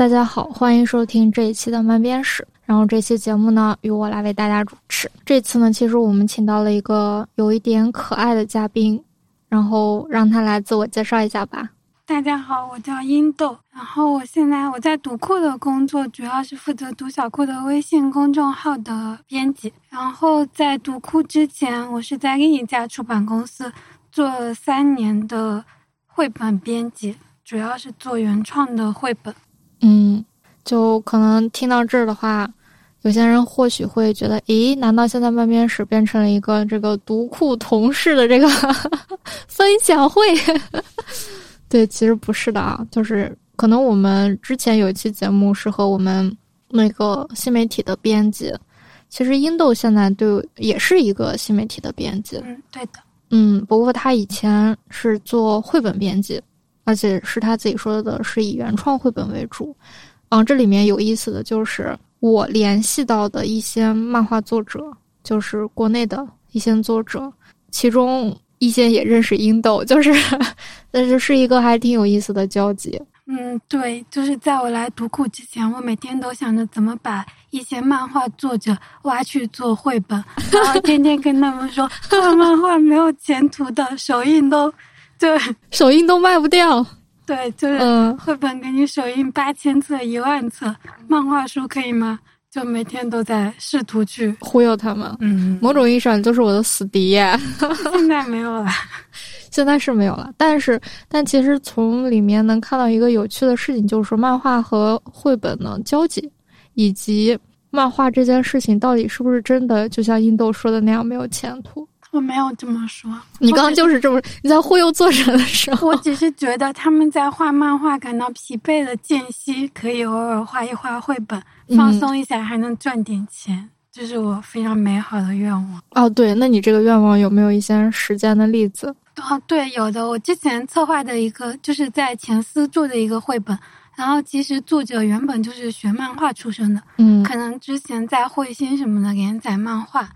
大家好，欢迎收听这一期的慢编史。然后这期节目呢，由我来为大家主持。这次呢，其实我们请到了一个有一点可爱的嘉宾，然后让他来自我介绍一下吧。大家好，我叫英豆，然后我现在我在读库的工作，主要是负责读小库的微信公众号的编辑。然后在读库之前，我是在另一家出版公司做了三年的绘本编辑，主要是做原创的绘本。嗯，就可能听到这儿的话，有些人或许会觉得，咦，难道现在慢编史变成了一个这个读库同事的这个 分享会？对，其实不是的啊，就是可能我们之前有一期节目是和我们那个新媒体的编辑，其实英豆现在对也是一个新媒体的编辑。嗯，对的。嗯，不过他以前是做绘本编辑。而且是他自己说的，是以原创绘本为主。嗯，这里面有意思的就是我联系到的一些漫画作者，就是国内的一些作者，其中一些也认识英豆，就是，但是是一个还挺有意思的交集。嗯，对，就是在我来读库之前，我每天都想着怎么把一些漫画作者挖去做绘本，然后天天跟他们说，画 漫画没有前途的，手印都。对，首印都卖不掉。对，就是绘本给你首印八千册、一万册，漫画书可以吗？就每天都在试图去忽悠他们。嗯，某种意义上就是我的死敌。现在没有了，现在是没有了。但是，但其实从里面能看到一个有趣的事情，就是说漫画和绘本的交集，以及漫画这件事情到底是不是真的，就像印度说的那样没有前途。我没有这么说，你刚刚就是这么你在忽悠作者的时候。我只是觉得他们在画漫画感到疲惫的间隙，可以偶尔画一画绘本，放松一下，还能赚点钱，这是我非常美好的愿望。哦，对，那你这个愿望有没有一些实践的例子？哦，对，有的。我之前策划的一个，就是在前司做的一个绘本，然后其实作者原本就是学漫画出身的，嗯，可能之前在彗星什么的连载漫画。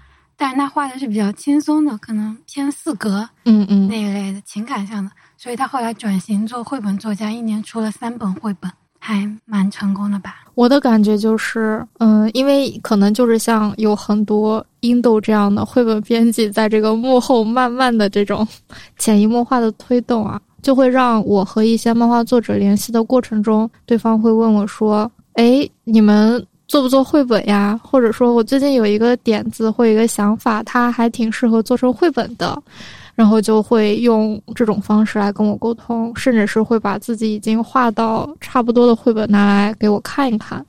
但是他画的是比较轻松的，可能偏四格，嗯嗯那一类的情感上的，所以他后来转型做绘本作家，一年出了三本绘本，还蛮成功的吧？我的感觉就是，嗯，因为可能就是像有很多英豆这样的绘本编辑，在这个幕后慢慢的这种 潜移默化的推动啊，就会让我和一些漫画作者联系的过程中，对方会问我说：“哎，你们？”做不做绘本呀？或者说我最近有一个点子或一个想法，它还挺适合做成绘本的，然后就会用这种方式来跟我沟通，甚至是会把自己已经画到差不多的绘本拿来给我看一看。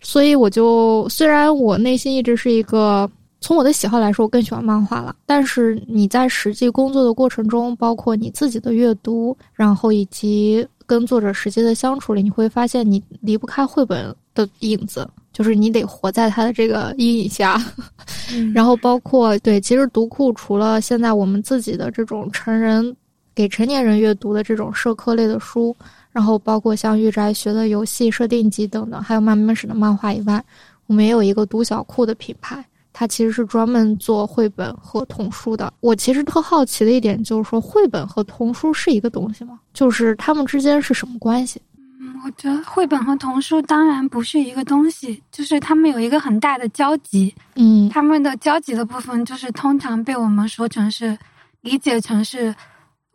所以我就虽然我内心一直是一个从我的喜好来说，我更喜欢漫画了，但是你在实际工作的过程中，包括你自己的阅读，然后以及跟作者实际的相处里，你会发现你离不开绘本。的影子，就是你得活在他的这个阴影下，然后包括对，其实读库除了现在我们自己的这种成人给成年人阅读的这种社科类的书，然后包括像玉宅学的游戏设定集等等，还有慢慢史的漫画以外，我们也有一个读小库的品牌，它其实是专门做绘本和童书的。我其实特好奇的一点就是说，绘本和童书是一个东西吗？就是它们之间是什么关系？我觉得绘本和童书当然不是一个东西，就是他们有一个很大的交集。嗯，他们的交集的部分就是通常被我们说成是理解成是，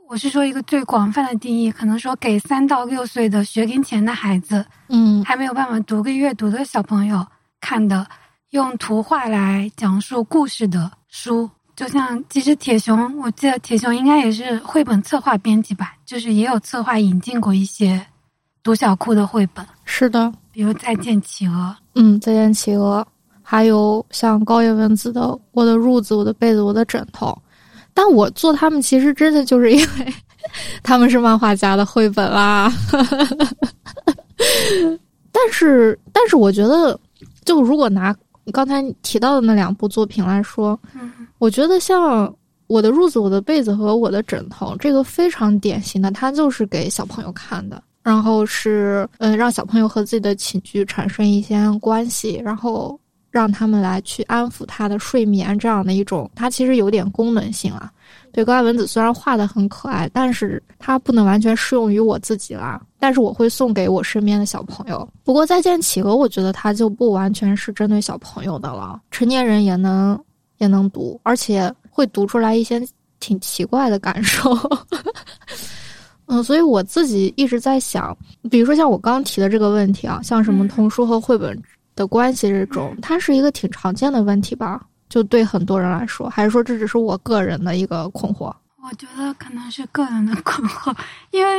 我是说一个最广泛的定义，可能说给三到六岁的学龄前的孩子，嗯，还没有办法读个阅读的小朋友看的，用图画来讲述故事的书。就像其实铁熊，我记得铁熊应该也是绘本策划编辑吧，就是也有策划引进过一些。读小库的绘本是的，比如《再见企鹅》。嗯，《再见企鹅》，还有像高野文子的《我的褥子、我的被子、我的枕头》。但我做他们其实真的就是因为他们是漫画家的绘本啦。但是，但是我觉得，就如果拿刚才提到的那两部作品来说，我觉得像《我的褥子、我的被子和我的枕头》这个非常典型的，它就是给小朋友看的。然后是，嗯，让小朋友和自己的寝具产生一些关系，然后让他们来去安抚他的睡眠，这样的一种，它其实有点功能性啊。对，高爱文子虽然画的很可爱，但是它不能完全适用于我自己啦。但是我会送给我身边的小朋友。不过《再见企鹅》，我觉得它就不完全是针对小朋友的了，成年人也能也能读，而且会读出来一些挺奇怪的感受。嗯，所以我自己一直在想，比如说像我刚刚提的这个问题啊，像什么童书和绘本的关系这种，它是一个挺常见的问题吧？就对很多人来说，还是说这只是我个人的一个困惑？我觉得可能是个人的困惑，因为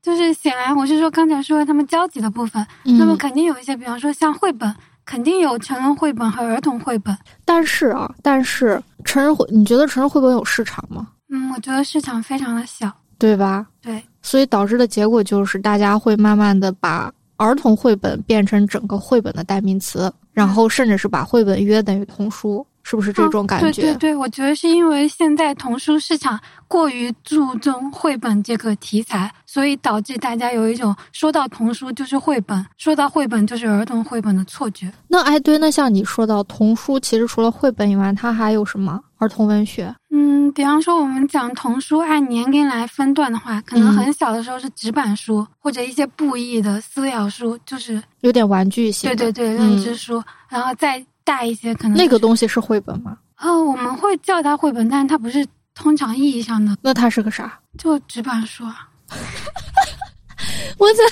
就是显然我是说刚才说他们交集的部分，那么肯定有一些，比方说像绘本，肯定有成人绘本和儿童绘本。但是啊，但是成人绘，你觉得成人绘本有市场吗？嗯，我觉得市场非常的小，对吧？对。所以导致的结果就是，大家会慢慢的把儿童绘本变成整个绘本的代名词，然后甚至是把绘本约等于童书。是不是这种感觉？对对对，我觉得是因为现在童书市场过于注重绘本这个题材，所以导致大家有一种说到童书就是绘本，说到绘本就是儿童绘本的错觉。那哎，对，那像你说到童书，其实除了绘本以外，它还有什么儿童文学？嗯，比方说我们讲童书按年龄来分段的话，可能很小的时候是纸板书，或者一些布艺的私聊书，就是有点玩具性。对对对，认知书，然后再。大一些可能那个东西是绘本吗？呃，我们会叫它绘本，但是它不是通常意义上的。那它是个啥？就纸板书啊！我在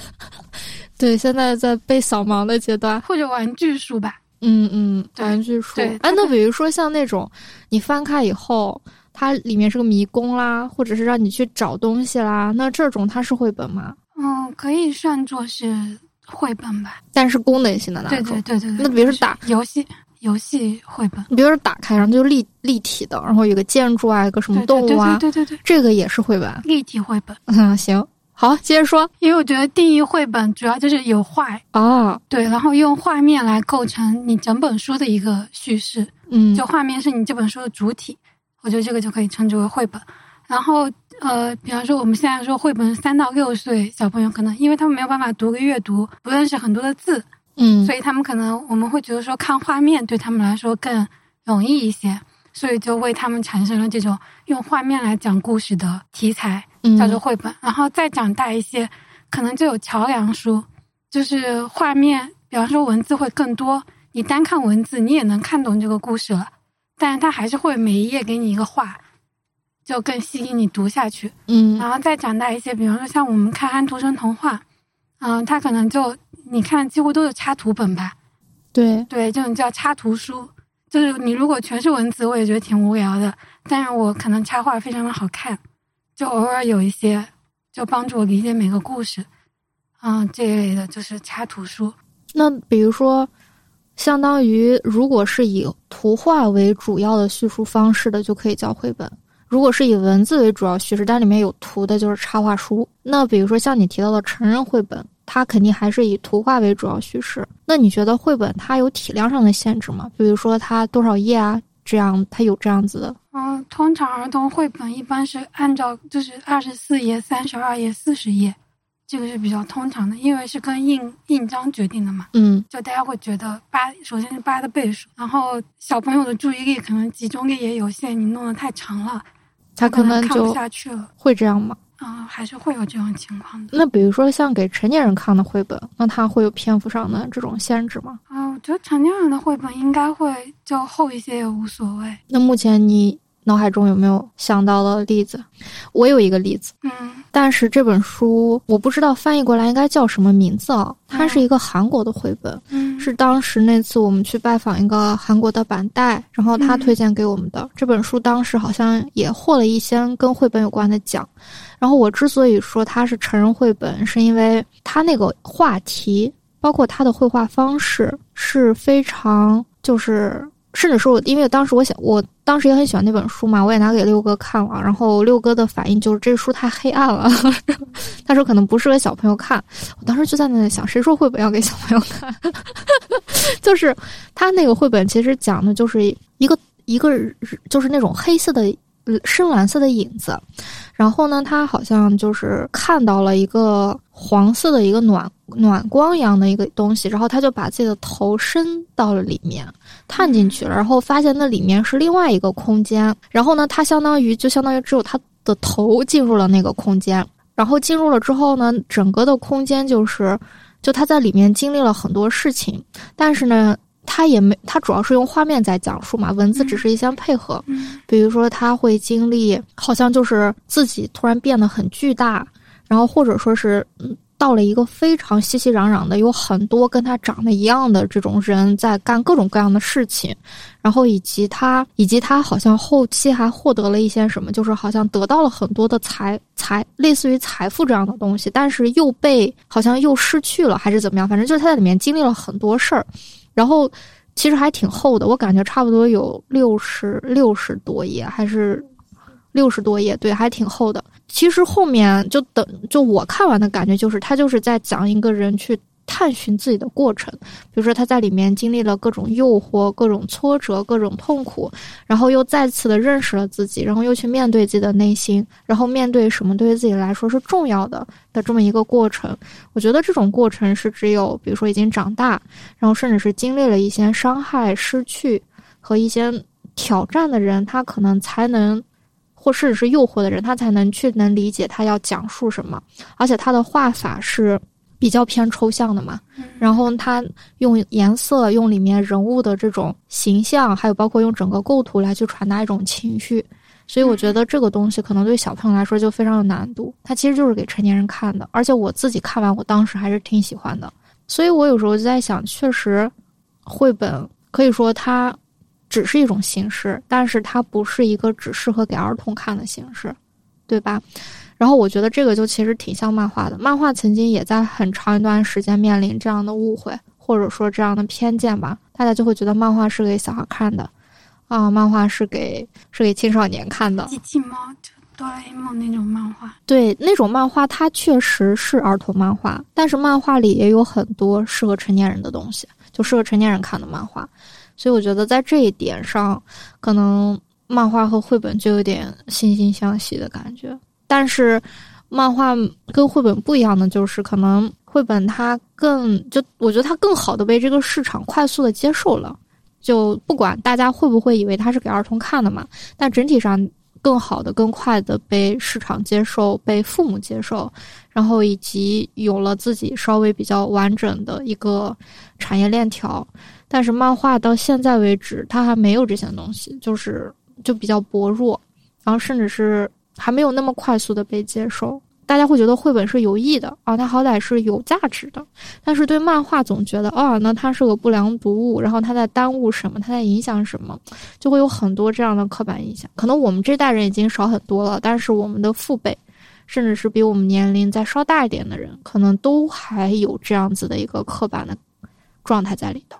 对现在在被扫盲的阶段，或者玩具书吧。嗯嗯，玩具书。对，哎，那比如说像那种你翻开以后，它里面是个迷宫啦，或者是让你去找东西啦，那这种它是绘本吗？嗯，可以算作是。绘本吧，但是功能性的那种。对对对对对。那比如说打游戏，游戏绘本。你比如说打开，然后就立立体的，然后有个建筑啊，有个什么动物啊，对对对，这个也是绘本。立体绘本。嗯，行，好，接着说。因为我觉得定义绘本主要就是有画啊，对，然后用画面来构成你整本书的一个叙事。嗯，就画面是你这本书的主体，我觉得这个就可以称之为绘本。然后。呃，比方说我们现在说绘本，三到六岁小朋友可能，因为他们没有办法读个阅读，不认识很多的字，嗯，所以他们可能我们会觉得说看画面对他们来说更容易一些，所以就为他们产生了这种用画面来讲故事的题材，叫做绘本。然后再长大一些，可能就有桥梁书，就是画面，比方说文字会更多，你单看文字你也能看懂这个故事了，但是它还是会每一页给你一个画。就更吸引你读下去，嗯，然后再长大一些，比方说像我们看安徒生童话，嗯，它可能就你看几乎都是插图本吧，对。对，这种叫插图书，就是你如果全是文字，我也觉得挺无聊的，但是我可能插画非常的好看，就偶尔有一些就帮助我理解每个故事，嗯，这一类的就是插图书。那比如说，相当于如果是以图画为主要的叙述方式的，就可以叫绘本。如果是以文字为主要叙事，但里面有图的，就是插画书。那比如说像你提到的成人绘本，它肯定还是以图画为主要叙事。那你觉得绘本它有体量上的限制吗？比如说它多少页啊？这样它有这样子的？嗯，通常儿童绘本一般是按照就是二十四页、三十二页、四十页，这个是比较通常的，因为是跟印印章决定的嘛。嗯，就大家会觉得八，首先是八的倍数，然后小朋友的注意力可能集中力也有限，你弄得太长了。他可能看不下去了，会这样吗？啊，还是会有这种情况的。那比如说像给成年人看的绘本，那它会有篇幅上的这种限制吗？啊，我觉得成年人的绘本应该会就厚一些也无所谓。那目前你。脑海中有没有想到的例子？我有一个例子，嗯，但是这本书我不知道翻译过来应该叫什么名字啊？它是一个韩国的绘本，嗯，是当时那次我们去拜访一个韩国的板带，然后他推荐给我们的这本书，当时好像也获了一些跟绘本有关的奖。然后我之所以说它是成人绘本，是因为它那个话题，包括它的绘画方式是非常就是。甚至说，因为当时我想，我当时也很喜欢那本书嘛，我也拿给六哥看了。然后六哥的反应就是这书太黑暗了，他说可能不适合小朋友看。我当时就在那想，谁说绘本要给小朋友看？就是他那个绘本其实讲的就是一个一个就是那种黑色的深蓝色的影子，然后呢，他好像就是看到了一个黄色的一个暖暖光一样的一个东西，然后他就把自己的头伸到了里面。探进去了，然后发现那里面是另外一个空间。然后呢，他相当于就相当于只有他的头进入了那个空间。然后进入了之后呢，整个的空间就是，就他在里面经历了很多事情，但是呢，他也没，他主要是用画面在讲述嘛，文字只是一些配合。比如说他会经历，好像就是自己突然变得很巨大，然后或者说是嗯。到了一个非常熙熙攘攘的，有很多跟他长得一样的这种人在干各种各样的事情，然后以及他，以及他好像后期还获得了一些什么，就是好像得到了很多的财财，类似于财富这样的东西，但是又被好像又失去了，还是怎么样？反正就是他在里面经历了很多事儿，然后其实还挺厚的，我感觉差不多有六十六十多页，还是六十多页，对，还挺厚的。其实后面就等就我看完的感觉就是，他就是在讲一个人去探寻自己的过程。比如说他在里面经历了各种诱惑、各种挫折、各种痛苦，然后又再次的认识了自己，然后又去面对自己的内心，然后面对什么对于自己来说是重要的的这么一个过程。我觉得这种过程是只有比如说已经长大，然后甚至是经历了一些伤害、失去和一些挑战的人，他可能才能。或甚至是诱惑的人，他才能去能理解他要讲述什么，而且他的画法是比较偏抽象的嘛。然后他用颜色、用里面人物的这种形象，还有包括用整个构图来去传达一种情绪。所以我觉得这个东西可能对小朋友来说就非常有难度。它其实就是给成年人看的，而且我自己看完，我当时还是挺喜欢的。所以我有时候就在想，确实，绘本可以说它。只是一种形式，但是它不是一个只适合给儿童看的形式，对吧？然后我觉得这个就其实挺像漫画的。漫画曾经也在很长一段时间面临这样的误会，或者说这样的偏见吧。大家就会觉得漫画是给小孩看的，啊，漫画是给是给青少年看的。机器猫、哆啦 A 梦那种漫画，对那种漫画，它确实是儿童漫画，但是漫画里也有很多适合成年人的东西，就适合成年人看的漫画。所以我觉得在这一点上，可能漫画和绘本就有点惺惺相惜的感觉。但是，漫画跟绘本不一样的就是，可能绘本它更就我觉得它更好的被这个市场快速的接受了。就不管大家会不会以为它是给儿童看的嘛，但整体上更好的、更快的被市场接受、被父母接受，然后以及有了自己稍微比较完整的一个产业链条。但是漫画到现在为止，它还没有这些东西，就是就比较薄弱，然后甚至是还没有那么快速的被接受。大家会觉得绘本是有益的啊，它好歹是有价值的。但是对漫画总觉得啊，那它是个不良读物，然后它在耽误什么，它在影响什么，就会有很多这样的刻板印象。可能我们这代人已经少很多了，但是我们的父辈，甚至是比我们年龄再稍大一点的人，可能都还有这样子的一个刻板的状态在里头。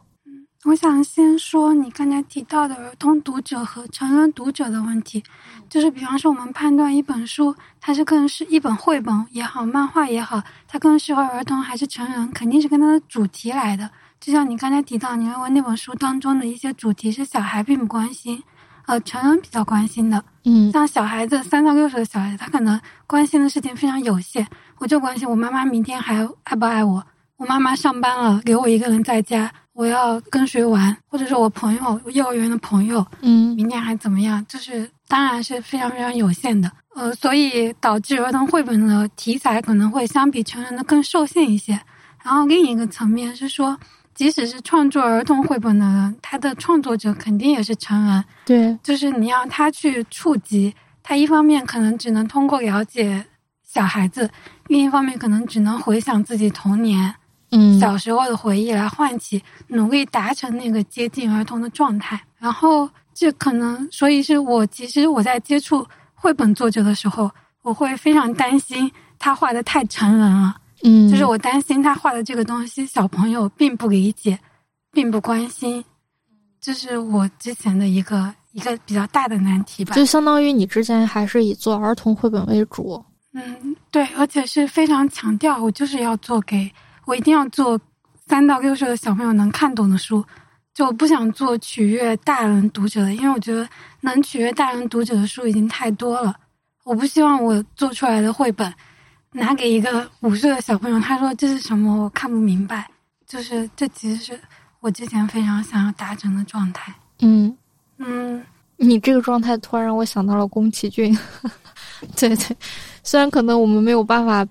我想先说你刚才提到的儿童读者和成人读者的问题，就是比方说我们判断一本书它是更是一本绘本也好，漫画也好，它更适合儿童还是成人，肯定是跟它的主题来的。就像你刚才提到，你认为那本书当中的一些主题是小孩并不关心，呃，成人比较关心的。嗯，像小孩子三到六岁的小孩子，他可能关心的事情非常有限，我就关心我妈妈明天还爱不爱我，我妈妈上班了，留我一个人在家。我要跟谁玩，或者是我朋友幼儿园的朋友，嗯，明年还怎么样？就是当然是非常非常有限的，呃，所以导致儿童绘本的题材可能会相比成人的更受限一些。然后另一个层面是说，即使是创作儿童绘本的人，他的创作者肯定也是成人，对，就是你要他去触及，他一方面可能只能通过了解小孩子，另一方面可能只能回想自己童年。嗯，小时候的回忆来唤起，努力达成那个接近儿童的状态。然后这可能，所以是我其实我在接触绘本作者的时候，我会非常担心他画的太成人了。嗯，就是我担心他画的这个东西小朋友并不理解，并不关心。这是我之前的一个一个比较大的难题吧。就相当于你之前还是以做儿童绘本为主。嗯，对，而且是非常强调我就是要做给。我一定要做三到六岁的小朋友能看懂的书，就不想做取悦大人读者的，因为我觉得能取悦大人读者的书已经太多了。我不希望我做出来的绘本拿给一个五岁的小朋友，他说这是什么，我看不明白。就是这其实是我之前非常想要达成的状态。嗯嗯，你这个状态突然让我想到了宫崎骏。对 对，虽然可能我们没有办法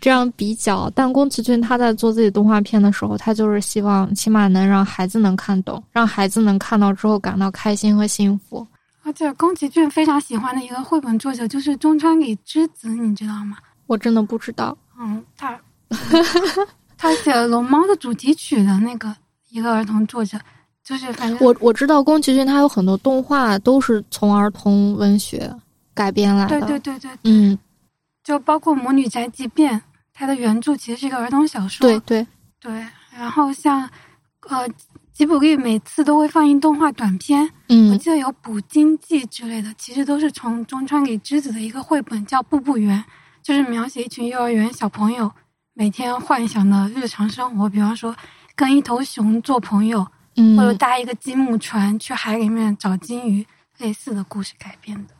这样比较，但宫崎骏他在做自己动画片的时候，他就是希望起码能让孩子能看懂，让孩子能看到之后感到开心和幸福。而且宫崎骏非常喜欢的一个绘本作者就是中川里之子，你知道吗？我真的不知道。嗯，他 他写了《龙猫》的主题曲的那个一个儿童作者，就是反正我我知道宫崎骏他有很多动画都是从儿童文学改编来的。对对对对，嗯，就包括《魔女宅急便》，它的原著其实是一个儿童小说。对对对，然后像呃。吉卜力每次都会放映动画短片，嗯，我记得有《捕鲸记》之类的，其实都是从中川里之子的一个绘本叫《步步园》，就是描写一群幼儿园小朋友每天幻想的日常生活，比方说跟一头熊做朋友，嗯，或者搭一个积木船去海里面找金鱼，类似的故事改编的。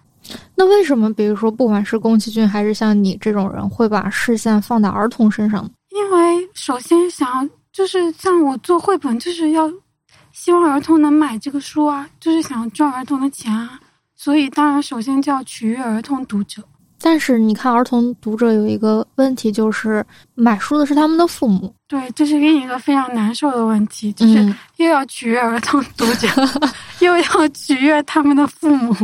那为什么，比如说，不管是宫崎骏还是像你这种人，会把视线放到儿童身上？因为首先想要就是像我做绘本，就是要。希望儿童能买这个书啊，就是想赚儿童的钱啊，所以当然首先就要取悦儿童读者。但是你看，儿童读者有一个问题，就是买书的是他们的父母。对，这是另一个非常难受的问题，就是又要取悦儿童读者，又要取悦他们的父母。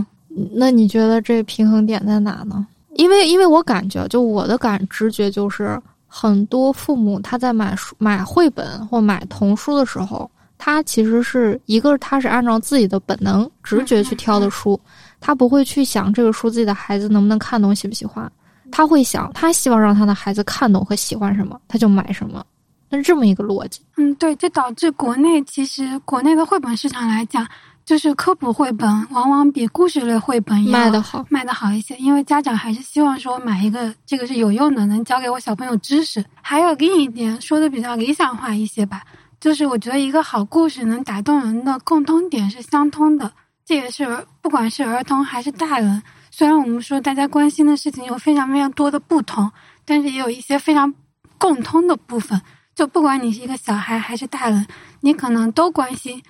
那你觉得这平衡点在哪呢？因为，因为我感觉，就我的感直觉就是，很多父母他在买书、买绘本或买童书的时候。他其实是一个，他是按照自己的本能、直觉去挑的书，他不会去想这个书自己的孩子能不能看懂、喜不喜欢。他会想，他希望让他的孩子看懂和喜欢什么，他就买什么。那是这么一个逻辑。嗯，对，这导致国内其实国内的绘本市场来讲，就是科普绘本往往比故事类绘本卖的好，卖的好一些。因为家长还是希望说买一个这个是有用的，能教给我小朋友知识。还有另一点说的比较理想化一些吧。就是我觉得一个好故事能打动人的共通点是相通的，这也是不管是儿童还是大人。虽然我们说大家关心的事情有非常非常多的不同，但是也有一些非常共通的部分。就不管你是一个小孩还是大人，你可能都关心。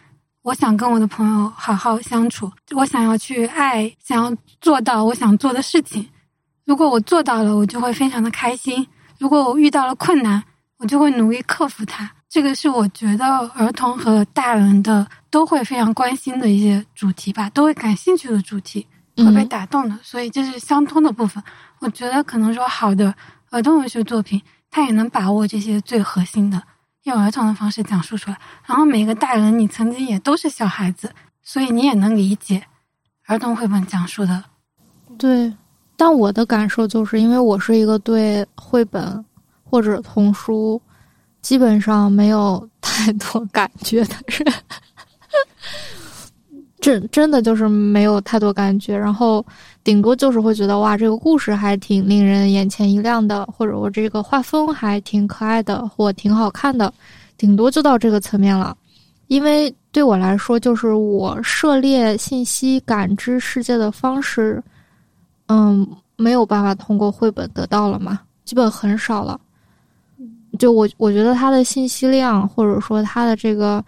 我想跟我的朋友好好相处，我想要去爱，想要做到我想做的事情。如果我做到了，我就会非常的开心；如果我遇到了困难，我就会努力克服它。这个是我觉得儿童和大人的都会非常关心的一些主题吧，都会感兴趣的主题，会被打动的，所以这是相通的部分。我觉得可能说好的儿童文学作品，它也能把握这些最核心的，用儿童的方式讲述出来。然后每个大人，你曾经也都是小孩子，所以你也能理解儿童绘本讲述的。对，但我的感受就是，因为我是一个对绘本或者童书。基本上没有太多感觉的人，真真的就是没有太多感觉。然后顶多就是会觉得哇，这个故事还挺令人眼前一亮的，或者我这个画风还挺可爱的，或挺好看的，顶多就到这个层面了。因为对我来说，就是我涉猎信息、感知世界的方式，嗯，没有办法通过绘本得到了嘛，基本很少了。就我我觉得它的信息量，或者说它的这个，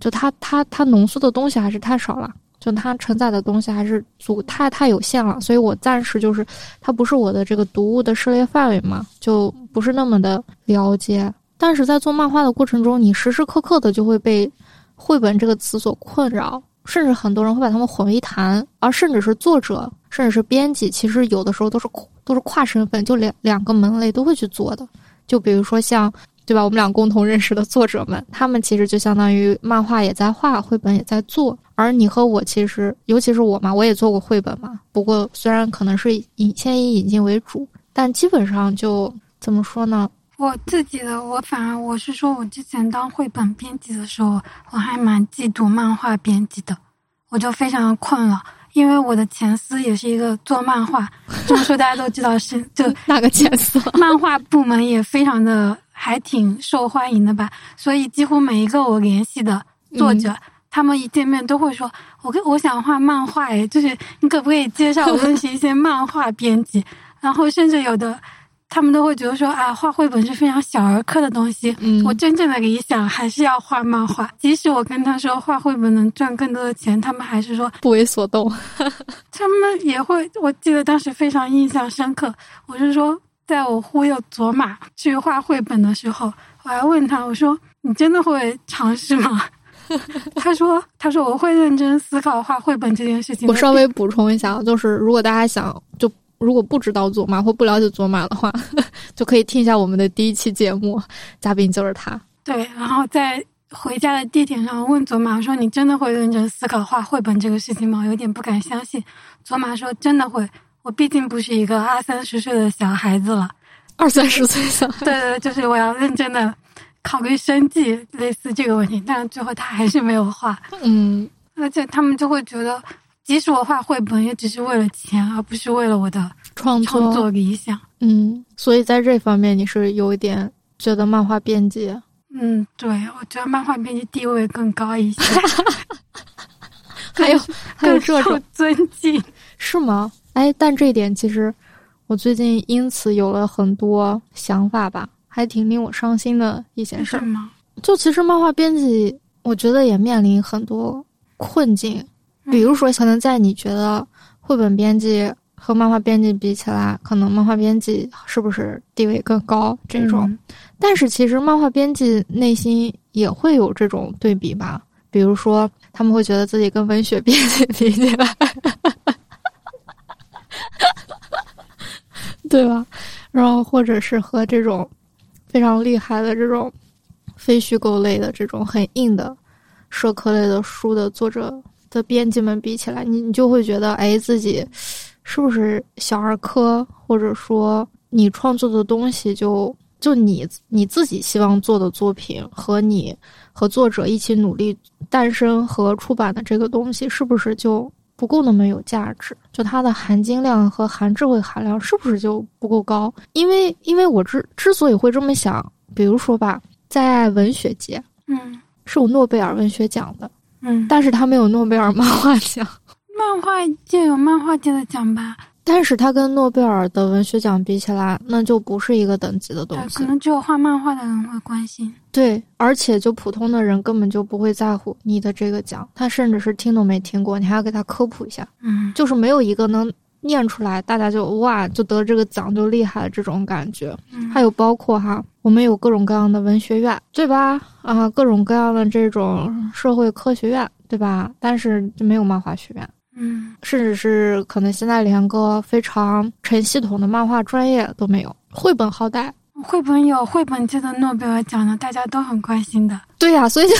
就它它它浓缩的东西还是太少了，就它承载的东西还是足太太有限了，所以我暂时就是它不是我的这个读物的涉猎范围嘛，就不是那么的了解。但是在做漫画的过程中，你时时刻刻的就会被绘本这个词所困扰，甚至很多人会把它们混为一谈，而甚至是作者，甚至是编辑，其实有的时候都是都是跨身份，就两两个门类都会去做的。就比如说像，对吧？我们俩共同认识的作者们，他们其实就相当于漫画也在画，绘本也在做。而你和我其实，尤其是我嘛，我也做过绘本嘛。不过虽然可能是引先以引进为主，但基本上就怎么说呢？我自己的，我反而我是说，我之前当绘本编辑的时候，我还蛮嫉妒漫画编辑的，我就非常困扰。因为我的前司也是一个做漫画，这么说大家都知道是就哪个前司？漫画部门也非常的还挺受欢迎的吧，所以几乎每一个我联系的作者，他们一见面都会说：“我跟我想画漫画，诶，就是你可不可以介绍我认识一些漫画编辑？” 然后甚至有的他们都会觉得说啊，画绘本是非常小儿科的东西。嗯我真正的理想还是要画漫画。即使我跟他说画绘本能赚更多的钱，他们还是说不为所动。他们也会。我记得当时非常印象深刻，我是说，在我忽悠佐玛去画绘本的时候，我还问他，我说你真的会尝试吗？他说：“他说我会认真思考画绘本这件事情。”我稍微补充一下，就是如果大家想就如果不知道佐玛或不了解佐玛的话，就可以听一下我们的第一期节目，嘉宾就是他。对，然后在回家的地铁上问佐玛说：“你真的会认真思考画绘本这个事情吗？”有点不敢相信。佐玛说：“真的会，我毕竟不是一个二三十岁的小孩子了，二三十岁小孩。对对，就是我要认真的。”考虑生计，类似这个问题，但是最后他还是没有画。嗯，而且他们就会觉得，即使我画绘本，也只是为了钱，而不是为了我的创创作理想。嗯，所以在这方面，你是有一点觉得漫画编辑？嗯，对，我觉得漫画编辑地位更高一些，还有还有这种尊敬，是吗？哎，但这一点其实我最近因此有了很多想法吧。还挺令我伤心的一件事儿吗？就其实漫画编辑，我觉得也面临很多困境。比如说，可能在你觉得绘本编辑和漫画编辑比起来，可能漫画编辑是不是地位更高？这种，嗯、但是其实漫画编辑内心也会有这种对比吧。比如说，他们会觉得自己跟文学编辑比起来，对吧？然后或者是和这种。非常厉害的这种非虚构类的这种很硬的社科类的书的作者的编辑们比起来，你你就会觉得，哎，自己是不是小儿科？或者说，你创作的东西就就你你自己希望做的作品和你和作者一起努力诞生和出版的这个东西，是不是就不够那么有价值？就它的含金量和含智慧含量是不是就不够高？因为，因为我之之所以会这么想，比如说吧，在文学界，嗯，是有诺贝尔文学奖的，嗯，但是他没有诺贝尔漫画奖。漫画界有漫画界的奖吧？但是它跟诺贝尔的文学奖比起来，那就不是一个等级的东西。可能只有画漫画的人会关心。对，而且就普通的人根本就不会在乎你的这个奖，他甚至是听都没听过，你还要给他科普一下。嗯，就是没有一个能念出来，大家就哇就得这个奖就厉害这种感觉。嗯、还有包括哈，我们有各种各样的文学院，对吧？啊，各种各样的这种社会科学院，对吧？但是就没有漫画学院。嗯，甚至是可能现在连个非常成系统的漫画专业都没有。绘本好歹，绘本有绘本界的诺贝尔奖呢，大家都很关心的。对呀、所以就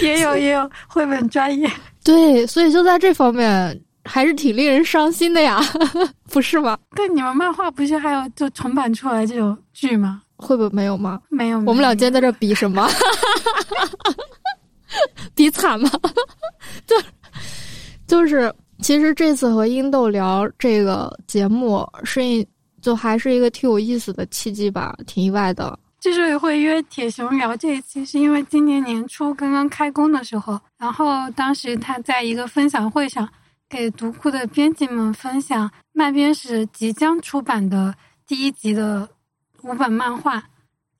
也有也有绘本专业。对，所以就在这方面还是挺令人伤心的呀，不是吗？对，你们漫画不是还有就重版出来这种剧吗？绘本没有吗？没有。我们俩今天在这比什么？比惨吗？就就是，其实这次和英豆聊这个节目，是一就还是一个挺有意思的契机吧，挺意外的。之所以会约铁熊聊这一期，是因为今年年初刚刚开工的时候，然后当时他在一个分享会上给读库的编辑们分享漫编史即将出版的第一集的五本漫画，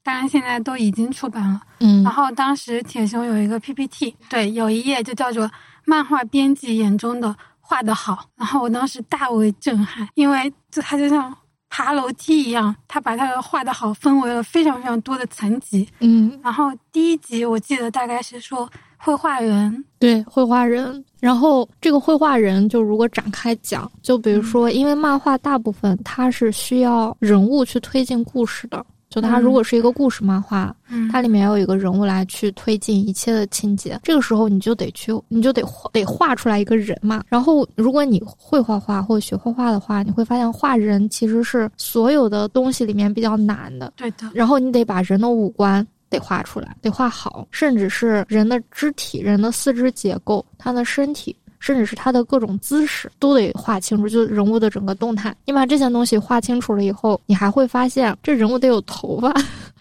当然现在都已经出版了。嗯然后当时铁熊有一个 PPT，对，有一页就叫做“漫画编辑眼中的画得好”，然后我当时大为震撼，因为就他就像爬楼梯一样，他把他的画得好分为了非常非常多的层级。嗯，然后第一集我记得大概是说绘画人，对，绘画人。然后这个绘画人，就如果展开讲，就比如说，因为漫画大部分它是需要人物去推进故事的。就它如果是一个故事漫画，嗯，它里面要有一个人物来去推进一切的情节，这个时候你就得去，你就得得画出来一个人嘛。然后，如果你会画画或者学画画的话，你会发现画人其实是所有的东西里面比较难的。对的，然后你得把人的五官得画出来，得画好，甚至是人的肢体、人的四肢结构、他的身体。甚至是他的各种姿势都得画清楚，就人物的整个动态。你把这些东西画清楚了以后，你还会发现这人物得有头发，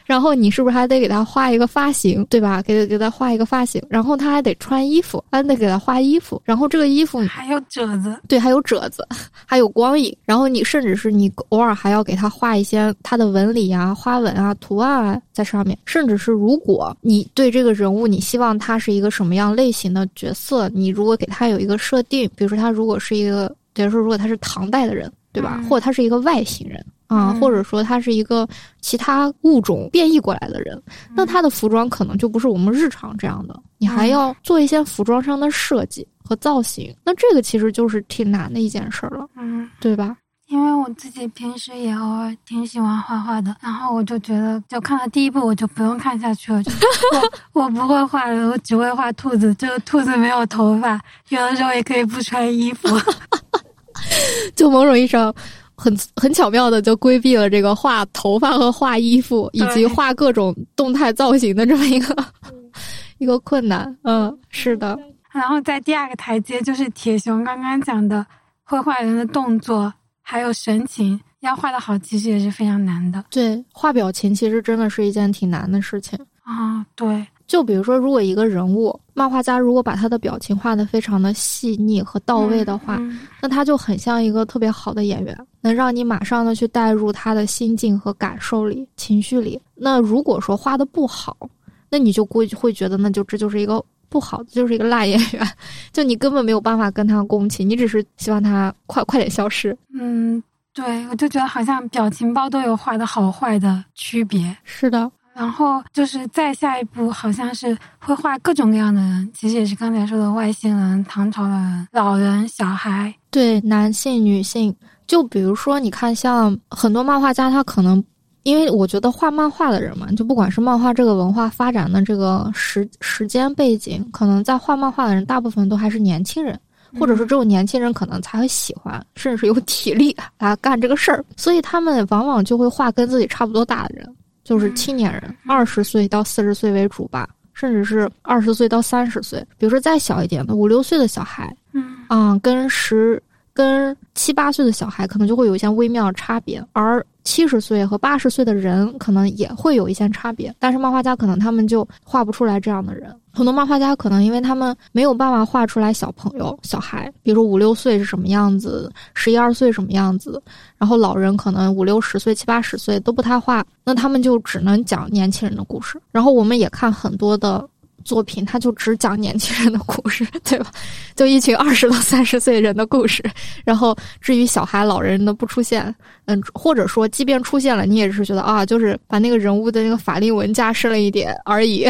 然后你是不是还得给他画一个发型，对吧？给给他画一个发型，然后他还得穿衣服，还得给他画衣服，然后这个衣服还有褶子，对，还有褶子，还有光影，然后你甚至是你偶尔还要给他画一些他的纹理啊、花纹啊、图案啊在上面，甚至是如果你对这个人物你希望他是一个什么样类型的角色，你如果给他有一个设定，比如说他如果是一个，比如说如果他是唐代的人，对吧？或者他是一个外星人。啊，或者说他是一个其他物种变异过来的人，那他的服装可能就不是我们日常这样的，你还要做一些服装上的设计和造型，那这个其实就是挺难的一件事儿了，嗯，对吧？因为我自己平时也偶尔挺喜欢画画的，然后我就觉得，就看了第一部我就不用看下去了，我我不会画我只会画兔子，这个兔子没有头发，有的时候也可以不穿衣服，就某种意义上。很很巧妙的就规避了这个画头发和画衣服以及画各种动态造型的这么一个 一个困难。嗯，是的。然后在第二个台阶就是铁熊刚刚讲的绘画人的动作还有神情要画的好，其实也是非常难的。对，画表情其实真的是一件挺难的事情啊。对。就比如说，如果一个人物漫画家如果把他的表情画得非常的细腻和到位的话，那他就很像一个特别好的演员，能让你马上的去带入他的心境和感受里、情绪里。那如果说画的不好，那你就估计会觉得，那就这就是一个不好的，就是一个烂演员，就你根本没有办法跟他共情，你只是希望他快快点消失。嗯，对，我就觉得好像表情包都有画的好坏的区别。是的。然后就是再下一步，好像是会画各种各样的人，其实也是刚才说的外星人、唐朝的人、老人、小孩，对，男性、女性。就比如说，你看，像很多漫画家，他可能因为我觉得画漫画的人嘛，就不管是漫画这个文化发展的这个时时间背景，可能在画漫画的人大部分都还是年轻人，或者说只有年轻人可能才会喜欢，甚至是有体力来干这个事儿，所以他们往往就会画跟自己差不多大的人。就是青年人，二十岁到四十岁为主吧，甚至是二十岁到三十岁。比如说再小一点的五六岁的小孩，嗯，啊，跟十跟七八岁的小孩可能就会有一些微妙的差别，而。七十岁和八十岁的人可能也会有一些差别，但是漫画家可能他们就画不出来这样的人。很多漫画家可能因为他们没有办法画出来小朋友、小孩，比如五六岁是什么样子，十一二岁什么样子，然后老人可能五六十岁、七八十岁都不太画，那他们就只能讲年轻人的故事。然后我们也看很多的。作品他就只讲年轻人的故事，对吧？就一群二十到三十岁人的故事。然后至于小孩、老人的不出现，嗯，或者说即便出现了，你也是觉得啊，就是把那个人物的那个法令纹加深了一点而已，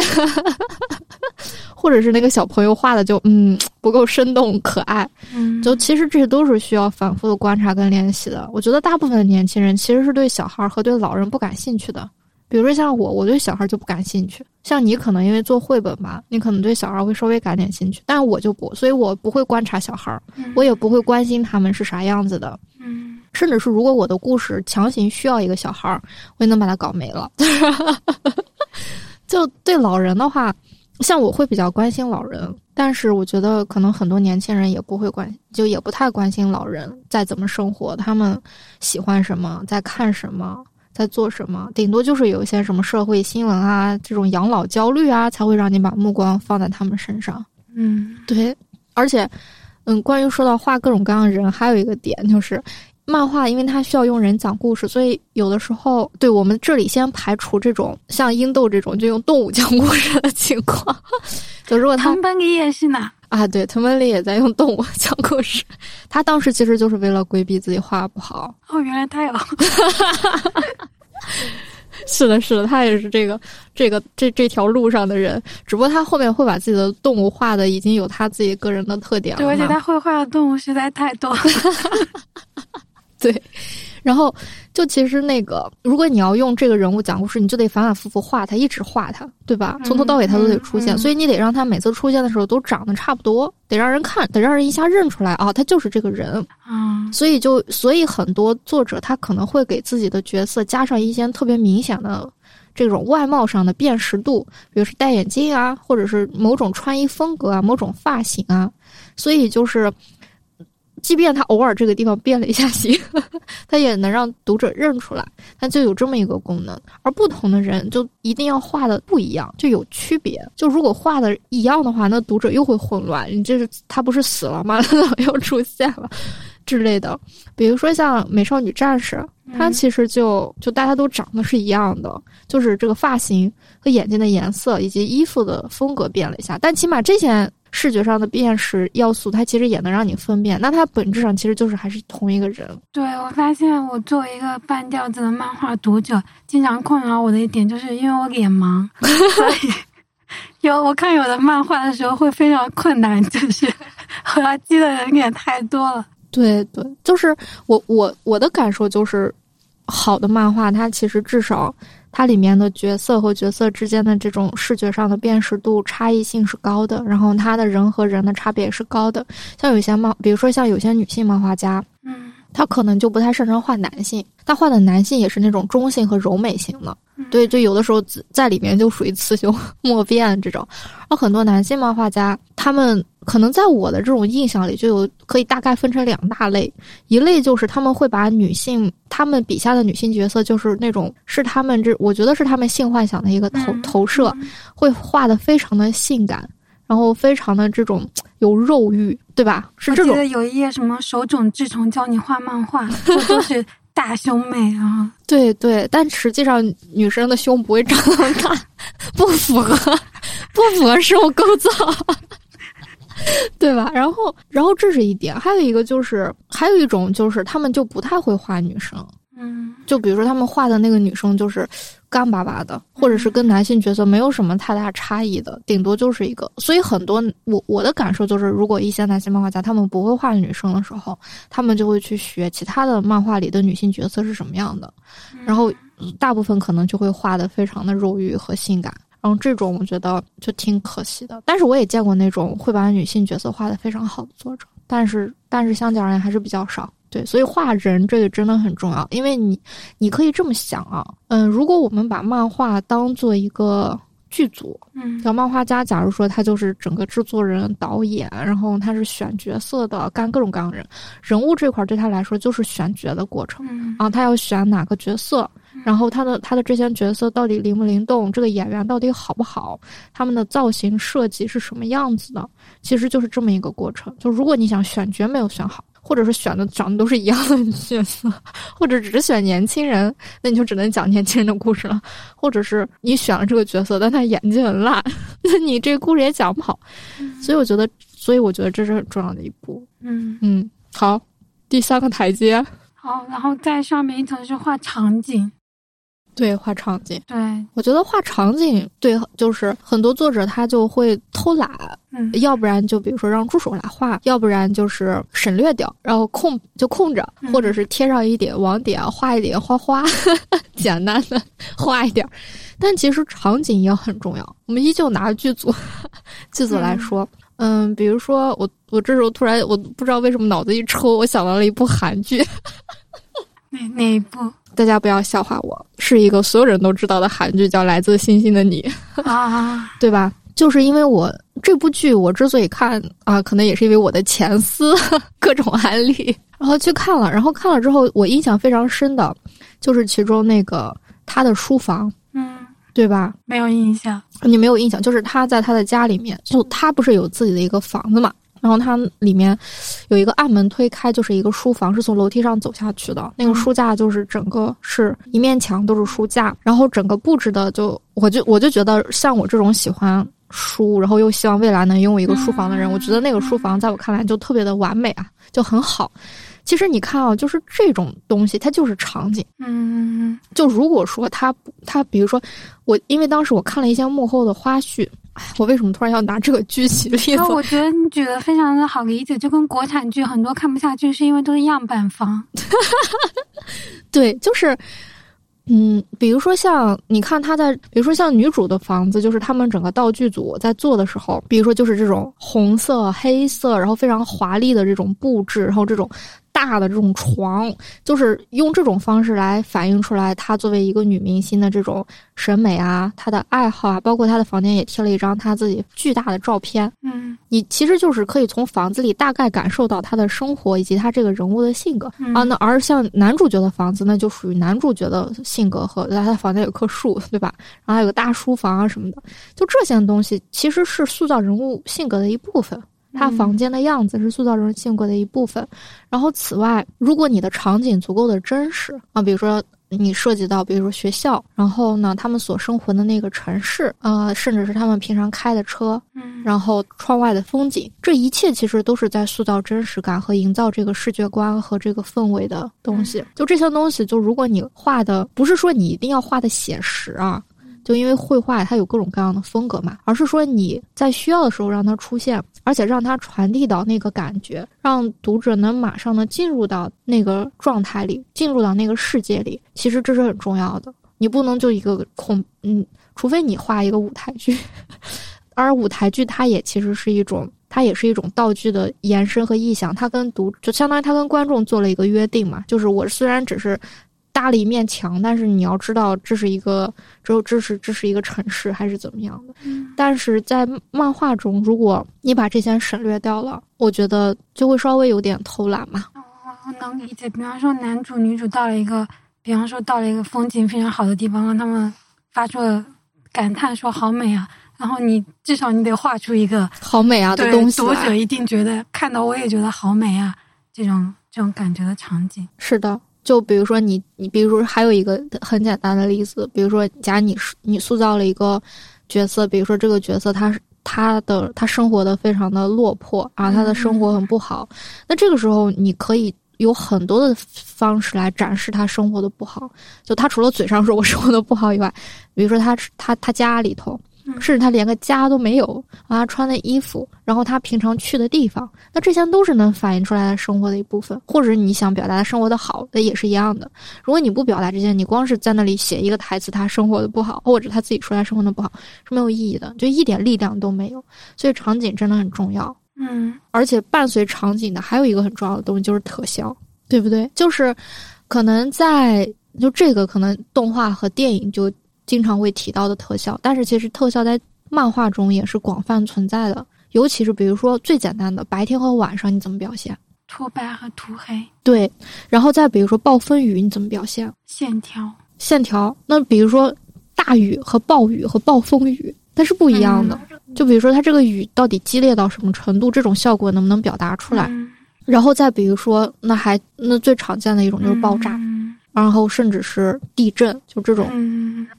或者是那个小朋友画的就嗯不够生动可爱。嗯，就其实这些都是需要反复的观察跟练习的。我觉得大部分的年轻人其实是对小孩和对老人不感兴趣的。比如说像我，我对小孩就不感兴趣。像你可能因为做绘本吧，你可能对小孩会稍微感点兴趣，但是我就不，所以我不会观察小孩，我也不会关心他们是啥样子的。嗯，甚至是如果我的故事强行需要一个小孩，我也能把他搞没了。就对老人的话，像我会比较关心老人，但是我觉得可能很多年轻人也不会关，就也不太关心老人在怎么生活，他们喜欢什么，在看什么。在做什么？顶多就是有一些什么社会新闻啊，这种养老焦虑啊，才会让你把目光放在他们身上。嗯，对。而且，嗯，关于说到画各种各样的人，还有一个点就是，漫画因为它需要用人讲故事，所以有的时候，对我们这里先排除这种像英豆这种就用动物讲故事的情况。就如果他们班给演戏呢。啊，对，藤本里也在用动物讲故事。他当时其实就是为了规避自己画不好。哦，原来他有。是的，是的，他也是这个这个这这条路上的人，只不过他后面会把自己的动物画的已经有他自己个人的特点了。对，而且他会画的动物实在太多。对。然后，就其实那个，如果你要用这个人物讲故事，你就得反反复复画他，一直画他，对吧？从头到尾他都得出现，所以你得让他每次出现的时候都长得差不多，得让人看，得让人一下认出来啊，他就是这个人。嗯，所以就所以很多作者他可能会给自己的角色加上一些特别明显的这种外貌上的辨识度，比如是戴眼镜啊，或者是某种穿衣风格啊，某种发型啊，所以就是。即便他偶尔这个地方变了一下形，他也能让读者认出来，他就有这么一个功能。而不同的人就一定要画的不一样，就有区别。就如果画的一样的话，那读者又会混乱。你这是他不是死了吗？他怎么又出现了之类的？比如说像美少女战士，它其实就就大家都长得是一样的，就是这个发型和眼睛的颜色以及衣服的风格变了一下，但起码这些。视觉上的辨识要素，它其实也能让你分辨。那它本质上其实就是还是同一个人。对我发现，我作为一个半吊子的漫画读者，经常困扰我的一点，就是因为我脸盲，所以有我看有的漫画的时候会非常困难，就是 我要记的人脸太多了。对对，就是我我我的感受就是，好的漫画它其实至少。它里面的角色和角色之间的这种视觉上的辨识度差异性是高的，然后它的人和人的差别也是高的。像有些漫，比如说像有些女性漫画家，嗯，她可能就不太擅长画男性，他画的男性也是那种中性和柔美型的。对，就有的时候在里面就属于雌雄 莫辨这种。而很多男性漫画家，他们。可能在我的这种印象里，就有可以大概分成两大类，一类就是他们会把女性，他们笔下的女性角色，就是那种是他们这，我觉得是他们性幻想的一个投投射，会画的非常的性感，然后非常的这种有肉欲，对吧？是这种。我记得有一页什么手冢治虫教你画漫画，都是大胸妹啊。对对，但实际上女生的胸不会长那么大，不符合，不符合生物构造。对吧？然后，然后这是一点，还有一个就是，还有一种就是，他们就不太会画女生。嗯，就比如说他们画的那个女生就是干巴巴的，或者是跟男性角色没有什么太大差异的，顶多就是一个。所以很多我我的感受就是，如果一些男性漫画家他们不会画女生的时候，他们就会去学其他的漫画里的女性角色是什么样的，然后大部分可能就会画的非常的肉欲和性感。然后这种我觉得就挺可惜的，但是我也见过那种会把女性角色画的非常好的作者，但是但是相较而言还是比较少。对，所以画人这个真的很重要，因为你你可以这么想啊，嗯，如果我们把漫画当做一个剧组，嗯，小漫画家，假如说他就是整个制作人、导演，然后他是选角色的，干各种各样的人，人物这块对他来说就是选角的过程，嗯啊，他要选哪个角色。然后他的他的这些角色到底灵不灵动？这个演员到底好不好？他们的造型设计是什么样子的？其实就是这么一个过程。就如果你想选角没有选好，或者是选的长得都是一样的角色，或者只是选年轻人，那你就只能讲年轻人的故事了。或者是你选了这个角色，但他演技很烂，那你这个故事也讲不好。所以我觉得，所以我觉得这是很重要的一步。嗯嗯，好，第三个台阶。好，然后在上面一层是画场景。对，画场景。哎，我觉得画场景，对，就是很多作者他就会偷懒，嗯，要不然就比如说让助手来画，要不然就是省略掉，然后空就空着，或者是贴上一点网点，画一点花花，简单的 画一点。但其实场景也很重要。我们依旧拿剧组 剧组来说，嗯，比如说我我这时候突然我不知道为什么脑子一抽，我想到了一部韩剧。哪哪一部？大家不要笑话我，是一个所有人都知道的韩剧，叫《来自星星的你》啊，对吧？就是因为我这部剧，我之所以看啊，可能也是因为我的前司 各种案例，然后去看了，然后看了之后，我印象非常深的，就是其中那个他的书房，嗯，对吧？没有印象，你没有印象，就是他在他的家里面，就他不是有自己的一个房子嘛？然后它里面有一个暗门推开，就是一个书房，是从楼梯上走下去的。那个书架就是整个是一面墙都是书架，然后整个布置的就，我就我就觉得像我这种喜欢书，然后又希望未来能拥有一个书房的人，我觉得那个书房在我看来就特别的完美啊，就很好。其实你看啊，就是这种东西，它就是场景。嗯，就如果说它它，比如说我，因为当时我看了一些幕后的花絮。我为什么突然要拿这个剧举例子？我觉得你举的非常的好理解，就跟国产剧很多看不下去，是因为都是样板房。对，就是，嗯，比如说像你看他在，比如说像女主的房子，就是他们整个道具组在做的时候，比如说就是这种红色、黑色，然后非常华丽的这种布置，然后这种。大的这种床，就是用这种方式来反映出来她作为一个女明星的这种审美啊，她的爱好啊，包括她的房间也贴了一张她自己巨大的照片。嗯，你其实就是可以从房子里大概感受到她的生活以及她这个人物的性格啊。那而像男主角的房子，那就属于男主角的性格和他的房间有棵树，对吧？然后还有个大书房啊什么的，就这些东西其实是塑造人物性格的一部分。他房间的样子是塑造人性格的一部分，然后此外，如果你的场景足够的真实啊，比如说你涉及到，比如说学校，然后呢，他们所生活的那个城市，呃，甚至是他们平常开的车，嗯，然后窗外的风景，这一切其实都是在塑造真实感和营造这个视觉观和这个氛围的东西。就这些东西，就如果你画的不是说你一定要画的写实啊。就因为绘画它有各种各样的风格嘛，而是说你在需要的时候让它出现，而且让它传递到那个感觉，让读者能马上的进入到那个状态里，进入到那个世界里。其实这是很重要的，你不能就一个空，嗯，除非你画一个舞台剧，而舞台剧它也其实是一种，它也是一种道具的延伸和意象，它跟读就相当于它跟观众做了一个约定嘛，就是我虽然只是。搭了一面墙，但是你要知道，这是一个，只有这是这是一个城市，还是怎么样的？但是在漫画中，如果你把这些省略掉了，我觉得就会稍微有点偷懒嘛。我能理解，比方说男主女主到了一个，比方说到了一个风景非常好的地方，让他们发出了感叹，说好美啊。然后你至少你得画出一个好美啊的东西，读者一定觉得看到我也觉得好美啊，这种这种感觉的场景。是的。就比如说你，你比如说还有一个很简单的例子，比如说假你你塑造了一个角色，比如说这个角色他他的他生活的非常的落魄啊，他的生活很不好，那这个时候你可以有很多的方式来展示他生活的不好，就他除了嘴上说我生活的不好以外，比如说他他他家里头。甚至他连个家都没有啊，穿的衣服，然后他平常去的地方，那这些都是能反映出来的生活的一部分，或者你想表达的生活的好，那也是一样的。如果你不表达这些，你光是在那里写一个台词，他生活的不好，或者他自己说他生活的不好，是没有意义的，就一点力量都没有。所以场景真的很重要，嗯，而且伴随场景的还有一个很重要的东西就是特效，对不对？就是可能在就这个可能动画和电影就。经常会提到的特效，但是其实特效在漫画中也是广泛存在的。尤其是比如说最简单的白天和晚上，你怎么表现？涂白和涂黑。对，然后再比如说暴风雨，你怎么表现？线条。线条。那比如说大雨和暴雨和暴风雨，它是不一样的。就比如说它这个雨到底激烈到什么程度，这种效果能不能表达出来？然后再比如说，那还那最常见的一种就是爆炸。然后甚至是地震，就这种，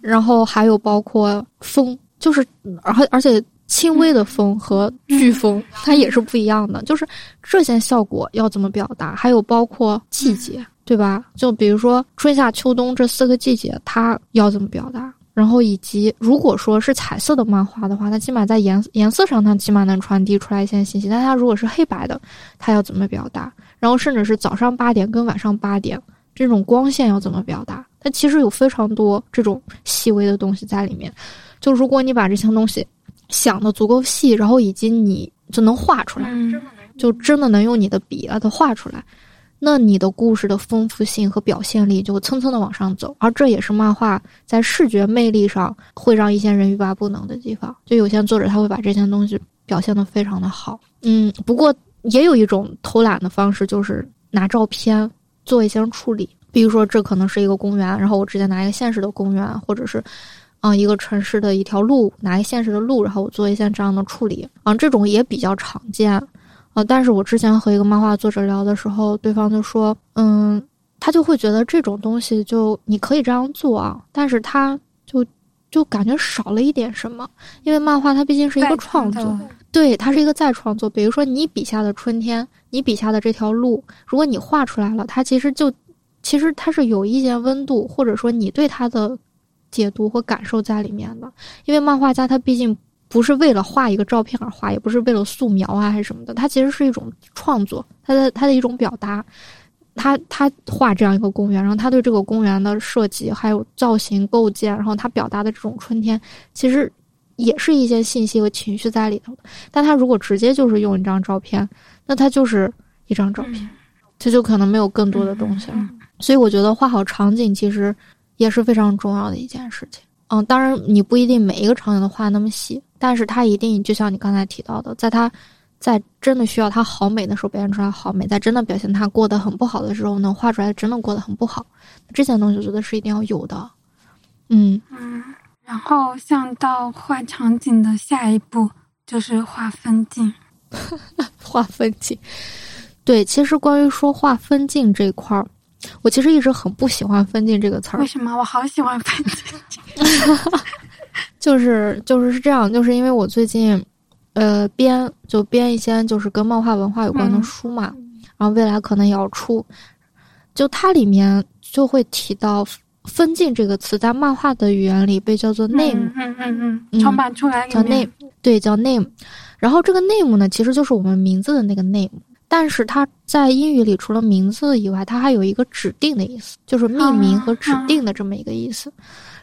然后还有包括风，就是而而且轻微的风和飓风，它也是不一样的。就是这些效果要怎么表达？还有包括季节，对吧？就比如说春夏秋冬这四个季节，它要怎么表达？然后以及如果说是彩色的漫画的话，它起码在颜颜色上，它起码能传递出来一些信息。但它如果是黑白的，它要怎么表达？然后甚至是早上八点跟晚上八点。这种光线要怎么表达？它其实有非常多这种细微的东西在里面。就如果你把这些东西想的足够细，然后以及你就能画出来，就真的能用你的笔把它画出来，那你的故事的丰富性和表现力就蹭蹭的往上走。而这也是漫画在视觉魅力上会让一些人欲罢不能的地方。就有些作者他会把这些东西表现的非常的好。嗯，不过也有一种偷懒的方式，就是拿照片。做一些处理，比如说这可能是一个公园，然后我直接拿一个现实的公园，或者是，嗯，一个城市的一条路，拿一个现实的路，然后我做一些这样的处理，啊，这种也比较常见，啊，但是我之前和一个漫画作者聊的时候，对方就说，嗯，他就会觉得这种东西就你可以这样做啊，但是他就就感觉少了一点什么，因为漫画它毕竟是一个创作。对，它是一个再创作。比如说，你笔下的春天，你笔下的这条路，如果你画出来了，它其实就，其实它是有一些温度，或者说你对它的解读和感受在里面的。因为漫画家他毕竟不是为了画一个照片而画，也不是为了素描啊还是什么的，它其实是一种创作，它的它的一种表达。他他画这样一个公园，然后他对这个公园的设计还有造型构建，然后他表达的这种春天，其实。也是一些信息和情绪在里头的，但他如果直接就是用一张照片，那它就是一张照片。这就可能没有更多的东西了。所以我觉得画好场景其实也是非常重要的一件事情。嗯，当然你不一定每一个场景都画那么细，但是它一定就像你刚才提到的，在它在真的需要它好美的时候表现出来好美，在真的表现它过得很不好的时候能画出来真的过得很不好。这些东西我觉得是一定要有的。嗯嗯，然后像到画场景的下一步就是画分镜，画分镜。对，其实关于说画分镜这块儿。我其实一直很不喜欢“分镜”这个词儿。为什么？我好喜欢“分镜”。就是就是是这样，就是因为我最近，呃，编就编一些就是跟漫画文化有关的书嘛，然后未来可能也要出。就它里面就会提到“分镜”这个词，在漫画的语言里被叫做 “name”。嗯嗯嗯。重版出来叫 “name”，对，叫 “name”。然后这个 “name” 呢，其实就是我们名字的那个 “name”。但是它在英语里除了名字以外，它还有一个指定的意思，就是命名和指定的这么一个意思。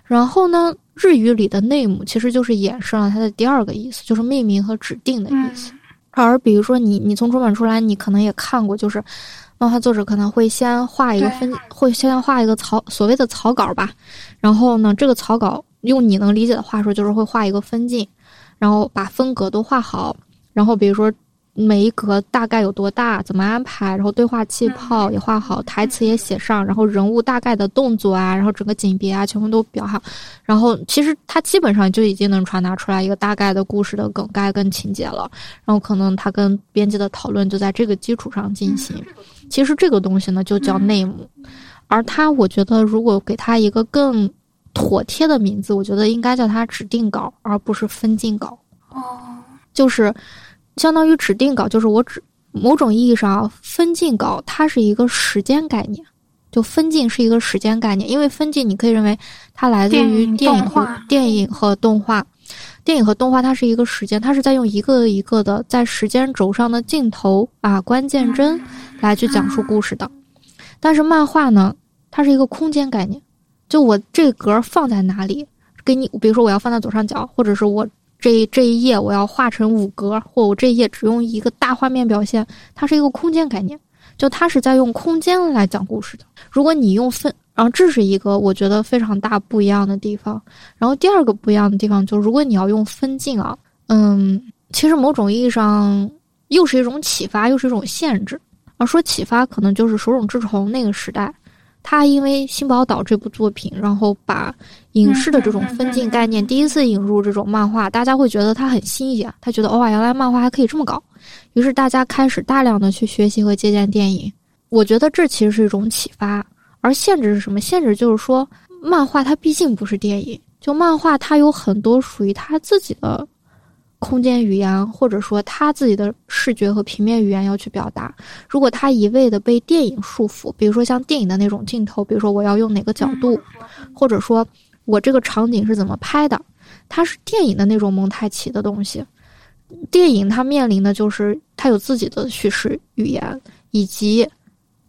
然后呢，日语里的 name 其实就是衍生了它的第二个意思，就是命名和指定的意思。而比如说你你从出版出来，你可能也看过，就是漫画作者可能会先画一个分，会先画一个草所谓的草稿吧。然后呢，这个草稿用你能理解的话说，就是会画一个分镜，然后把分格都画好。然后比如说。每一格大概有多大？怎么安排？然后对话气泡也画好，台词也写上，然后人物大概的动作啊，然后整个景别啊，全部都标好。然后其实它基本上就已经能传达出来一个大概的故事的梗概跟情节了。然后可能他跟编辑的讨论就在这个基础上进行。其实这个东西呢就叫内幕，而他我觉得如果给他一个更妥帖的名字，我觉得应该叫它指定稿，而不是分镜稿。哦，就是。相当于指定稿，就是我指某种意义上分镜稿，它是一个时间概念。就分镜是一个时间概念，因为分镜你可以认为它来自于电影和电影和动画，电影和动画它是一个时间，它是在用一个一个的在时间轴上的镜头啊关键帧来去讲述故事的。但是漫画呢，它是一个空间概念，就我这格放在哪里，给你，比如说我要放在左上角，或者是我。这这一页我要画成五格，或我这一页只用一个大画面表现，它是一个空间概念，就它是在用空间来讲故事的。如果你用分，然后这是一个我觉得非常大不一样的地方。然后第二个不一样的地方就，如果你要用分镜啊，嗯，其实某种意义上又是一种启发，又是一种限制。而说启发，可能就是手冢治虫那个时代。他因为《新宝岛》这部作品，然后把影视的这种分镜概念第一次引入这种漫画，大家会觉得他很新颖。他觉得哇，原来漫画还可以这么搞，于是大家开始大量的去学习和借鉴电影。我觉得这其实是一种启发，而限制是什么？限制就是说，漫画它毕竟不是电影，就漫画它有很多属于它自己的。空间语言，或者说他自己的视觉和平面语言要去表达。如果他一味的被电影束缚，比如说像电影的那种镜头，比如说我要用哪个角度，或者说我这个场景是怎么拍的，它是电影的那种蒙太奇的东西。电影它面临的就是它有自己的叙事语言，以及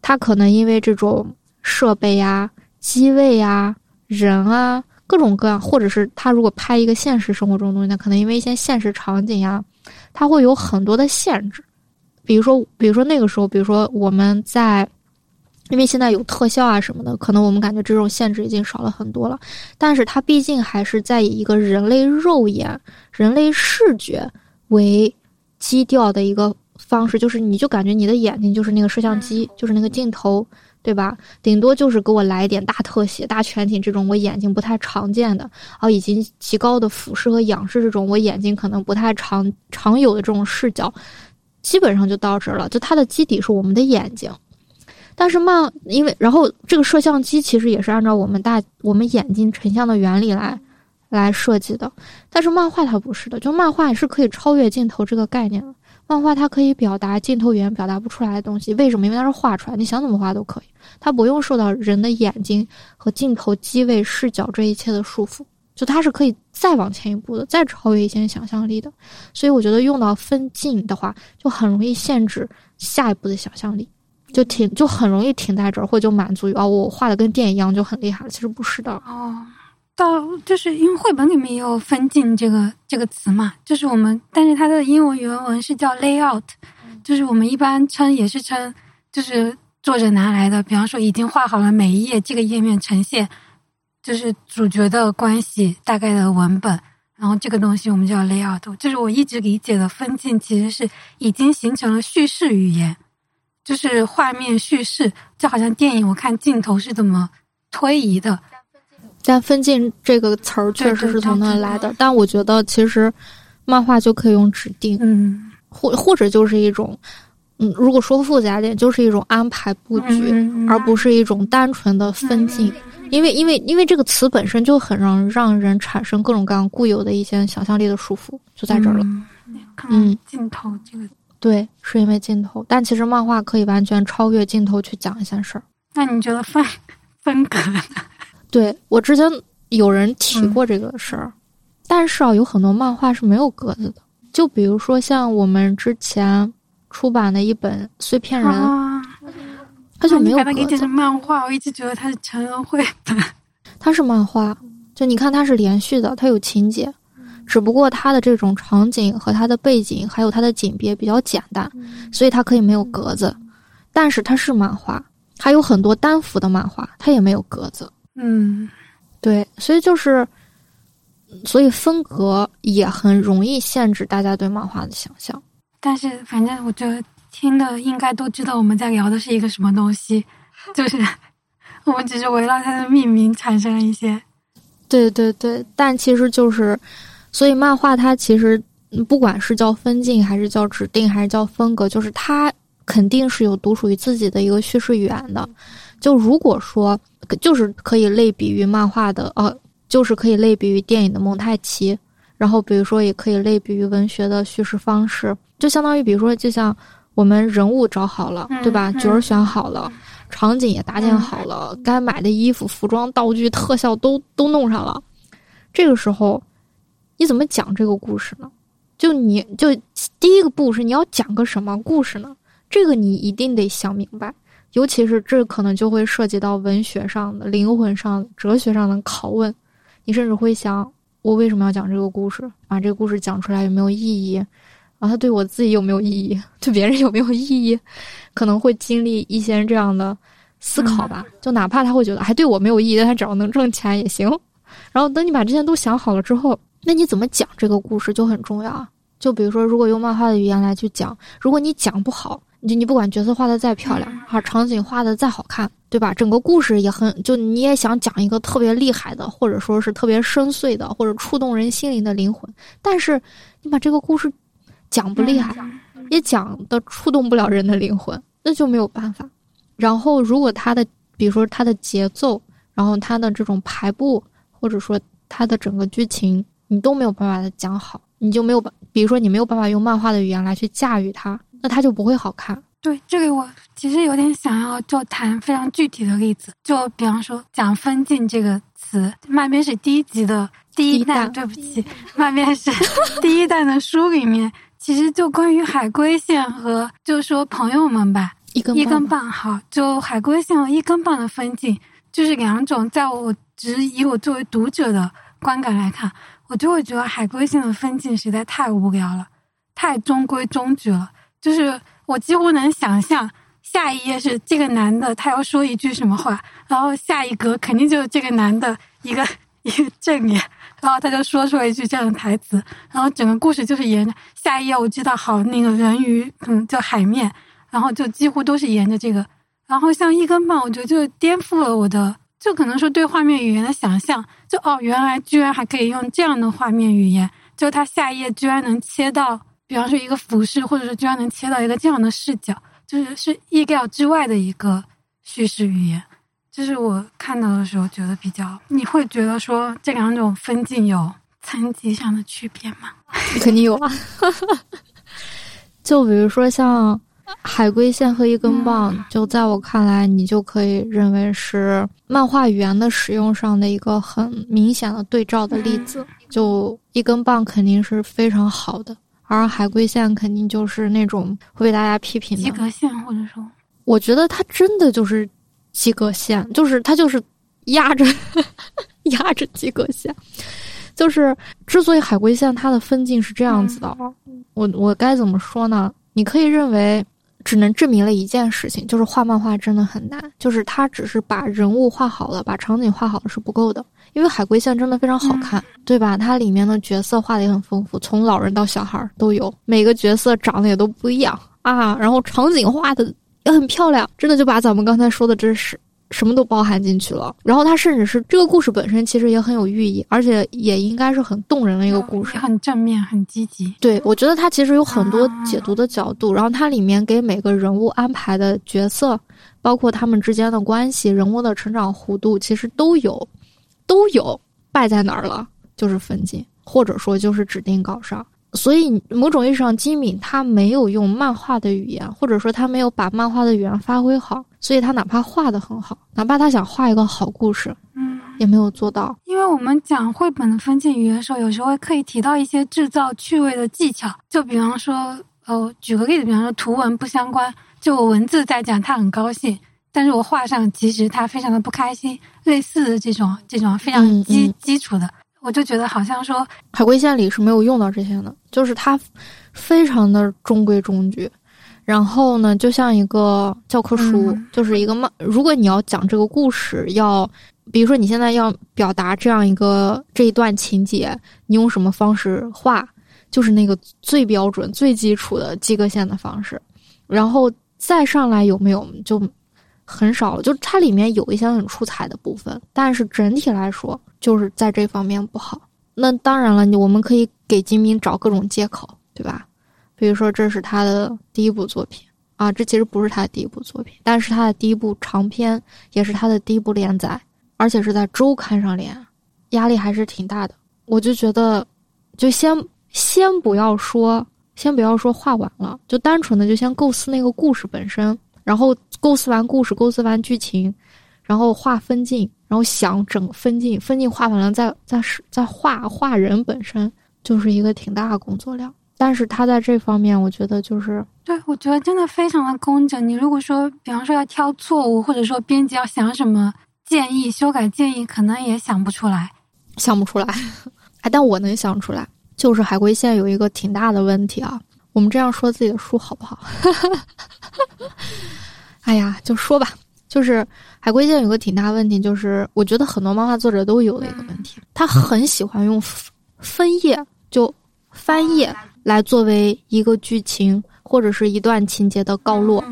它可能因为这种设备呀、机位呀、人啊。各种各样，或者是他如果拍一个现实生活中的东西，那可能因为一些现实场景呀，他会有很多的限制。比如说，比如说那个时候，比如说我们在，因为现在有特效啊什么的，可能我们感觉这种限制已经少了很多了。但是它毕竟还是在以一个人类肉眼、人类视觉为基调的一个方式，就是你就感觉你的眼睛就是那个摄像机，就是那个镜头。对吧？顶多就是给我来一点大特写、大全景这种我眼睛不太常见的啊，以及极高的俯视和仰视这种我眼睛可能不太常常有的这种视角，基本上就到这儿了。就它的基底是我们的眼睛，但是漫因为然后这个摄像机其实也是按照我们大我们眼睛成像的原理来来设计的，但是漫画它不是的，就漫画也是可以超越镜头这个概念的。漫画它可以表达镜头语言表达不出来的东西，为什么？因为它是画出来，你想怎么画都可以，它不用受到人的眼睛和镜头机位、视角这一切的束缚，就它是可以再往前一步的，再超越一些想象力的。所以我觉得用到分镜的话，就很容易限制下一步的想象力，就停，就很容易停在这儿，或者就满足于哦，我画的跟电影一样就很厉害了。其实不是的哦。到就是因为绘本里面也有分镜这个这个词嘛，就是我们，但是它的英文原文是叫 layout，就是我们一般称也是称，就是作者拿来的，比方说已经画好了每一页这个页面呈现，就是主角的关系大概的文本，然后这个东西我们叫 layout。就是我一直理解的分镜其实是已经形成了叙事语言，就是画面叙事，就好像电影我看镜头是怎么推移的。但分镜这个词儿确实是从那来的，但我觉得其实漫画就可以用指定，嗯，或或者就是一种。嗯，如果说复杂点，就是一种安排布局，而不是一种单纯的分镜。因为，因为，因为这个词本身就很让让人产生各种各样固有的一些想象力的束缚，就在这儿了。嗯，镜头这个对，是因为镜头，但其实漫画可以完全超越镜头去讲一些事儿。那你觉得分分格？对我之前有人提过这个事儿，但是啊，有很多漫画是没有格子的，就比如说像我们之前。出版的一本碎片人，它就没有格子。成漫画，我一直觉得它是成人绘本。它是漫画，就你看它是连续的，它有情节，只不过它的这种场景和它的背景还有它的景别比较简单，所以它可以没有格子。但是它是漫画，还有很多单幅的漫画，它也没有格子。嗯，对，所以就是，所以分格也很容易限制大家对漫画的想象。但是，反正我觉得听的应该都知道我们在聊的是一个什么东西，就是我们只是围绕它的命名产生了一些。对对对，但其实就是，所以漫画它其实不管是叫分镜，还是叫指定，还是叫风格，就是它肯定是有独属于自己的一个叙事语言的。就如果说，就是可以类比于漫画的，呃，就是可以类比于电影的蒙太奇，然后比如说也可以类比于文学的叙事方式。就相当于，比如说，就像我们人物找好了，对吧？角儿选好了，场景也搭建好了，该买的衣服、服装、道具、特效都都弄上了。这个时候，你怎么讲这个故事呢？就你就第一个故事你要讲个什么故事呢？这个你一定得想明白。尤其是这可能就会涉及到文学上的、灵魂上、哲学上的拷问。你甚至会想：我为什么要讲这个故事？把这个故事讲出来有没有意义？啊，它对我自己有没有意义？对别人有没有意义？可能会经历一些这样的思考吧。就哪怕他会觉得还对我没有意义，但他只要能挣钱也行。然后等你把这些都想好了之后，那你怎么讲这个故事就很重要。就比如说，如果用漫画的语言来去讲，如果你讲不好，你你不管角色画的再漂亮，哈，场景画的再好看，对吧？整个故事也很，就你也想讲一个特别厉害的，或者说是特别深邃的，或者触动人心灵的灵魂，但是你把这个故事。讲不厉害，也讲的触动不了人的灵魂，那就没有办法。然后，如果他的，比如说他的节奏，然后他的这种排布，或者说他的整个剧情，你都没有办法的讲好，你就没有办，比如说你没有办法用漫画的语言来去驾驭它，那它就不会好看。对，这个我其实有点想要就谈非常具体的例子，就比方说讲分镜这个词，漫边是第一集的第一弹，对不起，漫边是第一弹的书里面。其实就关于海龟线和，就说朋友们吧，一根一根棒好，就海龟线和一根棒的分镜，就是两种。在我只以我作为读者的观感来看，我就会觉得海龟性的分镜实在太无聊了，太中规中矩了。就是我几乎能想象，下一页是这个男的他要说一句什么话，然后下一格肯定就是这个男的一个一个正脸。然后他就说出了一句这样的台词，然后整个故事就是沿着下一页我知道好那个人鱼嗯叫海面，然后就几乎都是沿着这个，然后像一根棒，我觉得就颠覆了我的，就可能说对画面语言的想象，就哦原来居然还可以用这样的画面语言，就它下一页居然能切到，比方说一个俯视，或者是居然能切到一个这样的视角，就是是意料之外的一个叙事语言。就是我看到的时候觉得比较，你会觉得说这两种分镜有层级上的区别吗？肯定有啊，就比如说像海龟线和一根棒，就在我看来，你就可以认为是漫画语言的使用上的一个很明显的对照的例子。就一根棒肯定是非常好的，而海龟线肯定就是那种会被大家批评的及格线，或者说，我觉得它真的就是。及格线就是它，就是压着 压着及格线。就是之所以海龟线它的分镜是这样子的，我我该怎么说呢？你可以认为只能证明了一件事情，就是画漫画真的很难，就是他只是把人物画好了，把场景画好了是不够的。因为海龟线真的非常好看，对吧？它里面的角色画的也很丰富，从老人到小孩都有，每个角色长得也都不一样啊。然后场景画的也很漂亮，真的就把咱们刚才说的这是什么都包含进去了。然后它甚至是这个故事本身其实也很有寓意，而且也应该是很动人的一个故事，很正面、很积极。对，我觉得它其实有很多解读的角度，然后它里面给每个人物安排的角色，包括他们之间的关系、人物的成长弧度，其实都有。都有败在哪儿了，就是分镜，或者说就是指定稿上。所以某种意义上，金敏他没有用漫画的语言，或者说他没有把漫画的语言发挥好。所以他哪怕画的很好，哪怕他想画一个好故事，嗯，也没有做到。因为我们讲绘本的分镜语言的时候，有时候会刻意提到一些制造趣味的技巧，就比方说，呃，举个例子，比方说图文不相关，就我文字在讲，他很高兴。但是我画上其实他非常的不开心，类似的这种这种非常基基础的，我就觉得好像说海龟线里是没有用到这些的，就是它非常的中规中矩，然后呢，就像一个教科书，就是一个漫。如果你要讲这个故事，要比如说你现在要表达这样一个这一段情节，你用什么方式画，就是那个最标准、最基础的及格线的方式，然后再上来有没有就。很少了，就它里面有一些很出彩的部分，但是整体来说就是在这方面不好。那当然了，你我们可以给金兵找各种借口，对吧？比如说这是他的第一部作品啊，这其实不是他的第一部作品，但是他的第一部长篇，也是他的第一部连载，而且是在周刊上连，压力还是挺大的。我就觉得，就先先不要说，先不要说画完了，就单纯的就先构思那个故事本身。然后构思完故事，构思完剧情，然后画分镜，然后想整分镜，分镜画完了再再再画画人本身，就是一个挺大的工作量。但是他在这方面，我觉得就是对我觉得真的非常的工整。你如果说，比方说要挑错误，或者说编辑要想什么建议、修改建议，可能也想不出来，想不出来。哎，但我能想出来，就是海龟线有一个挺大的问题啊。我们这样说自己的书好不好？哎呀，就说吧，就是海龟线有个挺大问题，就是我觉得很多漫画作者都有的一个问题，他很喜欢用分页就翻页来作为一个剧情或者是一段情节的告落。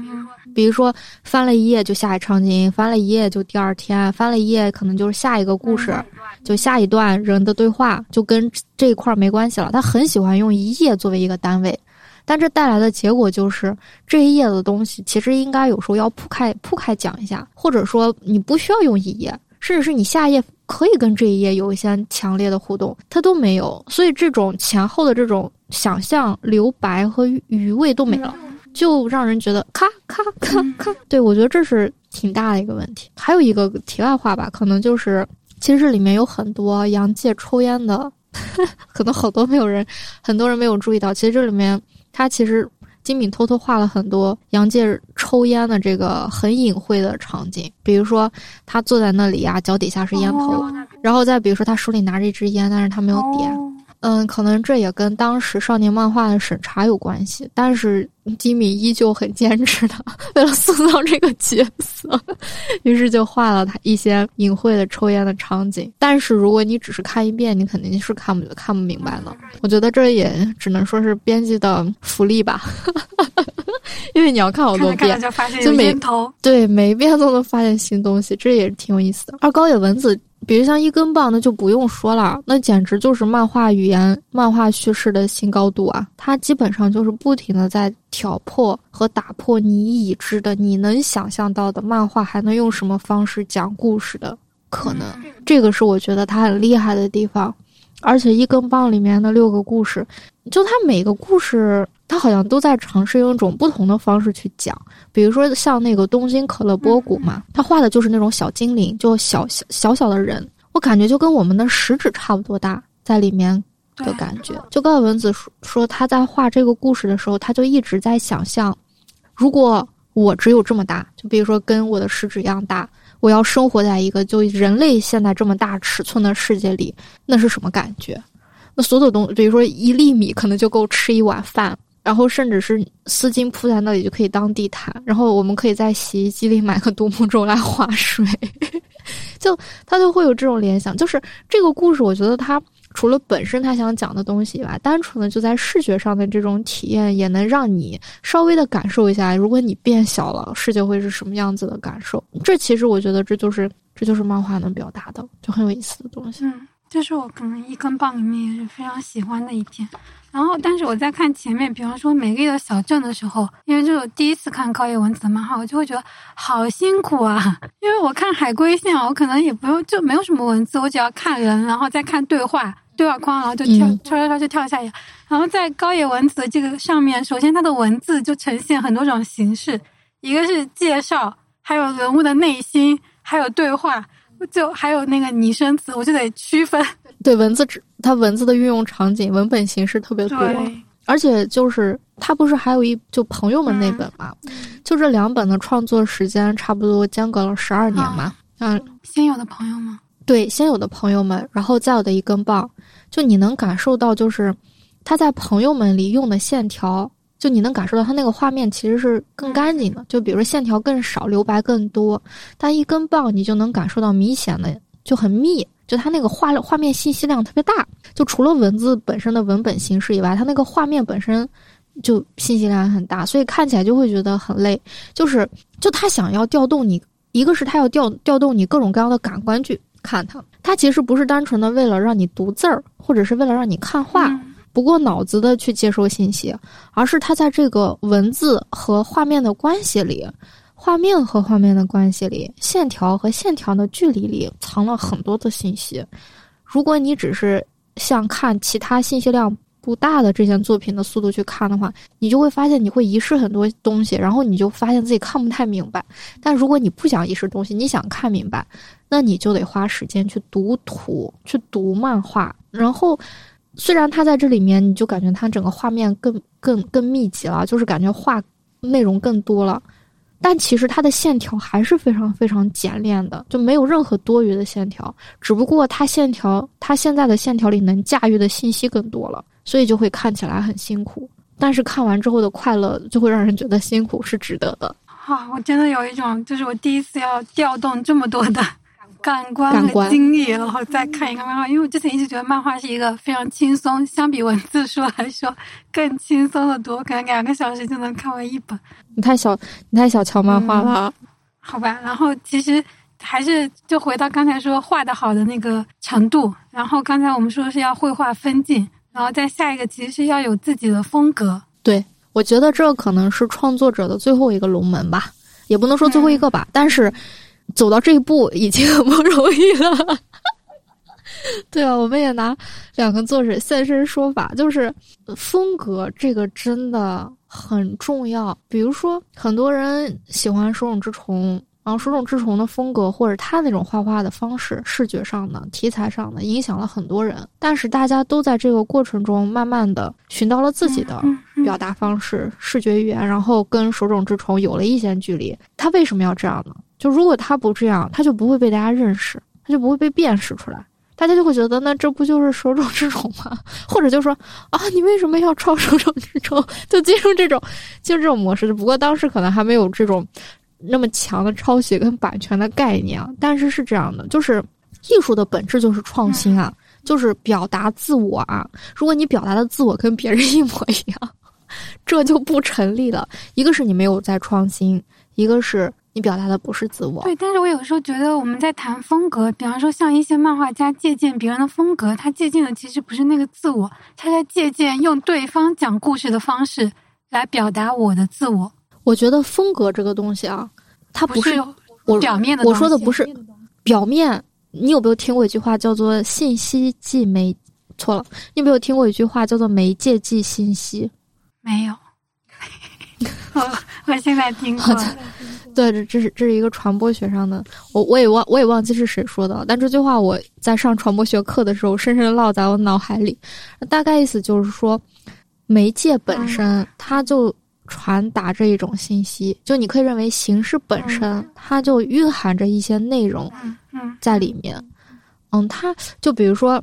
比如说翻了一页就下一场景，翻了一页就第二天，翻了一页可能就是下一个故事，就下一段人的对话，就跟这一块没关系了。他很喜欢用一页作为一个单位。但这带来的结果就是，这一页的东西其实应该有时候要铺开铺开讲一下，或者说你不需要用一页，甚至是你下一页可以跟这一页有一些强烈的互动，它都没有。所以这种前后的这种想象留白和余味都没了，就让人觉得咔咔咔咔。对我觉得这是挺大的一个问题。还有一个题外话吧，可能就是其实这里面有很多杨介抽烟的，可能好多没有人，很多人没有注意到，其实这里面。他其实金敏偷偷画了很多杨介抽烟的这个很隐晦的场景，比如说他坐在那里呀，脚底下是烟头，然后再比如说他手里拿着一支烟，但是他没有点。嗯，可能这也跟当时少年漫画的审查有关系，但是吉米依旧很坚持的，为了塑造这个角色，于是就画了他一些隐晦的抽烟的场景。但是如果你只是看一遍，你肯定是看不看不明白的。我觉得这也只能说是编辑的福利吧，因为你要看好多遍，就每头对每一遍都能发现新东西，这也是挺有意思的。而高野文子。比如像一根棒，那就不用说了，那简直就是漫画语言、漫画叙事的新高度啊！它基本上就是不停的在挑破和打破你已知的、你能想象到的漫画还能用什么方式讲故事的可能。这个是我觉得它很厉害的地方。而且一根棒里面的六个故事，就它每个故事，它好像都在尝试用一种不同的方式去讲。比如说像那个东京可乐波谷嘛，他画的就是那种小精灵，就小小小小的人，我感觉就跟我们的食指差不多大，在里面的感觉。就高文子说说他在画这个故事的时候，他就一直在想象，如果我只有这么大，就比如说跟我的食指一样大。我要生活在一个就人类现在这么大尺寸的世界里，那是什么感觉？那所有东，比如说一粒米，可能就够吃一碗饭。然后甚至是丝巾铺在那里就可以当地毯，然后我们可以在洗衣机里买个独木舟来划水，就他就会有这种联想。就是这个故事，我觉得他除了本身他想讲的东西以外，单纯的就在视觉上的这种体验，也能让你稍微的感受一下，如果你变小了，世界会是什么样子的感受。这其实我觉得这就是这就是漫画能表达的，就很有意思的东西。嗯，这是我可能一根棒里面也是非常喜欢的一篇。然后，但是我在看前面，比方说《美丽的小镇》的时候，因为这是我第一次看高野文子的漫画，我就会觉得好辛苦啊。因为我看海龟线，我可能也不用，就没有什么文字，我只要看人，然后再看对话、对话框，然后就跳，刷刷刷就跳下去。然后在高野文子这个上面，首先它的文字就呈现很多种形式，一个是介绍，还有人物的内心，还有对话，就还有那个拟声词，我就得区分。对文字，它文字的运用场景、文本形式特别多，而且就是它不是还有一就朋友们那本嘛，就这两本的创作时间差不多间隔了十二年嘛。嗯，先有的朋友们，对，先有的朋友们，然后再有的一根棒，就你能感受到，就是他在朋友们里用的线条，就你能感受到他那个画面其实是更干净的，就比如说线条更少，留白更多，但一根棒你就能感受到明显的就很密。就它那个画画面信息量特别大，就除了文字本身的文本形式以外，它那个画面本身就信息量很大，所以看起来就会觉得很累。就是，就他想要调动你，一个是他要调调动你各种各样的感官去看它，它其实不是单纯的为了让你读字儿，或者是为了让你看画，不过脑子的去接收信息，而是它在这个文字和画面的关系里。画面和画面的关系里，线条和线条的距离里藏了很多的信息。如果你只是像看其他信息量不大的这些作品的速度去看的话，你就会发现你会遗失很多东西，然后你就发现自己看不太明白。但如果你不想遗失东西，你想看明白，那你就得花时间去读图，去读漫画。然后，虽然它在这里面，你就感觉它整个画面更更更密集了，就是感觉画内容更多了。但其实它的线条还是非常非常简练的，就没有任何多余的线条。只不过它线条，它现在的线条里能驾驭的信息更多了，所以就会看起来很辛苦。但是看完之后的快乐，就会让人觉得辛苦是值得的。啊，我真的有一种，就是我第一次要调动这么多的。感官和精力，然后再看一个漫画，因为我之前一直觉得漫画是一个非常轻松，相比文字书来说更轻松的多，可能两个小时就能看完一本。你太小，你太小瞧漫画了，好吧？然后其实还是就回到刚才说画的好的那个程度，然后刚才我们说是要绘画分镜，然后再下一个其实是要有自己的风格。对，我觉得这可能是创作者的最后一个龙门吧，也不能说最后一个吧，但是。走到这一步已经 很不容易了，对啊，我们也拿两个作者现身说法，就是风格这个真的很重要。比如说，很多人喜欢手冢治虫，然后手冢治虫的风格或者他那种画画的方式，视觉上的、题材上的，影响了很多人。但是大家都在这个过程中，慢慢的寻到了自己的表达方式、视觉语言，然后跟手冢治虫有了一些距离。他为什么要这样呢？就如果他不这样，他就不会被大家认识，他就不会被辨识出来，大家就会觉得那这不就是手冢治虫吗？或者就说啊，你为什么要抄手冢治虫？就进入这种进入这种模式。不过当时可能还没有这种那么强的抄袭跟版权的概念啊。但是是这样的，就是艺术的本质就是创新啊，就是表达自我啊。如果你表达的自我跟别人一模一样，这就不成立了。一个是你没有在创新，一个是。你表达的不是自我，对。但是我有时候觉得我们在谈风格，比方说像一些漫画家借鉴别人的风格，他借鉴的其实不是那个自我，他在借鉴用对方讲故事的方式来表达我的自我。我觉得风格这个东西啊，它不是我表面的。我说的不是表面。你有没有听过一句话叫做“信息即媒”？错了，你有没有听过一句话叫做“媒介即信息”？没有。我我现在听过。对，这这是这是一个传播学上的，我我也忘我也忘记是谁说的，但这句话我在上传播学课的时候深深烙在我脑海里。大概意思就是说，媒介本身它就传达着一种信息，就你可以认为形式本身它就蕴含着一些内容在里面。嗯，它就比如说，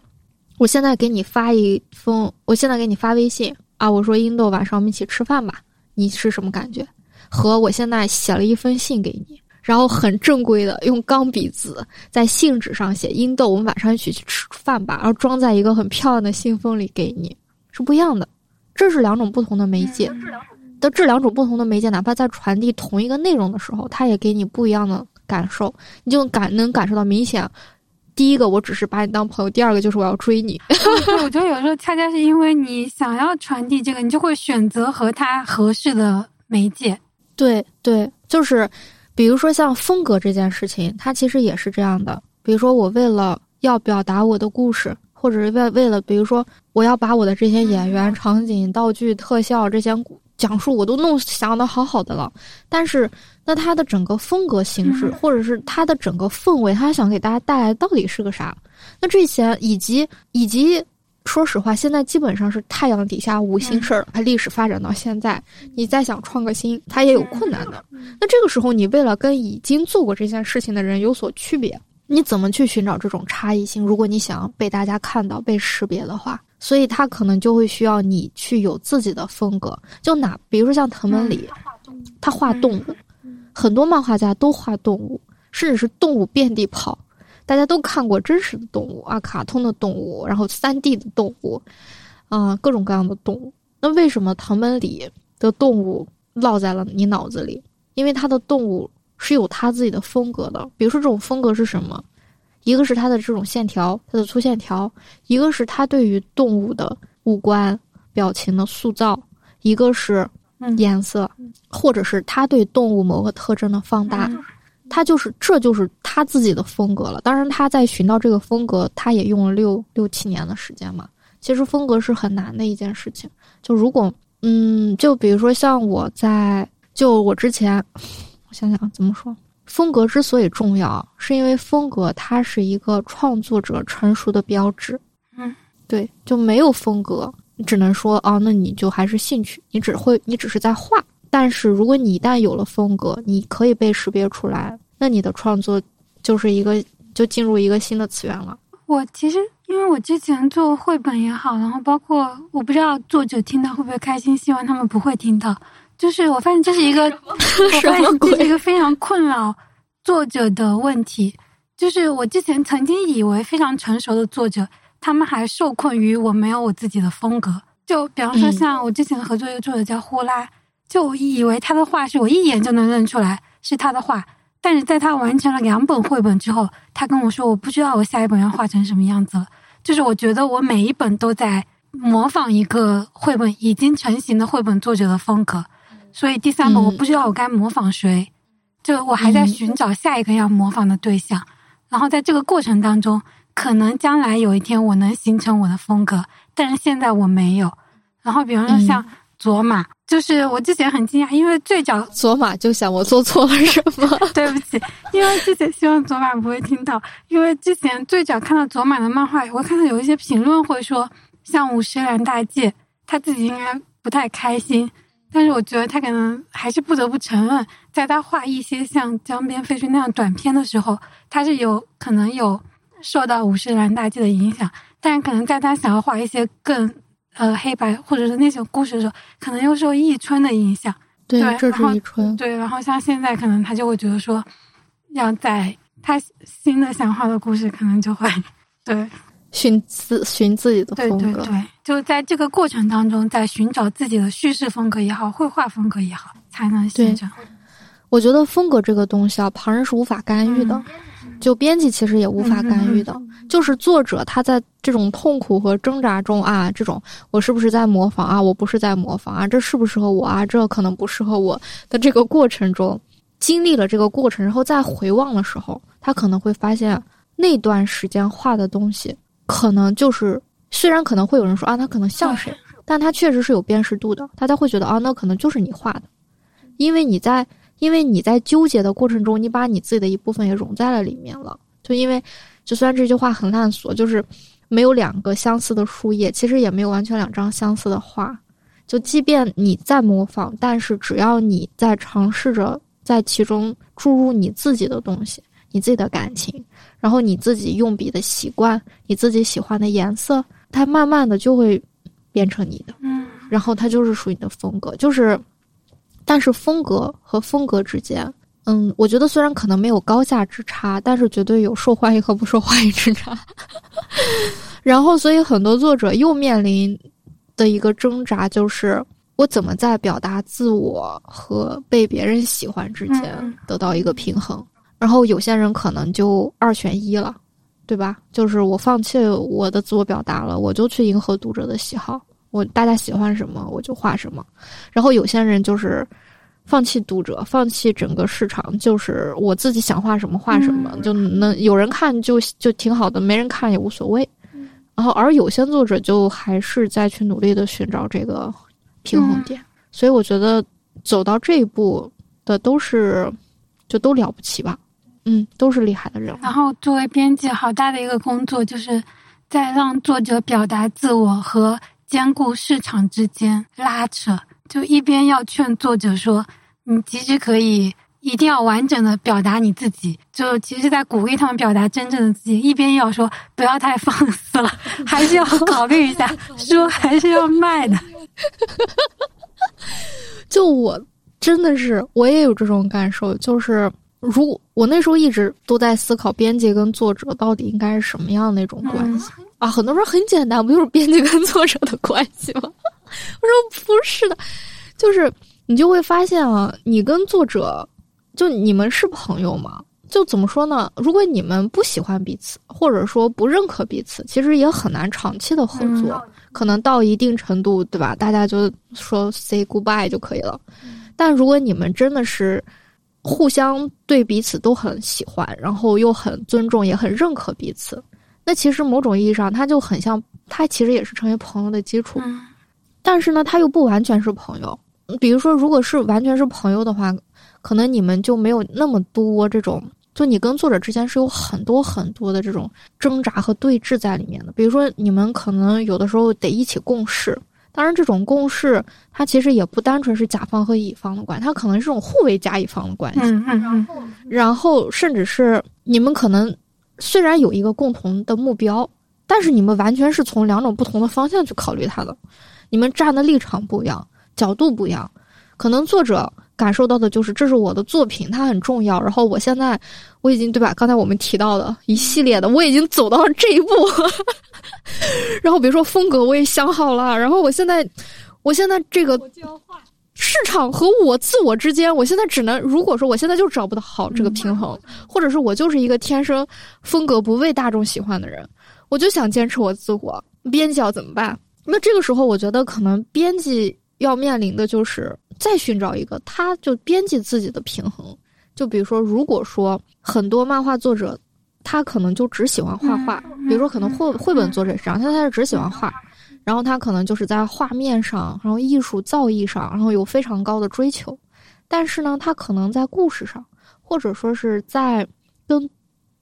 我现在给你发一封，我现在给你发微信，啊，我说英豆晚上我们一起吃饭吧，你是什么感觉？和我现在写了一封信给你，然后很正规的用钢笔字在信纸上写英豆，我们晚上一起去吃饭吧，然后装在一个很漂亮的信封里给你，是不一样的。这是两种不同的媒介，的这两种不同的媒介，哪怕在传递同一个内容的时候，它也给你不一样的感受，你就感能感受到明显。第一个，我只是把你当朋友；第二个，就是我要追你。对我觉得有时候恰恰是因为你想要传递这个，你就会选择和他合适的媒介。对对，就是比如说像风格这件事情，它其实也是这样的。比如说，我为了要表达我的故事，或者是为为了，比如说我要把我的这些演员、场景、道具、特效这些讲述，我都弄想的好好的了，但是。那他的整个风格形式，或者是他的整个氛围，他想给大家带来到底是个啥？那这些以及以及，说实话，现在基本上是太阳底下无新事儿了。它历史发展到现在，你再想创个新，它也有困难的。那这个时候，你为了跟已经做过这件事情的人有所区别，你怎么去寻找这种差异性？如果你想被大家看到、被识别的话，所以他可能就会需要你去有自己的风格。就哪，比如说像藤本里，他画动物。很多漫画家都画动物，甚至是动物遍地跑。大家都看过真实的动物啊，卡通的动物，然后三 D 的动物，啊，各种各样的动物。那为什么藤本里的动物落在了你脑子里？因为他的动物是有他自己的风格的。比如说，这种风格是什么？一个是它的这种线条，它的粗线条；一个是它对于动物的五官表情的塑造；一个是。颜色，或者是它对动物某个特征的放大，他就是这就是他自己的风格了。当然，他在寻到这个风格，他也用了六六七年的时间嘛。其实风格是很难的一件事情。就如果，嗯，就比如说像我在，就我之前，我想想怎么说，风格之所以重要，是因为风格它是一个创作者成熟的标志。嗯，对，就没有风格。你只能说啊，那你就还是兴趣，你只会，你只是在画。但是如果你一旦有了风格，你可以被识别出来，那你的创作就是一个，就进入一个新的次元了。我其实因为我之前做绘本也好，然后包括我不知道作者听到会不会开心，希望他们不会听到。就是我发现这是一个，我发现这是一个非常困扰作者的问题。就是我之前曾经以为非常成熟的作者。他们还受困于我没有我自己的风格，就比方说像我之前合作一个作者叫呼啦，就我以为他的画是我一眼就能认出来是他的画，但是在他完成了两本绘本之后，他跟我说我不知道我下一本要画成什么样子了，就是我觉得我每一本都在模仿一个绘本已经成型的绘本作者的风格，所以第三个我不知道我该模仿谁，就我还在寻找下一个要模仿的对象，然后在这个过程当中。可能将来有一天我能形成我的风格，但是现在我没有。然后，比方说像佐马，就是我之前很惊讶，因为最早佐马就想我做错了什么？对不起，因为之前希望佐马不会听到，因为之前最早看到佐马的漫画，我看到有一些评论会说，像五十岚大介，他自己应该不太开心。但是我觉得他可能还是不得不承认，在他画一些像江边废墟那样短片的时候，他是有可能有。受到五十岚大介的影响，但可能在他想要画一些更呃黑白或者是那种故事的时候，可能又受易春的影响。对，这是易春。对，然后像现在，可能他就会觉得说，要在他新的想画的故事，可能就会 对寻自寻自己的风格。对对对，就在这个过程当中，在寻找自己的叙事风格也好，绘画风格也好，才能形成。我觉得风格这个东西啊，旁人是无法干预的。就编辑其实也无法干预的，就是作者他在这种痛苦和挣扎中啊，这种我是不是在模仿啊？我不是在模仿啊？这适不适合我啊？这可能不适合我的这个过程中，经历了这个过程，然后再回望的时候，他可能会发现那段时间画的东西，可能就是虽然可能会有人说啊，他可能像谁，但他确实是有辨识度的，大家会觉得啊，那可能就是你画的，因为你在。因为你在纠结的过程中，你把你自己的一部分也融在了里面了。就因为，就虽然这句话很烂俗，就是没有两个相似的树叶，其实也没有完全两张相似的画。就即便你在模仿，但是只要你在尝试着在其中注入你自己的东西，你自己的感情，然后你自己用笔的习惯，你自己喜欢的颜色，它慢慢的就会变成你的。嗯。然后它就是属于你的风格，就是，但是风格和风格之间，嗯，我觉得虽然可能没有高下之差，但是绝对有受欢迎和不受欢迎之差。然后，所以很多作者又面临的一个挣扎就是。我怎么在表达自我和被别人喜欢之间得到一个平衡？然后有些人可能就二选一了，对吧？就是我放弃我的自我表达了，我就去迎合读者的喜好，我大家喜欢什么我就画什么。然后有些人就是放弃读者，放弃整个市场，就是我自己想画什么画什么，就能有人看就就挺好的，没人看也无所谓。然后而有些作者就还是在去努力的寻找这个。平衡点，所以我觉得走到这一步的都是，就都了不起吧，嗯，都是厉害的人。然后作为编辑，好大的一个工作，就是在让作者表达自我和兼顾市场之间拉扯，就一边要劝作者说，你其实可以一定要完整的表达你自己，就其实在鼓励他们表达真正的自己，一边要说不要太放肆了，还是要考虑一下，书还是要卖的。就我真的是，我也有这种感受。就是如果我那时候一直都在思考，编辑跟作者到底应该是什么样那种关系啊？很多人很简单，不就是编辑跟作者的关系吗？我说不是的，就是你就会发现啊，你跟作者就你们是朋友吗？就怎么说呢？如果你们不喜欢彼此，或者说不认可彼此，其实也很难长期的合作。可能到一定程度，对吧？大家就说 say goodbye 就可以了。但如果你们真的是互相对彼此都很喜欢，然后又很尊重，也很认可彼此，那其实某种意义上，他就很像，他其实也是成为朋友的基础。但是呢，他又不完全是朋友。比如说，如果是完全是朋友的话，可能你们就没有那么多这种。就你跟作者之间是有很多很多的这种挣扎和对峙在里面的，比如说你们可能有的时候得一起共事，当然这种共事它其实也不单纯是甲方和乙方的关系，它可能是这种互为甲乙方的关系。嗯嗯嗯。然后甚至是你们可能虽然有一个共同的目标，但是你们完全是从两种不同的方向去考虑它的，你们站的立场不一样，角度不一样，可能作者。感受到的就是这是我的作品，它很重要。然后我现在我已经对吧？刚才我们提到的一系列的，我已经走到了这一步。然后比如说风格我也想好了，然后我现在我现在这个市场和我自我之间，我现在只能如果说我现在就找不到好这个平衡，或者是我就是一个天生风格不被大众喜欢的人，我就想坚持我自我。编辑要怎么办？那这个时候我觉得可能编辑要面临的就是。再寻找一个，他就编辑自己的平衡。就比如说，如果说很多漫画作者，他可能就只喜欢画画，比如说可能绘绘本作者是这样，他他是只喜欢画，然后他可能就是在画面上，然后艺术造诣上，然后有非常高的追求，但是呢，他可能在故事上，或者说是在跟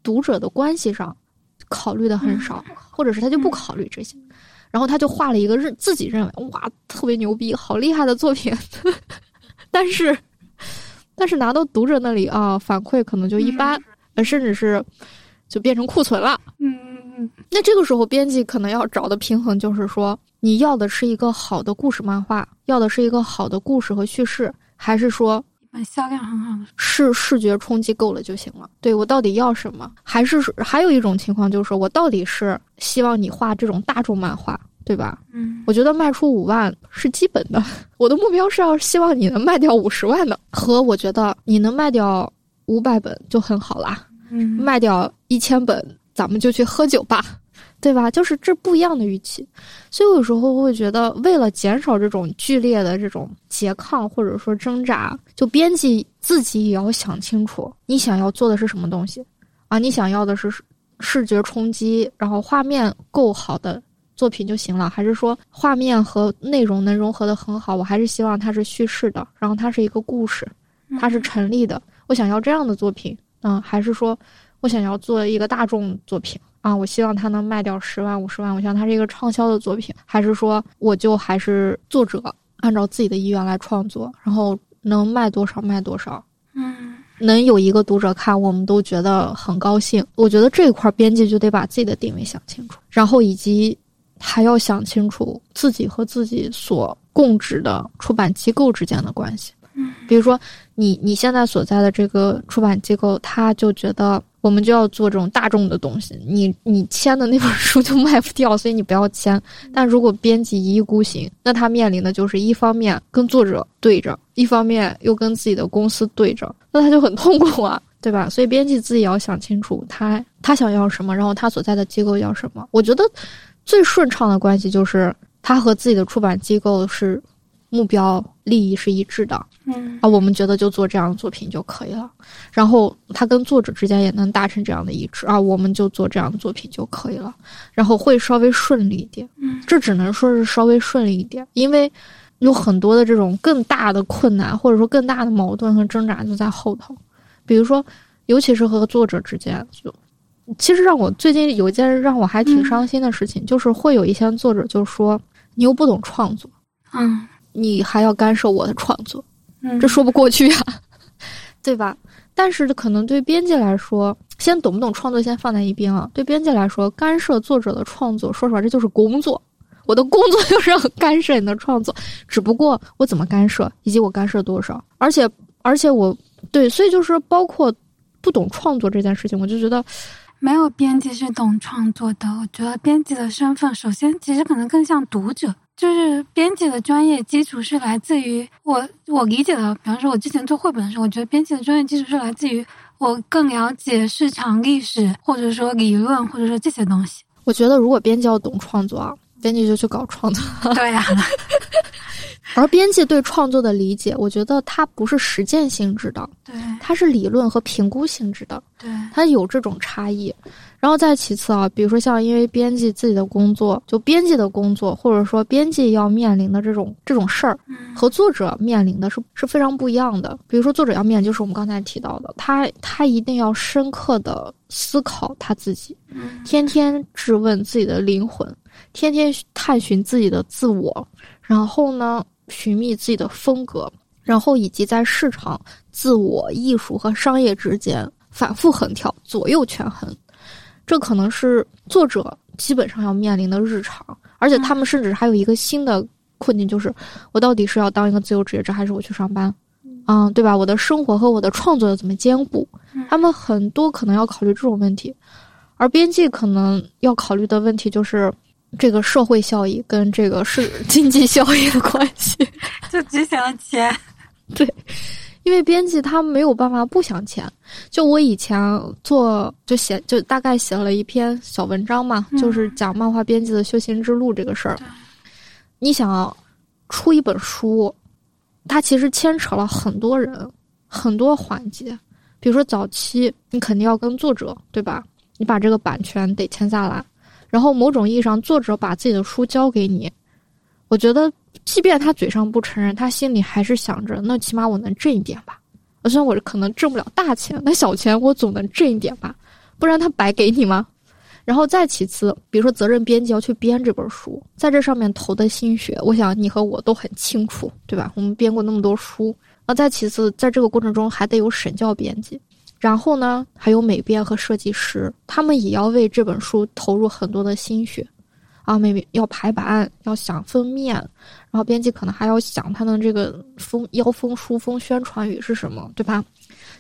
读者的关系上，考虑的很少，或者是他就不考虑这些。然后他就画了一个认自己认为哇特别牛逼好厉害的作品，但是，但是拿到读者那里啊反馈可能就一般，呃甚至是就变成库存了。嗯嗯嗯。那这个时候编辑可能要找的平衡就是说，你要的是一个好的故事漫画，要的是一个好的故事和叙事，还是说销量很好的视视觉冲击够了就行了？对我到底要什么？还是还有一种情况就是说我到底是希望你画这种大众漫画？对吧？嗯，我觉得卖出五万是基本的。我的目标是要希望你能卖掉五十万的，和我觉得你能卖掉五百本就很好啦。嗯，卖掉一千本，咱们就去喝酒吧，对吧？就是这不一样的预期。所以有时候会觉得，为了减少这种剧烈的这种拮抗或者说挣扎，就编辑自己也要想清楚，你想要做的是什么东西啊？你想要的是视觉冲击，然后画面够好的。作品就行了，还是说画面和内容能融合的很好？我还是希望它是叙事的，然后它是一个故事，它是成立的。我想要这样的作品，嗯，还是说我想要做一个大众作品啊？我希望它能卖掉十万、五十万，我希望它是一个畅销的作品，还是说我就还是作者按照自己的意愿来创作，然后能卖多少卖多少？嗯，能有一个读者看，我们都觉得很高兴。我觉得这一块编辑就得把自己的定位想清楚，然后以及。还要想清楚自己和自己所供职的出版机构之间的关系。比如说你你现在所在的这个出版机构，他就觉得我们就要做这种大众的东西，你你签的那本书就卖不掉，所以你不要签。但如果编辑一意孤行，那他面临的就是一方面跟作者对着，一方面又跟自己的公司对着，那他就很痛苦啊，对吧？所以编辑自己也要想清楚，他他想要什么，然后他所在的机构要什么。我觉得最顺畅的关系就是他和自己的出版机构是目标利益是一致的。嗯啊，我们觉得就做这样的作品就可以了。然后他跟作者之间也能达成这样的一致啊，我们就做这样的作品就可以了。然后会稍微顺利一点，嗯这只能说是稍微顺利一点，因为有很多的这种更大的困难，或者说更大的矛盾和挣扎就在后头。比如说，尤其是和作者之间，就其实让我最近有一件让我还挺伤心的事情，就是会有一些作者就说你又不懂创作，嗯你还要干涉我的创作。嗯，这说不过去啊，对吧？但是可能对编辑来说，先懂不懂创作先放在一边啊。对编辑来说，干涉作者的创作，说实话，这就是工作。我的工作就是要干涉你的创作，只不过我怎么干涉，以及我干涉多少，而且而且我对，所以就是包括不懂创作这件事情，我就觉得没有编辑是懂创作的。我觉得编辑的身份，首先其实可能更像读者，就是编辑的专业基础是来自于我我理解的。比方说，我之前做绘本的时候，我觉得编辑的专业基础是来自于我更了解市场历史，或者说理论，或者说这些东西。我觉得如果编辑要懂创作啊，编辑就去搞创作。对呀、而编辑对创作的理解，我觉得它不是实践性质的，对它是理论和评估性质的。对，它有这种差异。然后再其次啊，比如说像因为编辑自己的工作，就编辑的工作，或者说编辑要面临的这种这种事儿，嗯和作者面临的是是非常不一样的。比如说作者要面，就是我们刚才提到的，他他一定要深刻的思考他自己，嗯天天质问自己的灵魂，天天探寻自己的自我，然后呢，寻觅自己的风格，然后以及在市场、自我、艺术和商业之间反复横跳，左右权衡。这可能是作者基本上要面临的日常，而且他们甚至还有一个新的困境，就是我到底是要当一个自由职业者，还是我去上班？嗯，对吧？我的生活和我的创作要怎么兼顾？他们很多可能要考虑这种问题，而编辑可能要考虑的问题就是这个社会效益跟这个是经济效益的关系。就只想要钱。因为编辑他没有办法不想钱。就我以前做就写就大概写了一篇小文章嘛，嗯就是讲漫画编辑的修行之路这个事儿。你想出一本书，它其实牵扯了很多人、很多环节。比如说早期，你肯定要跟作者对吧？你把这个版权得签下来，然后某种意义上，作者把自己的书交给你。我觉得，即便他嘴上不承认，他心里还是想着，那起码我能挣一点吧。虽然我可能挣不了大钱，但小钱我总能挣一点吧，不然他白给你吗？然后再其次，比如说责任编辑要去编这本书，在这上面投的心血，我想你和我都很清楚，对吧？我们编过那么多书，那再其次，在这个过程中还得有审校编辑，然后呢，还有美编和设计师，他们也要为这本书投入很多的心血。啊，美编要排版，要想封面，然后编辑可能还要想它的这个封腰封、书封、宣传语是什么，对吧？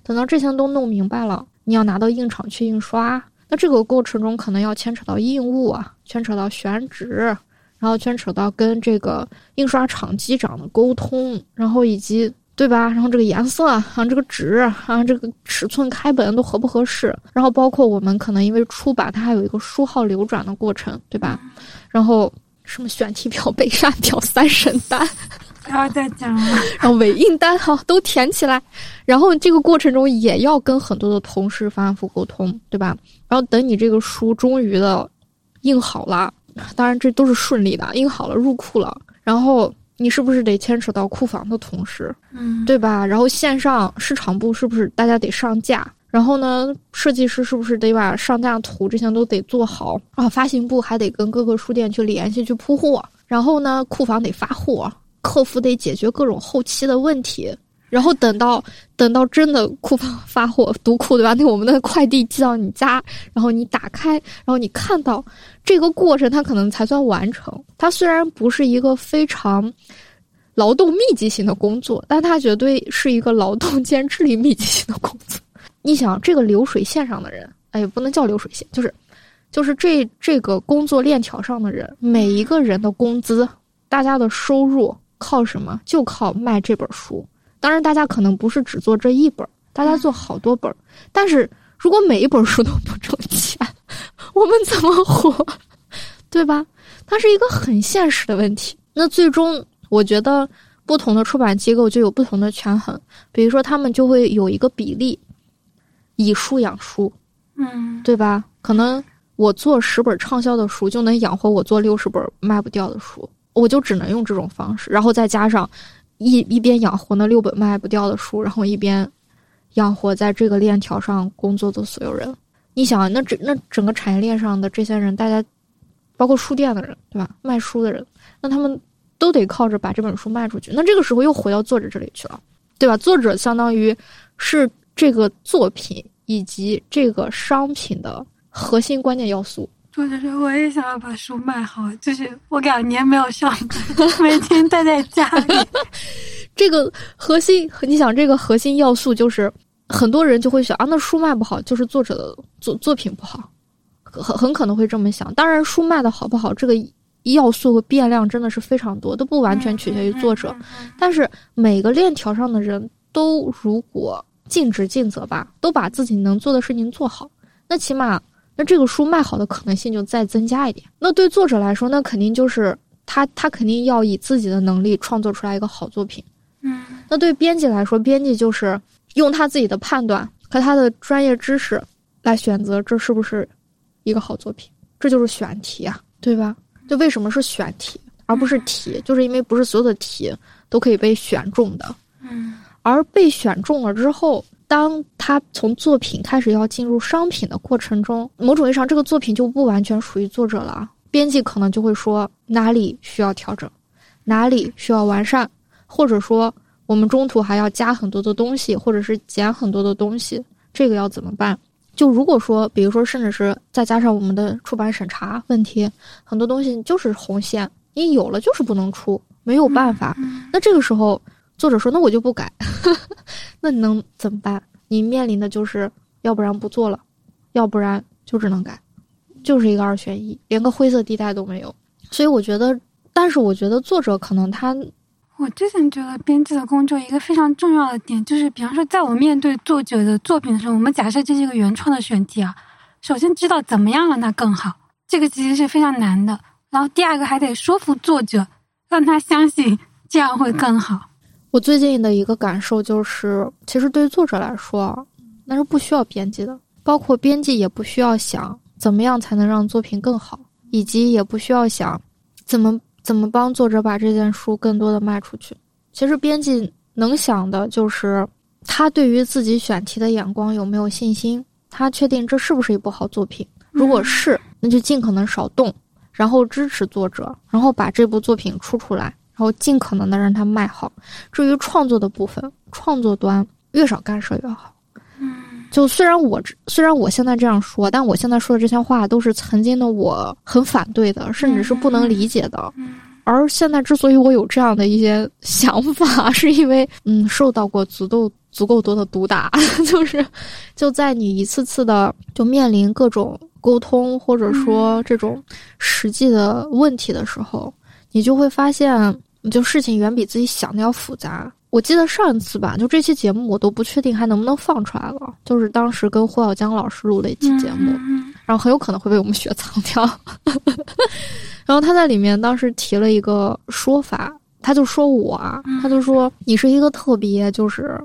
等到这些都弄明白了，你要拿到印厂去印刷，那这个过程中可能要牵扯到印务啊，牵扯到选址，然后牵扯到跟这个印刷厂机长的沟通，然后以及对吧？然后这个颜色啊，这个纸啊，这个尺寸开本都合不合适？然后包括我们可能因为出版，它还有一个书号流转的过程，对吧？然后什么选题表、备删表、三审单，不要再讲了。然后尾印单哈都填起来，然后这个过程中也要跟很多的同事反复沟通，对吧？然后等你这个书终于的印好了，当然这都是顺利的，印好了入库了，然后你是不是得牵扯到库房的同时，嗯，对吧？然后线上市场部是不是大家得上架？然后呢，设计师是不是得把上架图这些都得做好啊？发行部还得跟各个书店去联系去铺货，然后呢，库房得发货，客服得解决各种后期的问题。然后等到等到真的库房发货读库对吧？那我们的快递寄到你家，然后你打开，然后你看到这个过程，它可能才算完成。它虽然不是一个非常劳动密集型的工作，但它绝对是一个劳动兼智力密集型的工作。你想，这个流水线上的人，哎，不能叫流水线，就是，就是这这个工作链条上的人，每一个人的工资，大家的收入靠什么？就靠卖这本书。当然，大家可能不是只做这一本，大家做好多本。但是如果每一本书都不挣钱，我们怎么活？对吧？它是一个很现实的问题。那最终，我觉得不同的出版机构就有不同的权衡。比如说，他们就会有一个比例。以书养书，嗯，对吧？可能我做十本畅销的书，就能养活我做六十本卖不掉的书，我就只能用这种方式，然后再加上一一边养活那六本卖不掉的书，然后一边养活在这个链条上工作的所有人。你想，那整那整个产业链上的这些人，大家包括书店的人，对吧？卖书的人，那他们都得靠着把这本书卖出去。那这个时候又回到作者这里去了，对吧？作者相当于是。这个作品以及这个商品的核心关键要素，作者说：“我也想要把书卖好，就是我两年没有上班，每天待在家里。这个核心，你想，这个核心要素就是很多人就会想啊，那书卖不好，就是作者的作作品不好，很很可能会这么想。当然，书卖的好不好，这个要素和变量真的是非常多，都不完全取决于作者。但是每个链条上的人都如果。尽职尽责吧，都把自己能做的事情做好。那起码，那这个书卖好的可能性就再增加一点。那对作者来说，那肯定就是他，他肯定要以自己的能力创作出来一个好作品。嗯。那对编辑来说，编辑就是用他自己的判断和他的专业知识来选择这是不是一个好作品。这就是选题啊，对吧？就为什么是选题而不是题，就是因为不是所有的题都可以被选中的。嗯。而被选中了之后，当他从作品开始要进入商品的过程中，某种意义上，这个作品就不完全属于作者了。编辑可能就会说哪里需要调整，哪里需要完善，或者说我们中途还要加很多的东西，或者是减很多的东西，这个要怎么办？就如果说，比如说，甚至是再加上我们的出版审查问题，很多东西就是红线，你有了就是不能出，没有办法。那这个时候。作者说：“那我就不改，那你能怎么办？你面临的就是要不然不做了，要不然就只能改，就是一个二选一，连个灰色地带都没有。所以我觉得，但是我觉得作者可能他，我之前觉得编辑的工作一个非常重要的点就是，比方说，在我面对作者的作品的时候，我们假设这是一个原创的选题啊，首先知道怎么样让它更好，这个其实是非常难的。然后第二个还得说服作者，让他相信这样会更好。”我最近的一个感受就是，其实对于作者来说，那是不需要编辑的，包括编辑也不需要想怎么样才能让作品更好，以及也不需要想怎么怎么帮作者把这件书更多的卖出去。其实编辑能想的就是他对于自己选题的眼光有没有信心，他确定这是不是一部好作品。如果是，那就尽可能少动，然后支持作者，然后把这部作品出出来。然后尽可能的让它卖好。至于创作的部分，创作端越少干涉越好。嗯，就虽然我虽然我现在这样说，但我现在说的这些话都是曾经的我很反对的，甚至是不能理解的。而现在之所以我有这样的一些想法，是因为嗯受到过足够足够多的毒打，就是就在你一次次的就面临各种沟通或者说这种实际的问题的时候，你就会发现。就事情远比自己想的要复杂。我记得上一次吧，就这期节目我都不确定还能不能放出来了。就是当时跟胡小江老师录的一期节目，然后很有可能会被我们雪藏掉。然后他在里面当时提了一个说法，他就说我啊，他就说你是一个特别就是，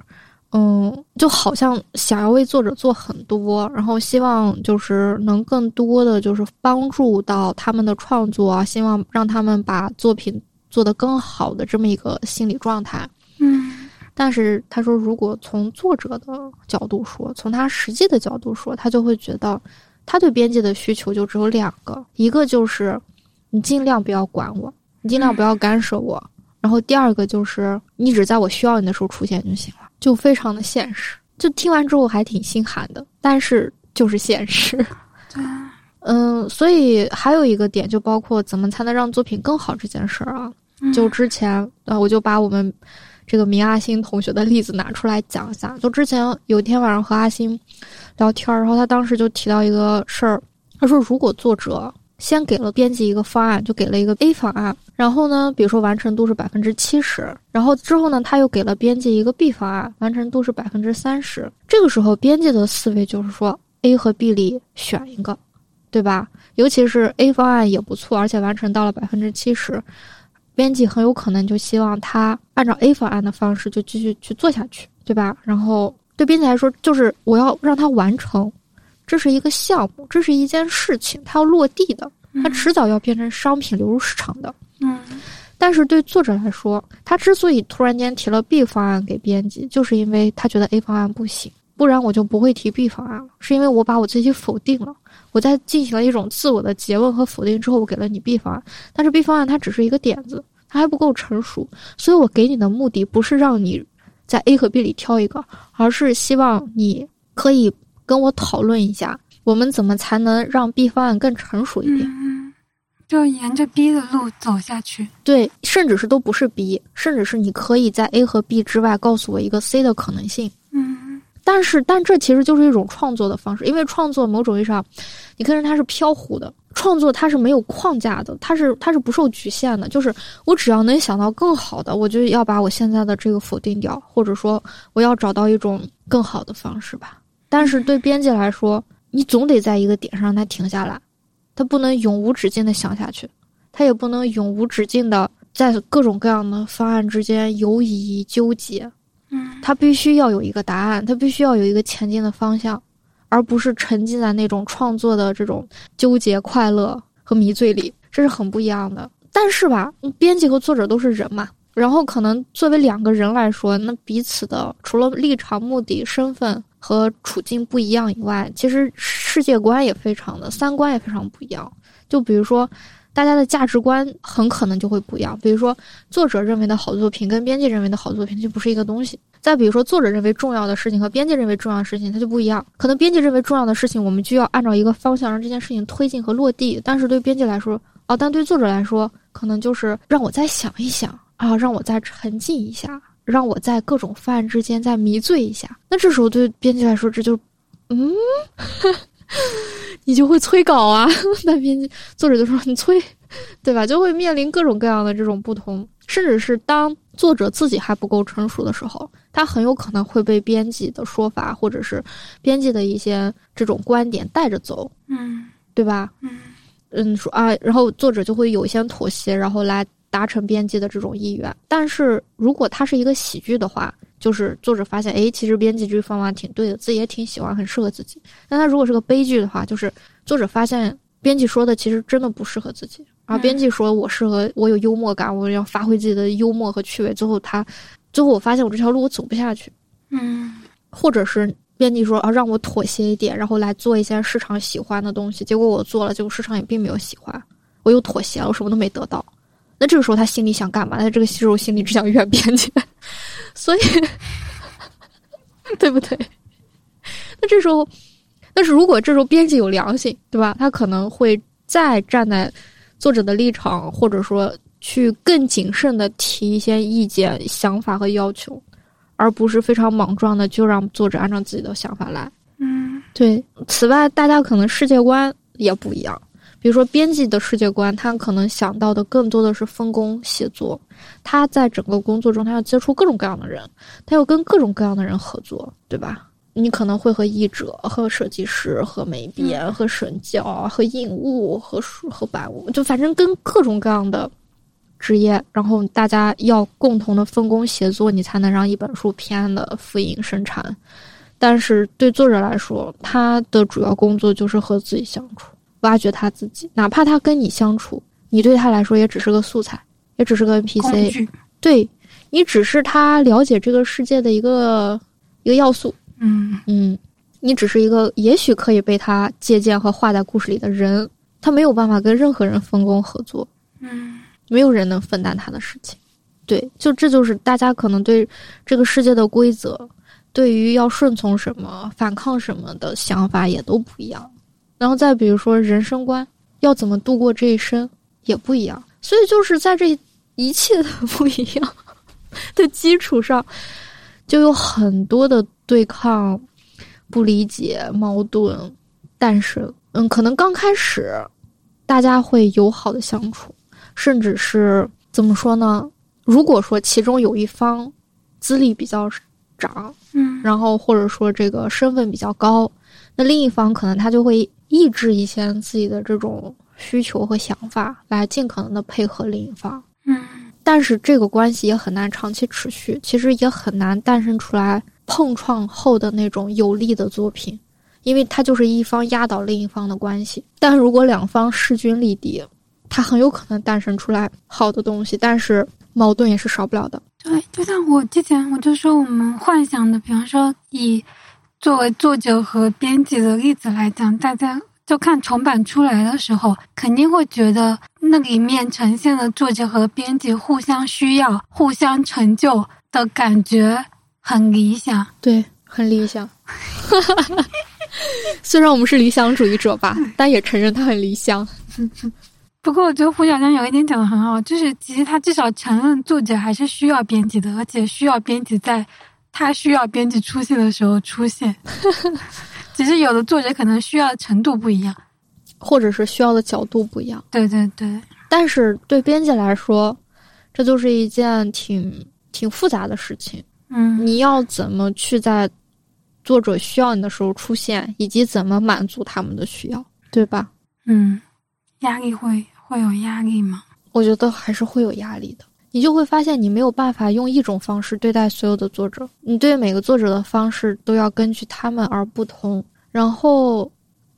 嗯，就好像想要为作者做很多，然后希望就是能更多的就是帮助到他们的创作啊，希望让他们把作品。做得更好的这么一个心理状态，嗯，但是他说，如果从作者的角度说，从他实际的角度说，他就会觉得，他对编辑的需求就只有两个，一个就是你尽量不要管我，你尽量不要干涉我，然后第二个就是你只在我需要你的时候出现就行了，就非常的现实。就听完之后还挺心寒的，但是就是现实。对，嗯，所以还有一个点就包括怎么才能让作品更好这件事儿啊。就之前呃，我就把我们这个明阿星同学的例子拿出来讲一下。就之前有一天晚上和阿星聊天，然后他当时就提到一个事儿，他说如果作者先给了编辑一个方案，就给了一个 A 方案。然后呢，比如说完成度是百分之七十，然后之后呢，他又给了编辑一个 B 方案，完成度是百分之三十。这个时候，编辑的思维就是说 A 和 B 里选一个，对吧？尤其是 A 方案也不错，而且完成到了百分之七十，编辑很有可能就希望他按照 A 方案的方式就继续去做下去，对吧？然后对编辑来说，就是我要让他完成，这是一个项目，这是一件事情，它要落地的，它迟早要变成商品流入市场的。嗯，但是对作者来说，他之所以突然间提了 B 方案给编辑，就是因为他觉得 A 方案不行，不然我就不会提 B 方案了。是因为我把我自己否定了，我在进行了一种自我的诘问和否定之后，我给了你 B 方案。但是 B 方案它只是一个点子，它还不够成熟，所以我给你的目的不是让你在 A 和 B 里挑一个，而是希望你可以跟我讨论一下，我们怎么才能让 B 方案更成熟一点。就沿着 B 的路走下去，对，甚至是都不是 B，甚至是你可以在 A 和 B 之外告诉我一个 C 的可能性。但是，但这其实就是一种创作的方式，因为创作某种意义上，你看着它是飘忽的，创作它是没有框架的，它是它是不受局限的，就是我只要能想到更好的，我就要把我现在的这个否定掉，或者说我要找到一种更好的方式吧。但是对编辑来说，你总得在一个点上让它停下来。他不能永无止境的想下去，他也不能永无止境的在各种各样的方案之间游移纠结。嗯，他必须要有一个答案，他必须要有一个前进的方向，而不是沉浸在那种创作的这种纠结、快乐和迷醉里，这是很不一样的。但是吧，编辑和作者都是人嘛，然后可能作为两个人来说，那彼此的除了立场、目的、身份。和处境不一样以外，其实世界观也非常的，三观也非常不一样。就比如说，大家的价值观很可能就会不一样。比如说，作者认为的好作品跟编辑认为的好作品就不是一个东西。再比如说，作者认为重要的事情和编辑认为重要的事情，它就不一样。可能编辑认为重要的事情，我们就要按照一个方向让这件事情推进和落地。但是对编辑来说，哦，但对作者来说，可能就是让我再想一想啊，让我再沉浸一下。让我在各种方案之间再迷醉一下，那这时候对编辑来说，这就，嗯，你就会催稿啊。那编辑作者就说你催，对吧？就会面临各种各样的这种不同，甚至是当作者自己还不够成熟的时候，他很有可能会被编辑的说法或者是编辑的一些这种观点带着走，嗯，对吧？嗯嗯，说啊，然后作者就会有一些妥协，然后来。达成编辑的这种意愿，但是如果它是一个喜剧的话，就是作者发现，哎，其实编辑这个方法挺对的，自己也挺喜欢，很适合自己。但他如果是个悲剧的话，就是作者发现编辑说的其实真的不适合自己，而编辑说我适合，我有幽默感，我要发挥自己的幽默和趣味。最后他，最后我发现我这条路我走不下去。嗯，或者是编辑说啊，让我妥协一点，然后来做一些市场喜欢的东西，结果我做了，结果市场也并没有喜欢，我又妥协了，我什么都没得到。那这个时候他心里想干嘛？他这个时候心里只想怨编辑，所以，对不对？那这时候，但是如果这时候编辑有良心，对吧？他可能会再站在作者的立场，或者说去更谨慎的提一些意见、想法和要求，而不是非常莽撞的就让作者按照自己的想法来。嗯，对。此外，大家可能世界观也不一样。比如说，编辑的世界观，他可能想到的更多的是分工协作。他在整个工作中，他要接触各种各样的人，他要跟各种各样的人合作，对吧？你可能会和译者、和设计师、和美编、和审教、和印务、和书、和版务，就反正跟各种各样的职业，然后大家要共同的分工协作，你才能让一本书平安的复印生产。但是对作者来说，他的主要工作就是和自己相处。挖掘他自己，哪怕他跟你相处，你对他来说也只是个素材，也只是个 NPC，对你只是他了解这个世界的一个一个要素。嗯嗯，你只是一个也许可以被他借鉴和画在故事里的人，他没有办法跟任何人分工合作。嗯，没有人能分担他的事情。对，就这就是大家可能对这个世界的规则，对于要顺从什么、反抗什么的想法也都不一样。然后再比如说人生观，要怎么度过这一生也不一样。所以就是在这一切的 不一样的基础上，就有很多的对抗、不理解、矛盾。但是，嗯，可能刚开始大家会友好的相处，甚至是怎么说呢？如果说其中有一方资历比较长，嗯，然后或者说这个身份比较高，那另一方可能他就会抑制一些自己的这种需求和想法，来尽可能的配合另一方。嗯，但是这个关系也很难长期持续，其实也很难诞生出来碰撞后的那种有力的作品。因为它就是一方压倒另一方的关系，但如果两方势均力敌，它很有可能诞生出来好的东西，但是矛盾也是少不了的。对，就像我之前我就说，我们幻想的，比方说以作为作者和编辑的例子来讲，大家就看重版出来的时候，肯定会觉得那里面呈现的作者和编辑互相需要、互相成就的感觉很理想。对，很理想。虽然我们是理想主义者吧，但也承认他很理想。不过，我觉得胡小江有一点讲的很好，就是其实他至少承认作者还是需要编辑的，而且需要编辑在他需要编辑出现的时候出现。只是有的作者可能需要的程度不一样，或者是需要的角度不一样。对对对。但是对编辑来说，这就是一件挺挺复杂的事情。嗯，你要怎么去在？作者需要你的时候出现，以及怎么满足他们的需要，对吧？嗯，压力会会有压力吗？我觉得还是会有压力的。你就会发现，你没有办法用一种方式对待所有的作者，你对每个作者的方式都要根据他们而不同。然后，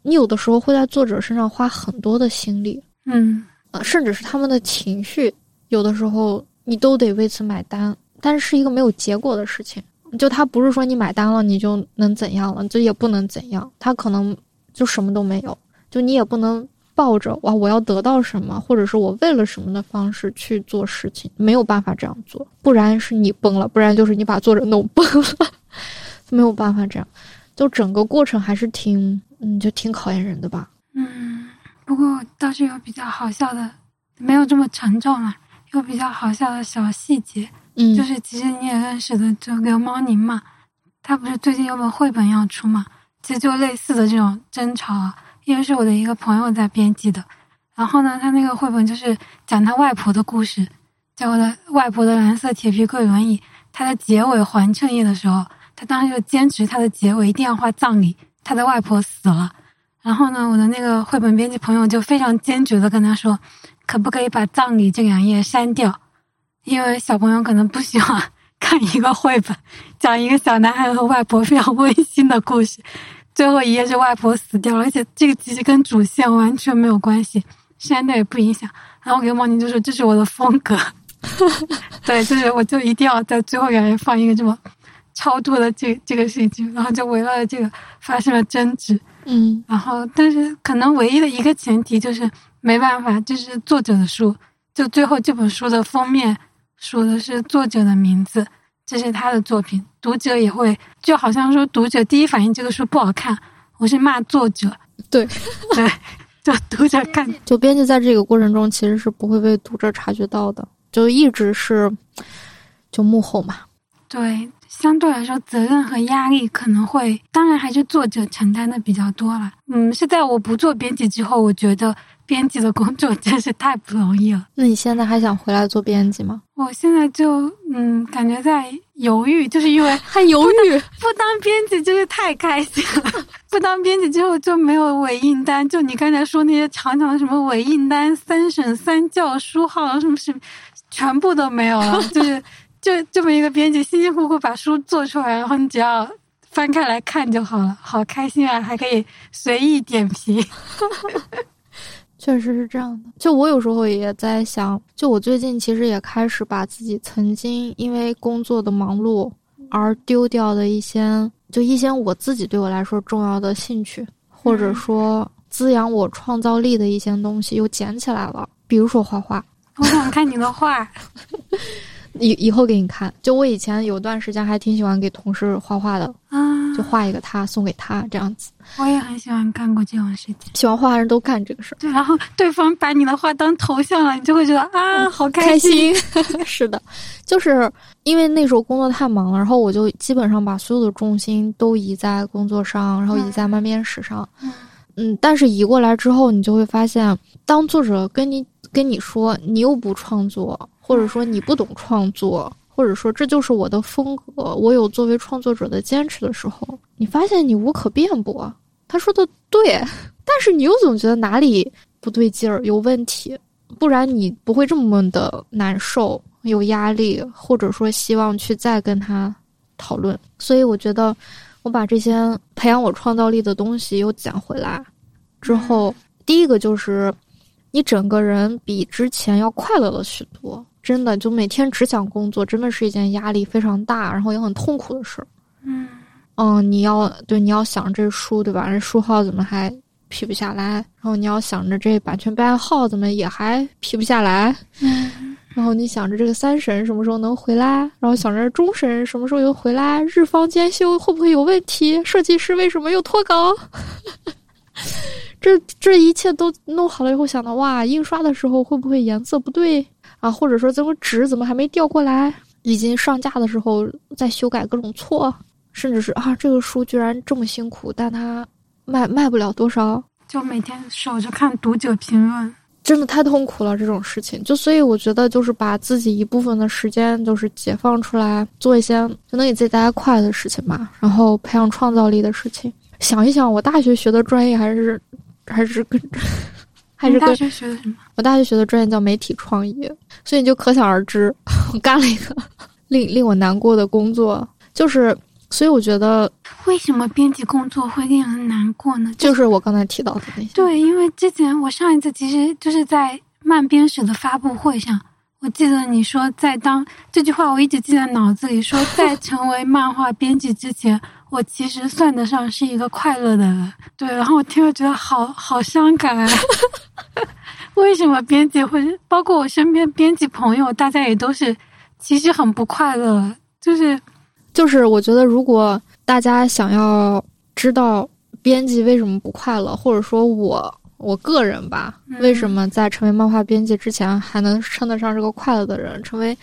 你有的时候会在作者身上花很多的心力，嗯，呃，甚至是他们的情绪，有的时候你都得为此买单，但是是一个没有结果的事情。就他不是说你买单了你就能怎样了，就也不能怎样，他可能就什么都没有，就你也不能抱着哇我要得到什么，或者是我为了什么的方式去做事情，没有办法这样做，不然是你崩了，不然就是你把作者弄崩了，没有办法这样，就整个过程还是挺 嗯就挺考验人的吧。嗯，不过倒是有比较好笑的，没有这么沉重啊，有比较好笑的小细节。嗯，就是其实你也认识的，就刘猫宁嘛，他不是最近有本绘本要出嘛？其实就类似的这种争吵啊，因为是我的一个朋友在编辑的，然后呢，他那个绘本就是讲他外婆的故事，叫我的外婆的蓝色铁皮柜轮椅，他的结尾还衬页的时候，他当时就坚持他的结尾一定要画葬礼，他的外婆死了，然后呢，我的那个绘本编辑朋友就非常坚决的跟他说，可不可以把葬礼这两页删掉？因为小朋友可能不喜欢 看一个绘本，讲一个小男孩和外婆非常温馨的故事，最后一页是外婆死掉了，而且这个其实跟主线完全没有关系，删掉也不影响。然后给梦宁就说：“这是我的风格。”对，就是我就一定要在最后两页放一个这么超度的这这个事情，然后就围绕着这个发生了争执。嗯，然后但是可能唯一的一个前提就是没办法，就是作者的书，就最后这本书的封面。说的是作者的名字，这是他的作品，读者也会就好像说，读者第一反应这个书不好看，我是骂作者，对。对，就读者看，就编辑在这个过程中其实是不会被读者察觉到的，就一直是就幕后嘛，对，相对来说责任和压力可能会，当然还是作者承担的比较多了，嗯，是在我不做编辑之后，我觉得。编辑的工作 真是太不容易了。那你现在还想回来做编辑吗？我现在就嗯，感觉在犹豫，就是因为 还犹豫。不当编辑真是太开心了。不当编辑之后就没有尾印单，就你刚才说那些长长的什么尾印单、三审三教书号什么什么，全部都没有了。就是就这么一个编辑，辛辛苦苦把书做出来，然后你只要翻开来看就好了，好开心啊！还可以随意点评。确实是这样的，就我有时候也在想，就我最近其实也开始把自己曾经因为工作的忙碌而丢掉的一些，就一些我自己对我来说重要的兴趣，或者说滋养我创造力的一些东西，又捡起来了。比如说画画，我想看你的画，以以后给你看。就我以前有段时间还挺喜欢给同事画画的啊。就画一个他送给他这样子。我也很喜欢干过这种事情，喜欢画的人都干这个事儿。对，然后对方把你的画当头像了，你就会觉得啊，好开心。是的，就是因为那时候工作太忙了，然后我就基本上把所有的重心都移在工作上，然后移在慢编史上。嗯，但是移过来之后，你就会发现，当作者跟你跟你说你又不创作，或者说你不懂创作。或者说这就是我的风格，我有作为创作者的坚持的时候，你发现你无可辩驳。他说的对，但是你又总觉得哪里不对劲儿，有问题，不然你不会这么的难受、有压力，或者说希望去再跟他讨论。所以我觉得，我把这些培养我创造力的东西又捡回来之后，第一个就是你整个人比之前要快乐了许多。真的，就每天只想工作，真的是一件压力非常大，然后也很痛苦的事。嗯嗯，你要对你要想这书对吧？这书号怎么还批不下来？然后你要想着这版权编号怎么也还批不下来？嗯，然后你想着这个三审什么时候能回来？然后想着终审什么时候又回来？日方监修会不会有问题？设计师为什么又脱稿？这这一切都弄好了以后，想到哇，印刷的时候会不会颜色不对？啊，或者说这个纸怎么还没调过来？已经上架的时候在修改各种错，甚至是啊，这个书居然这么辛苦，但它卖卖不了多少，就每天守着看读者评论，真的太痛苦了。这种事情，就所以我觉得就是把自己一部分的时间就是解放出来，做一些就能给自己带来快乐的事情吧，然后培养创造力的事情。想一想，我大学学的专业还是还是跟。还是大学学的什么？我大学学的专业叫媒体创意，所以你就可想而知，我干了一个 令令我难过的工作，就是，所以我觉得，为什么编辑工作会令人难过呢？就是我刚才提到的那些。对，因为之前我上一次其实就是在漫编史的发布会上，我记得你说在当这句话，我一直记在脑子里，说 在成为漫画编辑之前。我其实算得上是一个快乐的人，对。然后我听了觉得好好伤感啊！为什么编辑会？包括我身边编辑朋友，大家也都是其实很不快乐。就是，就是我觉得，如果大家想要知道编辑为什么不快乐，或者说我我个人吧，为什么在成为漫画编辑之前还能称得上是个快乐的人，成为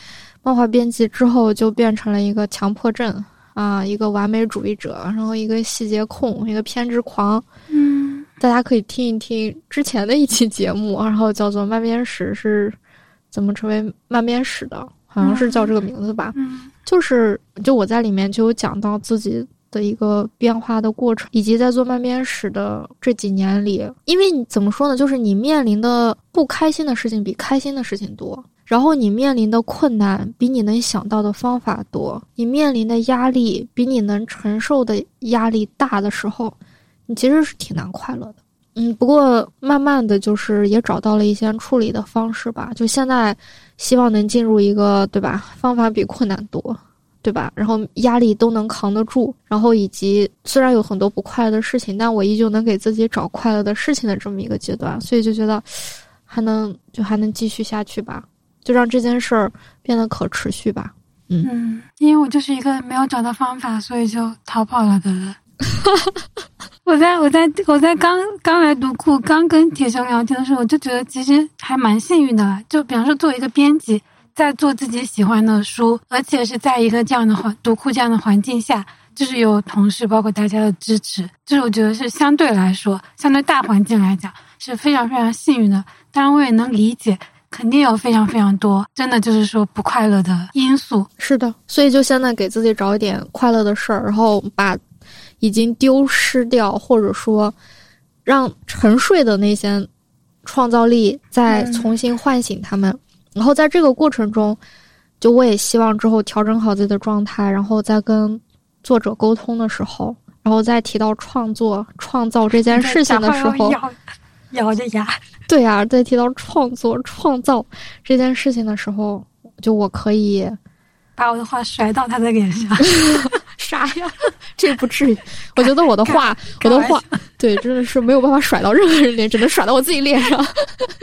漫画编辑之后就变成了一个强迫症。啊，一个完美主义者，然后一个细节控，一个偏执狂。嗯，大家可以听一听之前的一期节目，然后叫做《慢边史》是怎么成为慢边史的，好像是叫这个名字吧。嗯，就是就我在里面就有讲到自己的一个变化的过程，以及在做慢边史的这几年里，因为你怎么说呢，就是你面临的不开心的事情比开心的事情多。然后你面临的困难比你能想到的方法多，你面临的压力比你能承受的压力大的时候，你其实是挺难快乐的。嗯，不过慢慢的就是也找到了一些处理的方式吧。就现在，希望能进入一个对吧，方法比困难多，对吧？然后压力都能扛得住，然后以及虽然有很多不快乐的事情，但我依旧能给自己找快乐的事情的这么一个阶段，所以就觉得还能就还能继续下去吧。就让这件事儿变得可持续吧。嗯，因为我就是一个没有找到方法，所以就逃跑了的人。我在我在我在刚刚来读库，刚跟铁熊聊天的时候，我就觉得其实还蛮幸运的。就比方说，作为一个编辑，在做自己喜欢的书，而且是在一个这样的环读库这样的环境下，就是有同事包括大家的支持，就是我觉得是相对来说，相对大环境来讲是非常非常幸运的。当然，我也能理解。肯定有非常非常多，真的就是说不快乐的因素。是的，所以就现在给自己找一点快乐的事儿，然后把已经丢失掉或者说让沉睡的那些创造力再重新唤醒他们。然后在这个过程中，就我也希望之后调整好自己的状态，然后再跟作者沟通的时候，然后再提到创作、创造这件事情的时候。咬着牙，对啊，在提到创作、创造这件事情的时候，就我可以把我的话甩到他的脸上，啥呀？这不至于。我觉得我的话，我的话，对，真的是没有办法甩到任何人脸，只能甩到我自己脸上。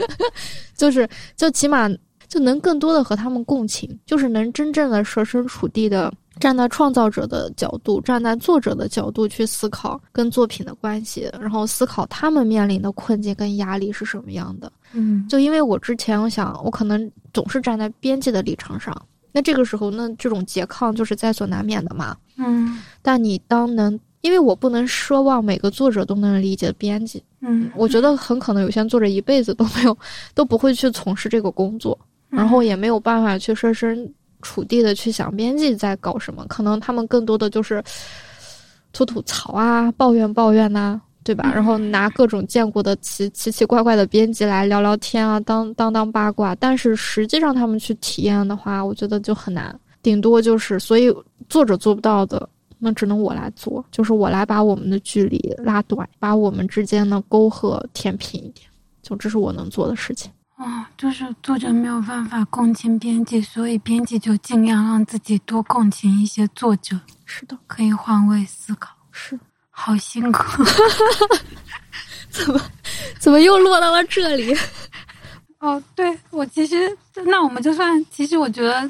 就是，就起码就能更多的和他们共情，就是能真正的设身处地的站在创造者的角度，站在作者的角度去思考跟作品的关系，然后思考他们面临的困境跟压力是什么样的。嗯，就因为我之前我想，我可能总是站在编辑的立场上，那这个时候，那这种拮抗就是在所难免的嘛。嗯。但你当能，因为我不能奢望每个作者都能理解编辑，嗯，我觉得很可能有些作者一辈子都没有都不会去从事这个工作，然后也没有办法去设身处地的去想编辑在搞什么，可能他们更多的就是吐吐槽啊、抱怨抱怨呐、对吧？嗯然后拿各种见过的奇奇奇怪怪的编辑来聊聊天啊，当当当八卦。但是实际上他们去体验的话，我觉得就很难，顶多就是所以作者做不到的。那只能我来做，就是我来把我们的距离拉短，把我们之间的沟壑填平一点，就这是我能做的事情。哦，就是作者没有办法共情编辑，所以编辑就尽量让自己多共情一些作者，是的，可以换位思考。是。好辛苦。怎么怎么又落到了这里？哦，对我其实，那我们就算，其实我觉得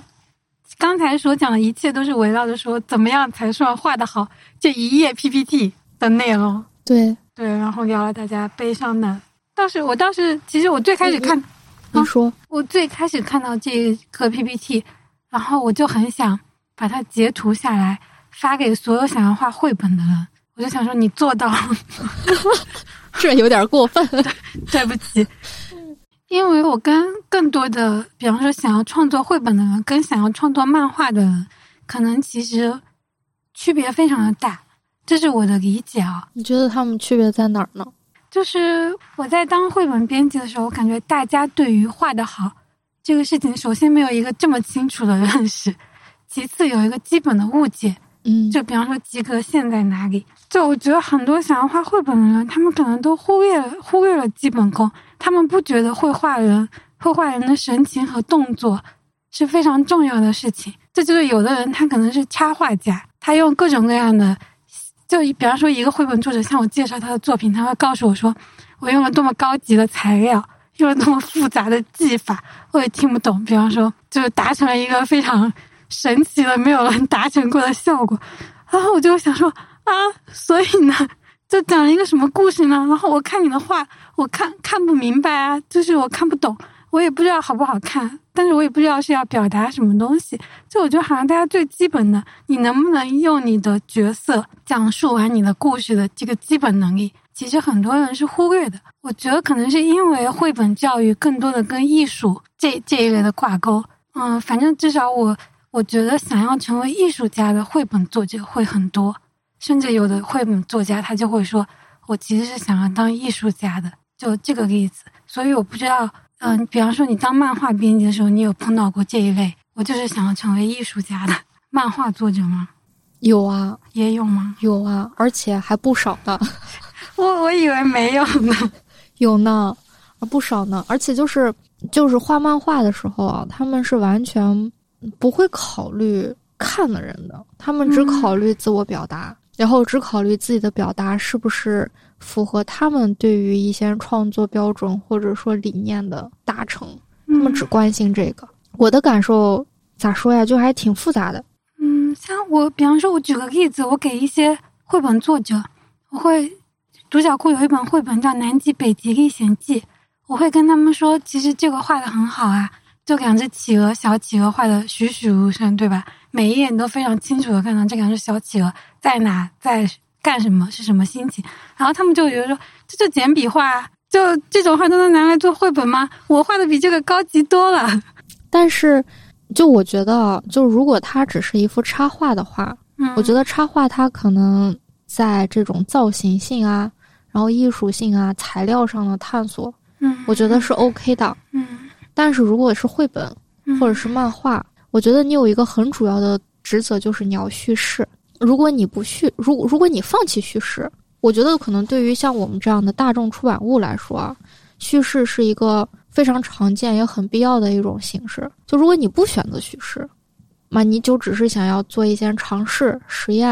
刚才所讲的一切都是围绕着说怎么样才算画的好这一页 PPT 的内容。对，对，然后聊了大家悲伤的。倒是我倒是，其实我最开始看，你说，我最开始看到这个 PPT，然后我就很想把它截图下来发给所有想要画绘本的人。我就想说，你做到了，这有点过分。对不起。因为我跟更多的，比方说想要创作绘本的人，跟想要创作漫画的人，可能其实区别非常的大，这是我的理解啊。你觉得他们区别在哪儿呢？就是我在当绘本编辑的时候，我感觉大家对于画的好这个事情，首先没有一个这么清楚的认识，其次有一个基本的误解，嗯，就比方说及格线在哪里。就我觉得很多想要画绘本的人，他们可能都忽略了忽略了基本功，他们不觉得绘画人绘画人的神情和动作是非常重要的事情。这就是有的人他可能是插画家，他用各种各样的，就比方说一个绘本作者向我介绍他的作品，他会告诉我说我用了多么高级的材料，用了多么复杂的技法，我也听不懂。比方说，就是达成了一个非常神奇的、没有人达成过的效果，然后我就想说啊，所以呢，就讲了一个什么故事呢？然后我看你的画，我看看不明白啊，就是我看不懂，我也不知道好不好看，但是我也不知道是要表达什么东西。就我觉得好像大家最基本的，你能不能用你的角色讲述完你的故事的这个基本能力，其实很多人是忽略的。我觉得可能是因为绘本教育更多的跟艺术这这一类的挂钩。嗯，反正至少我我觉得想要成为艺术家的绘本作者会很多，甚至有的绘本作家他就会说，我其实是想要当艺术家的，就这个例子。所以我不知道，嗯、比方说你当漫画编辑的时候，你有碰到过这一类？我就是想要成为艺术家的漫画作者吗？有啊，也有吗？有啊，而且还不少呢，我我以为没有呢。有呢，啊不少呢。而且就是就是画漫画的时候啊，他们是完全不会考虑看的人的，他们只嗯考虑自我表达，然后只考虑自己的表达是不是符合他们对于一些创作标准或者说理念的达成，他们只关心这个。我的感受咋说呀，就还挺复杂的。嗯，像我，比方说，我举个例子，我给一些绘本作者，我会独角库有一本绘本叫《南极北极历险记》，我会跟他们说，其实这个画的很好啊，就两只企鹅，小企鹅画的栩栩如生，对吧？每一页你都非常清楚的看到这两只小企鹅在哪，在干什么，是什么心情。然后他们就觉得说，这就简笔画啊，就这种画都能拿来做绘本吗？我画的比这个高级多了。但是，就我觉得啊，就如果它只是一幅插画的话，嗯，我觉得插画它可能在这种造型性啊，然后艺术性啊、材料上的探索，嗯，我觉得是 OK 的。嗯，但是如果是绘本嗯或者是漫画，我觉得你有一个很主要的职责，就是你要叙事。如果你不叙，如果如果你放弃叙事，我觉得可能对于像我们这样的大众出版物来说啊，叙事是一个非常常见也很必要的一种形式。就如果你不选择叙事，那你就只是想要做一些尝试实验，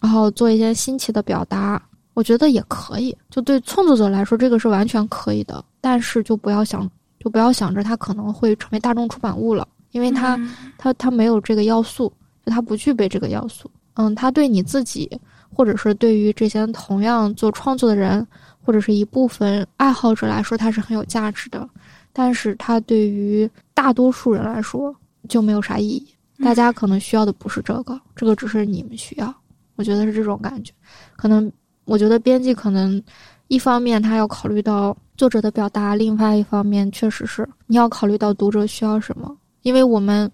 然后做一些新奇的表达，我觉得也可以。就对创作者来说，这个是完全可以的。但是就不要想，就不要想着它可能会成为大众出版物了，因为它、嗯它它没有这个要素，就它不具备这个要素。嗯，它对你自己，或者是对于这些同样做创作的人，或者是一部分爱好者来说，它是很有价值的。但是它对于大多数人来说就没有啥意义。大家可能需要的不是这个，这个只是你们需要。我觉得是这种感觉。可能我觉得编辑可能一方面他要考虑到作者的表达，另外一方面确实是你要考虑到读者需要什么，因为我们，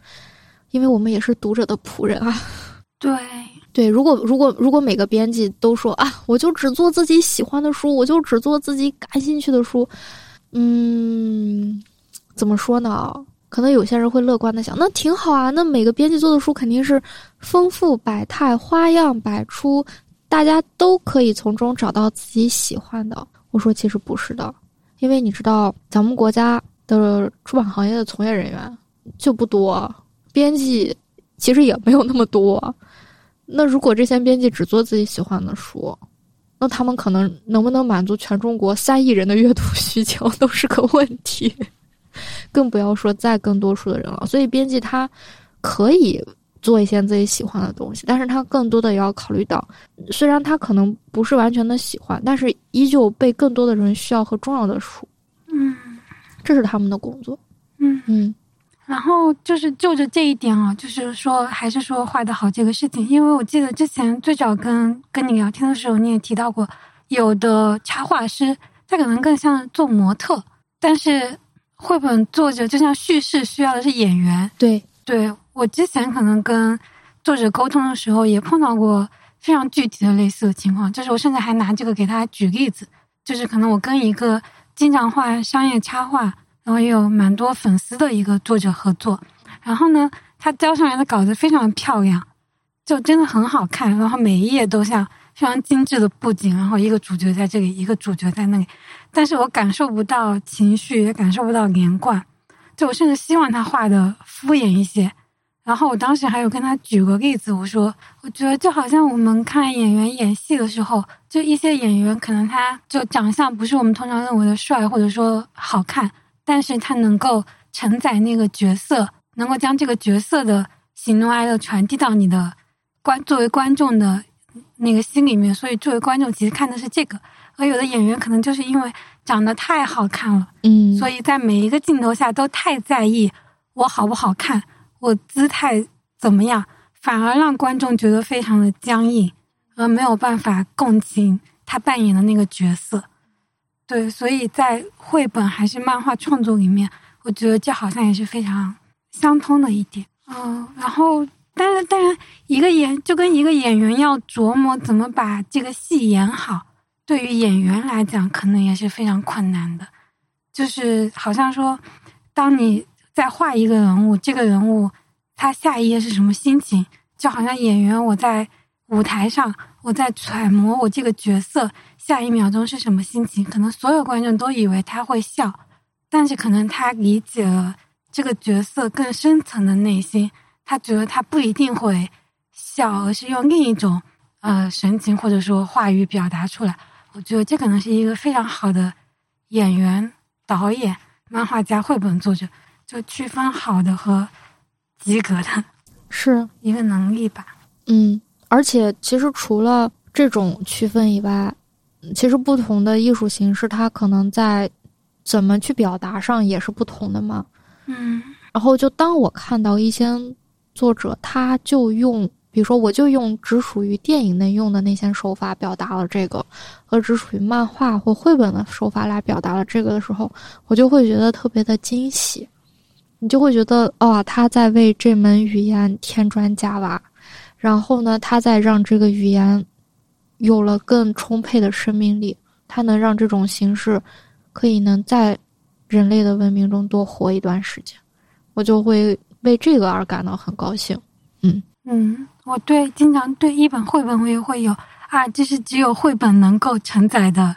因为我们也是读者的仆人啊。对对，如果如果如果每个编辑都说啊，我就只做自己喜欢的书，我就只做自己感兴趣的书，嗯，怎么说呢？可能有些人会乐观的想，那挺好啊，那每个编辑做的书肯定是丰富百态、花样百出，大家都可以从中找到自己喜欢的。我说其实不是的，因为你知道，咱们国家的出版行业的从业人员就不多，编辑其实也没有那么多。那如果这些编辑只做自己喜欢的书，那他们可能能不能满足全中国三亿人的阅读需求都是个问题，更不要说再更多数的人了。所以编辑他可以做一些自己喜欢的东西，但是他更多的也要考虑到，虽然他可能不是完全的喜欢，但是依旧被更多的人需要和重要的书。嗯，这是他们的工作。嗯嗯。然后就是就着这一点啊，就是说还是说画的好这个事情，因为我记得之前最早跟跟你聊天的时候，你也提到过，有的插画师他可能更像做模特，但是绘本作者就像叙事需要的是演员。对，对我之前可能跟作者沟通的时候也碰到过非常具体的类似的情况，就是我甚至还拿这个给他举例子，就是可能我跟一个经常画商业插画。然后也有蛮多粉丝的一个作者合作，然后呢，他交上来的稿子非常漂亮，就真的很好看。然后每一页都像非常精致的布景，然后一个主角在这里，一个主角在那里，但是我感受不到情绪，也感受不到连贯。就我甚至希望他画的敷衍一些。然后我当时还有跟他举个例子，我说，我觉得就好像我们看演员演戏的时候，就一些演员可能他就长相不是我们通常认为的帅，或者说好看。但是他能够承载那个角色，能够将这个角色的喜怒哀乐传递到你的观作为观众的那个心里面，所以作为观众其实看的是这个。而有的演员可能就是因为长得太好看了，嗯，所以在每一个镜头下都太在意我好不好看，我姿态怎么样，反而让观众觉得非常的僵硬，而没有办法共情他扮演的那个角色。对，所以在绘本还是漫画创作里面，我觉得这好像也是非常相通的一点。嗯，然后，但是，当然，一个演就跟一个演员要琢磨怎么把这个戏演好，对于演员来讲，可能也是非常困难的。就是好像说，当你在画一个人物，这个人物他下一页是什么心情，就好像演员我在舞台上，我在揣摩我这个角色。下一秒钟是什么心情？可能所有观众都以为他会笑，但是可能他理解了这个角色更深层的内心，他觉得他不一定会笑，而是用另一种呃神情或者说话语表达出来。我觉得这可能是一个非常好的演员、导演、漫画家、绘本作者，就区分好的和及格的，是 一个能力吧。嗯，而且其实除了这种区分以外。其实不同的艺术形式，它可能在怎么去表达上也是不同的嘛。嗯，然后就当我看到一些作者，他就用，比如说我就用只属于电影内用的那些手法表达了这个，和只属于漫画或绘本的手法来表达了这个的时候，我就会觉得特别的惊喜。你就会觉得，哦，他在为这门语言添砖加瓦，然后呢，他在让这个语言。有了更充沛的生命力，它能让这种形式可以能在人类的文明中多活一段时间，我就会为这个而感到很高兴。嗯嗯，我对经常对一本绘本我也会有啊，这是只有绘本能够承载的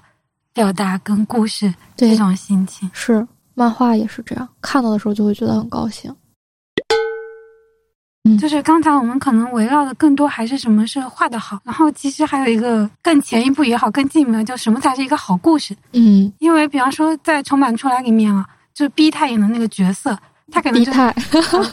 表达跟故事这种心情。是漫画也是这样，看到的时候就会觉得很高兴。嗯就是刚才我们可能围绕的更多还是什么是画的好，然后其实还有一个更前一步也好，更进一步的，就什么才是一个好故事。嗯，因为比方说在重版出来里面啊，就是 B 他演的那个角色，他可能就泰，啊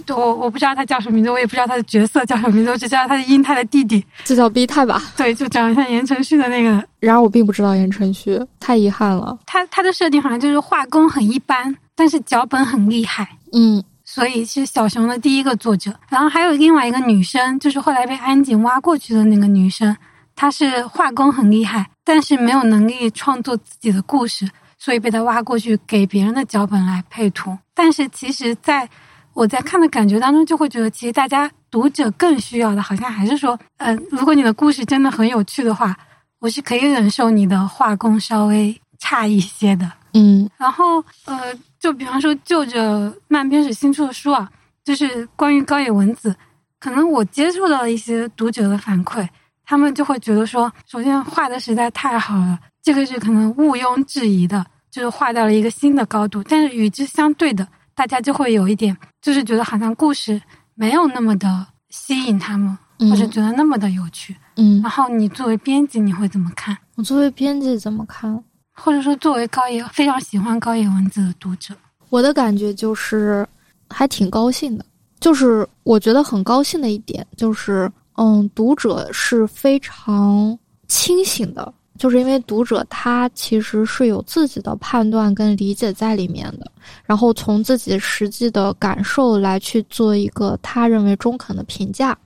对我我不知道他叫什么名字，我也不知道他的角色叫什么名字，我只知道他是英泰的弟弟。就叫 B 泰吧。对，就长得像言承旭的那个。然而我并不知道言承旭，太遗憾了。他他的设定好像就是画工很一般，但是脚本很厉害。嗯，所以是小熊的第一个作者。然后还有另外一个女生，就是后来被安井挖过去的那个女生，她是画工很厉害，但是没有能力创作自己的故事，所以被她挖过去给别人的脚本来配图。但是其实，在我在看的感觉当中，就会觉得其实大家读者更需要的，好像还是说，呃，如果你的故事真的很有趣的话，我是可以忍受你的画工稍微差一些的。嗯然后呃，就比方说就着漫编史新出的书啊，就是关于高野文子，可能我接触到一些读者的反馈，他们就会觉得说，首先画的实在太好了，这个是可能毋庸置疑的，就是画到了一个新的高度。但是与之相对的，大家就会有一点，就是觉得好像故事没有那么的吸引他们，嗯或者觉得那么的有趣。嗯然，后你作为编辑，你会怎么看？我作为编辑怎么看？或者说作为高野非常喜欢高野文字的读者？我的感觉就是还挺高兴的，就是我觉得很高兴的一点就是，嗯，读者是非常清醒的，就是因为读者他其实是有自己的判断跟理解在里面的，然后从自己实际的感受来去做一个他认为中肯的评价。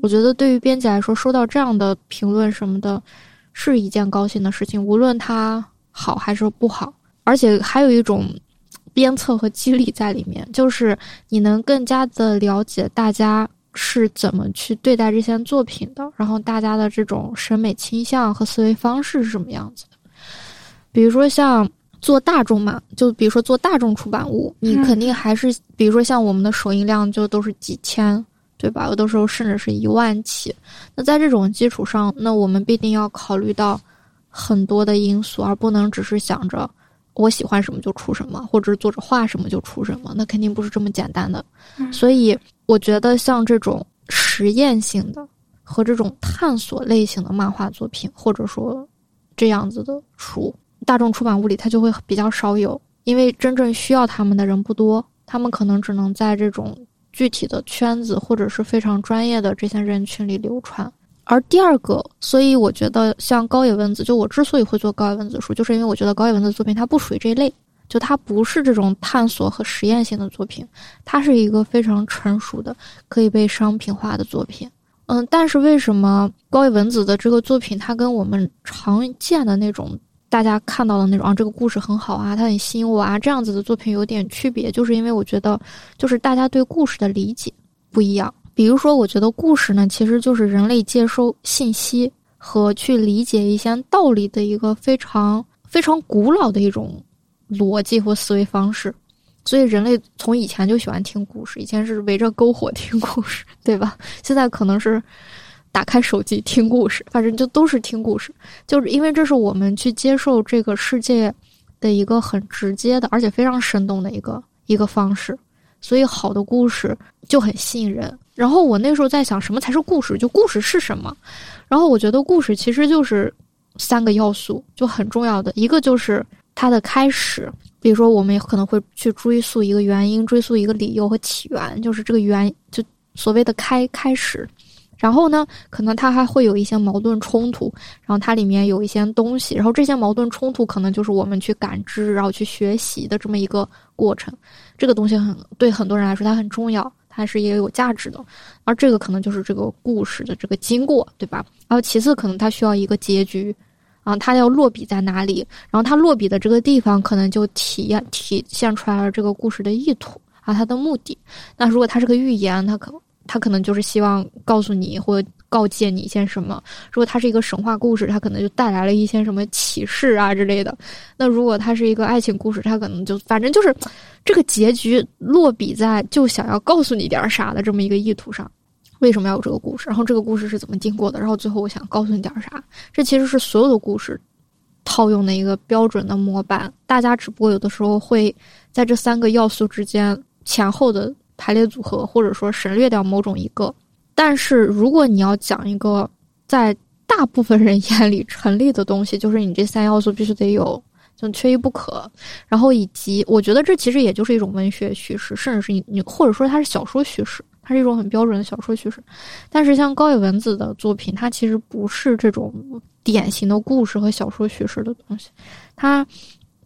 我觉得对于编辑来说，收到这样的评论什么的，是一件高兴的事情，无论它好还是不好。而且还有一种鞭策和激励在里面，就是你能更加的了解大家是怎么去对待这些作品的，然后大家的这种审美倾向和思维方式是什么样子的。比如说像做大众嘛，就比如说做大众出版物，你嗯肯定还是，比如说像我们的首印量就都是几千，对吧？有的时候甚至是一万起。那在这种基础上，那我们必定要考虑到很多的因素，而不能只是想着我喜欢什么就出什么，或者是作者画什么就出什么，那肯定不是这么简单的。嗯所以我觉得像这种实验性的和这种探索类型的漫画作品，或者说这样子的书，大众出版物里它就会比较少有，因为真正需要他们的人不多，他们可能只能在这种具体的圈子或者是非常专业的这些人群里流传。而第二个，所以我觉得像高野文子，就我之所以会做高野文子书，就是因为我觉得高野文子作品它不属于这一类，就它不是这种探索和实验性的作品，它是一个非常成熟的可以被商品化的作品。嗯，但是为什么高野文子的这个作品，它跟我们常见的那种大家看到的那种啊，这个故事很好啊，它很吸引我啊，这样子的作品有点区别，就是因为我觉得，就是大家对故事的理解不一样。比如说，我觉得故事呢，其实就是人类接收信息和去理解一些道理的一个非常非常古老的一种逻辑或思维方式。所以人类从以前就喜欢听故事，以前是围着篝火听故事，对吧？现在可能是打开手机听故事，反正就都是听故事，就是因为这是我们去接受这个世界的一个很直接的，而且非常生动的一个一个方式。所以好的故事就很吸引人。然后我那时候在想，什么才是故事？就故事是什么？然后我觉得故事其实就是三个要素，就很重要的一个就是它的开始。比如说，我们也可能会去追溯一个原因，追溯一个理由和起源，就是这个原就所谓的开开始。然后呢，可能它还会有一些矛盾冲突，然后它里面有一些东西，然后这些矛盾冲突可能就是我们去感知，然后去学习的这么一个过程。这个东西很对很多人来说，它很重要，它是也有价值的。而这个可能就是这个故事的这个经过，对吧？然后其次，可能它需要一个结局，啊，它要落笔在哪里？然后它落笔的这个地方，可能就体验体现出来了这个故事的意图啊，它的目的。那如果它是个寓言，它可它可能就是希望告诉你或告诫你一些什么；如果它是一个神话故事，它可能就带来了一些什么启示啊之类的。那如果它是一个爱情故事，它可能就反正就是这个结局落笔在就想要告诉你点啥的这么一个意图上。为什么要有这个故事？然后这个故事是怎么经过的？然后最后我想告诉你点啥？这其实是所有的故事套用的一个标准的模板。大家只不过有的时候会在这三个要素之间前后的排列组合，或者说省略掉某种一个。但是如果你要讲一个在大部分人眼里成立的东西，就是你这三要素必须得有，就缺一不可。然后以及，我觉得这其实也就是一种文学叙事，甚至是你你或者说它是小说叙事，它是一种很标准的小说叙事。但是像高野文子的作品，它其实不是这种典型的故事和小说叙事的东西，它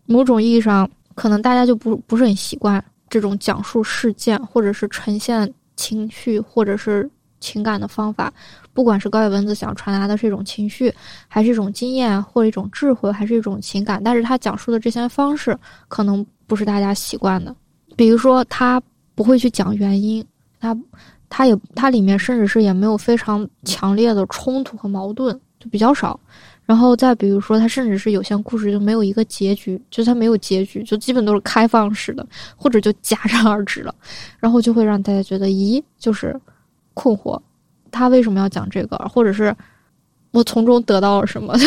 某种意义上可能大家就不不是很习惯这种讲述事件或者是呈现情绪或者是情感的方法。不管是高野文子想传达的是一种情绪，还是一种经验，或者一种智慧，还是一种情感，但是他讲述的这些方式可能不是大家习惯的。比如说，他不会去讲原因，他他也他里面甚至是也没有非常强烈的冲突和矛盾，就比较少。然后再比如说，他甚至是有些故事就没有一个结局，就他没有结局，就基本都是开放式的，或者就戛然而止了，然后就会让大家觉得，咦，就是困惑。他为什么要讲这个？或者是我从中得到了什么？就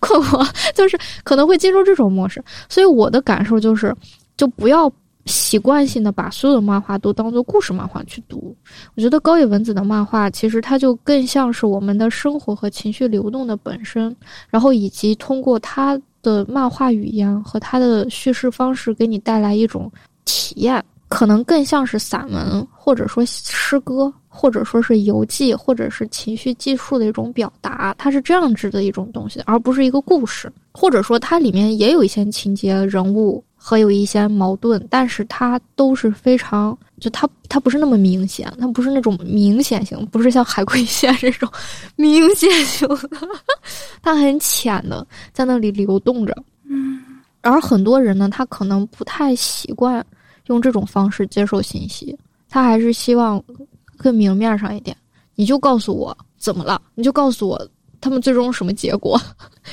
困惑，就是可能会进入这种模式。所以我的感受就是，就不要习惯性的把所有的漫画都当做故事漫画去读。我觉得高野文子的漫画其实它就更像是我们的生活和情绪流动的本身，然后以及通过他的漫画语言和他的叙事方式给你带来一种体验，可能更像是散文或者说诗歌。或者说是游记，或者是情绪记述的一种表达，它是这样子的一种东西，而不是一个故事。或者说，它里面也有一些情节、人物和有一些矛盾，但是它都是非常，就它它不是那么明显，它不是那种明显型，不是像海龟线这种明显型的，它很浅的在那里流动着。嗯，而很多人呢，他可能不太习惯用这种方式接受信息，他还是希望。更明面上一点，你就告诉我怎么了，你就告诉我他们最终什么结果。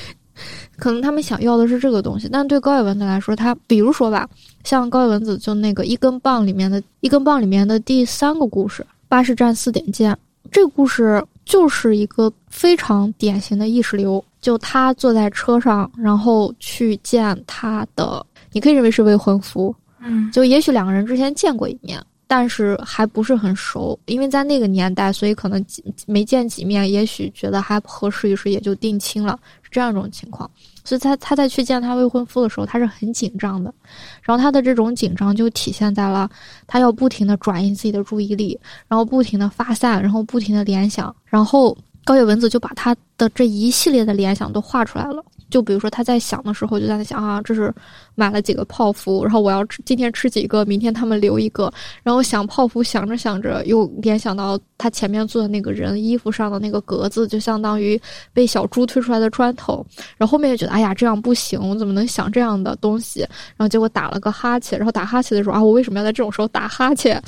可能他们想要的是这个东西，但对高野文子来说，他比如说吧，像高野文子就那个一根棒里面的一根棒里面的第三个故事《巴士站四点见》，这个故事就是一个非常典型的意识流，就他坐在车上，然后去见他的，你可以认为是未婚夫，嗯，就也许两个人之前见过一面。但是还不是很熟，因为在那个年代，所以可能没见几面，也许觉得还合适，于是也就定亲了，是这样一种情况。所以他他在去见他未婚夫的时候，他是很紧张的，然后他的这种紧张就体现在了他要不停的转移自己的注意力，然后不停的发散，然后不停的联想，然后高野文子就把他的这一系列的联想都画出来了。就比如说他在想的时候，就在那想啊，这是买了几个泡芙，然后我要吃今天吃几个，明天他们留一个。然后想泡芙，想着想着又联想到他前面坐的那个人衣服上的那个格子，就相当于被小猪推出来的砖头。然后后面就觉得哎呀这样不行，我怎么能想这样的东西？然后结果打了个哈欠，然后打哈欠的时候啊，我为什么要在这种时候打哈欠？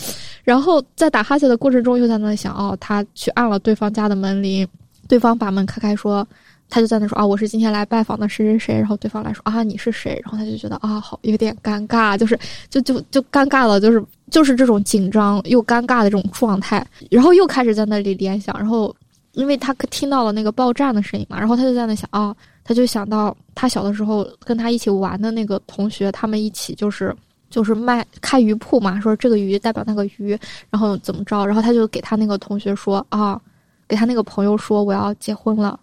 然后在打哈欠的过程中又在那想哦，他去按了对方家的门铃，对方把门开开说。他就在那说啊，我是今天来拜访的谁谁谁，然后对方来说啊，你是谁？然后他就觉得啊，好有点尴尬，就是就就就尴尬了，就是就是这种紧张又尴尬的这种状态，然后又开始在那里联想，然后因为他听到了那个爆炸的声音嘛，然后他就在那想啊，他就想到他小的时候跟他一起玩的那个同学，他们一起就是就是卖开鱼铺嘛，说这个鱼代表那个鱼，然后怎么着，然后他就给他那个同学说啊，给他那个朋友说我要结婚了。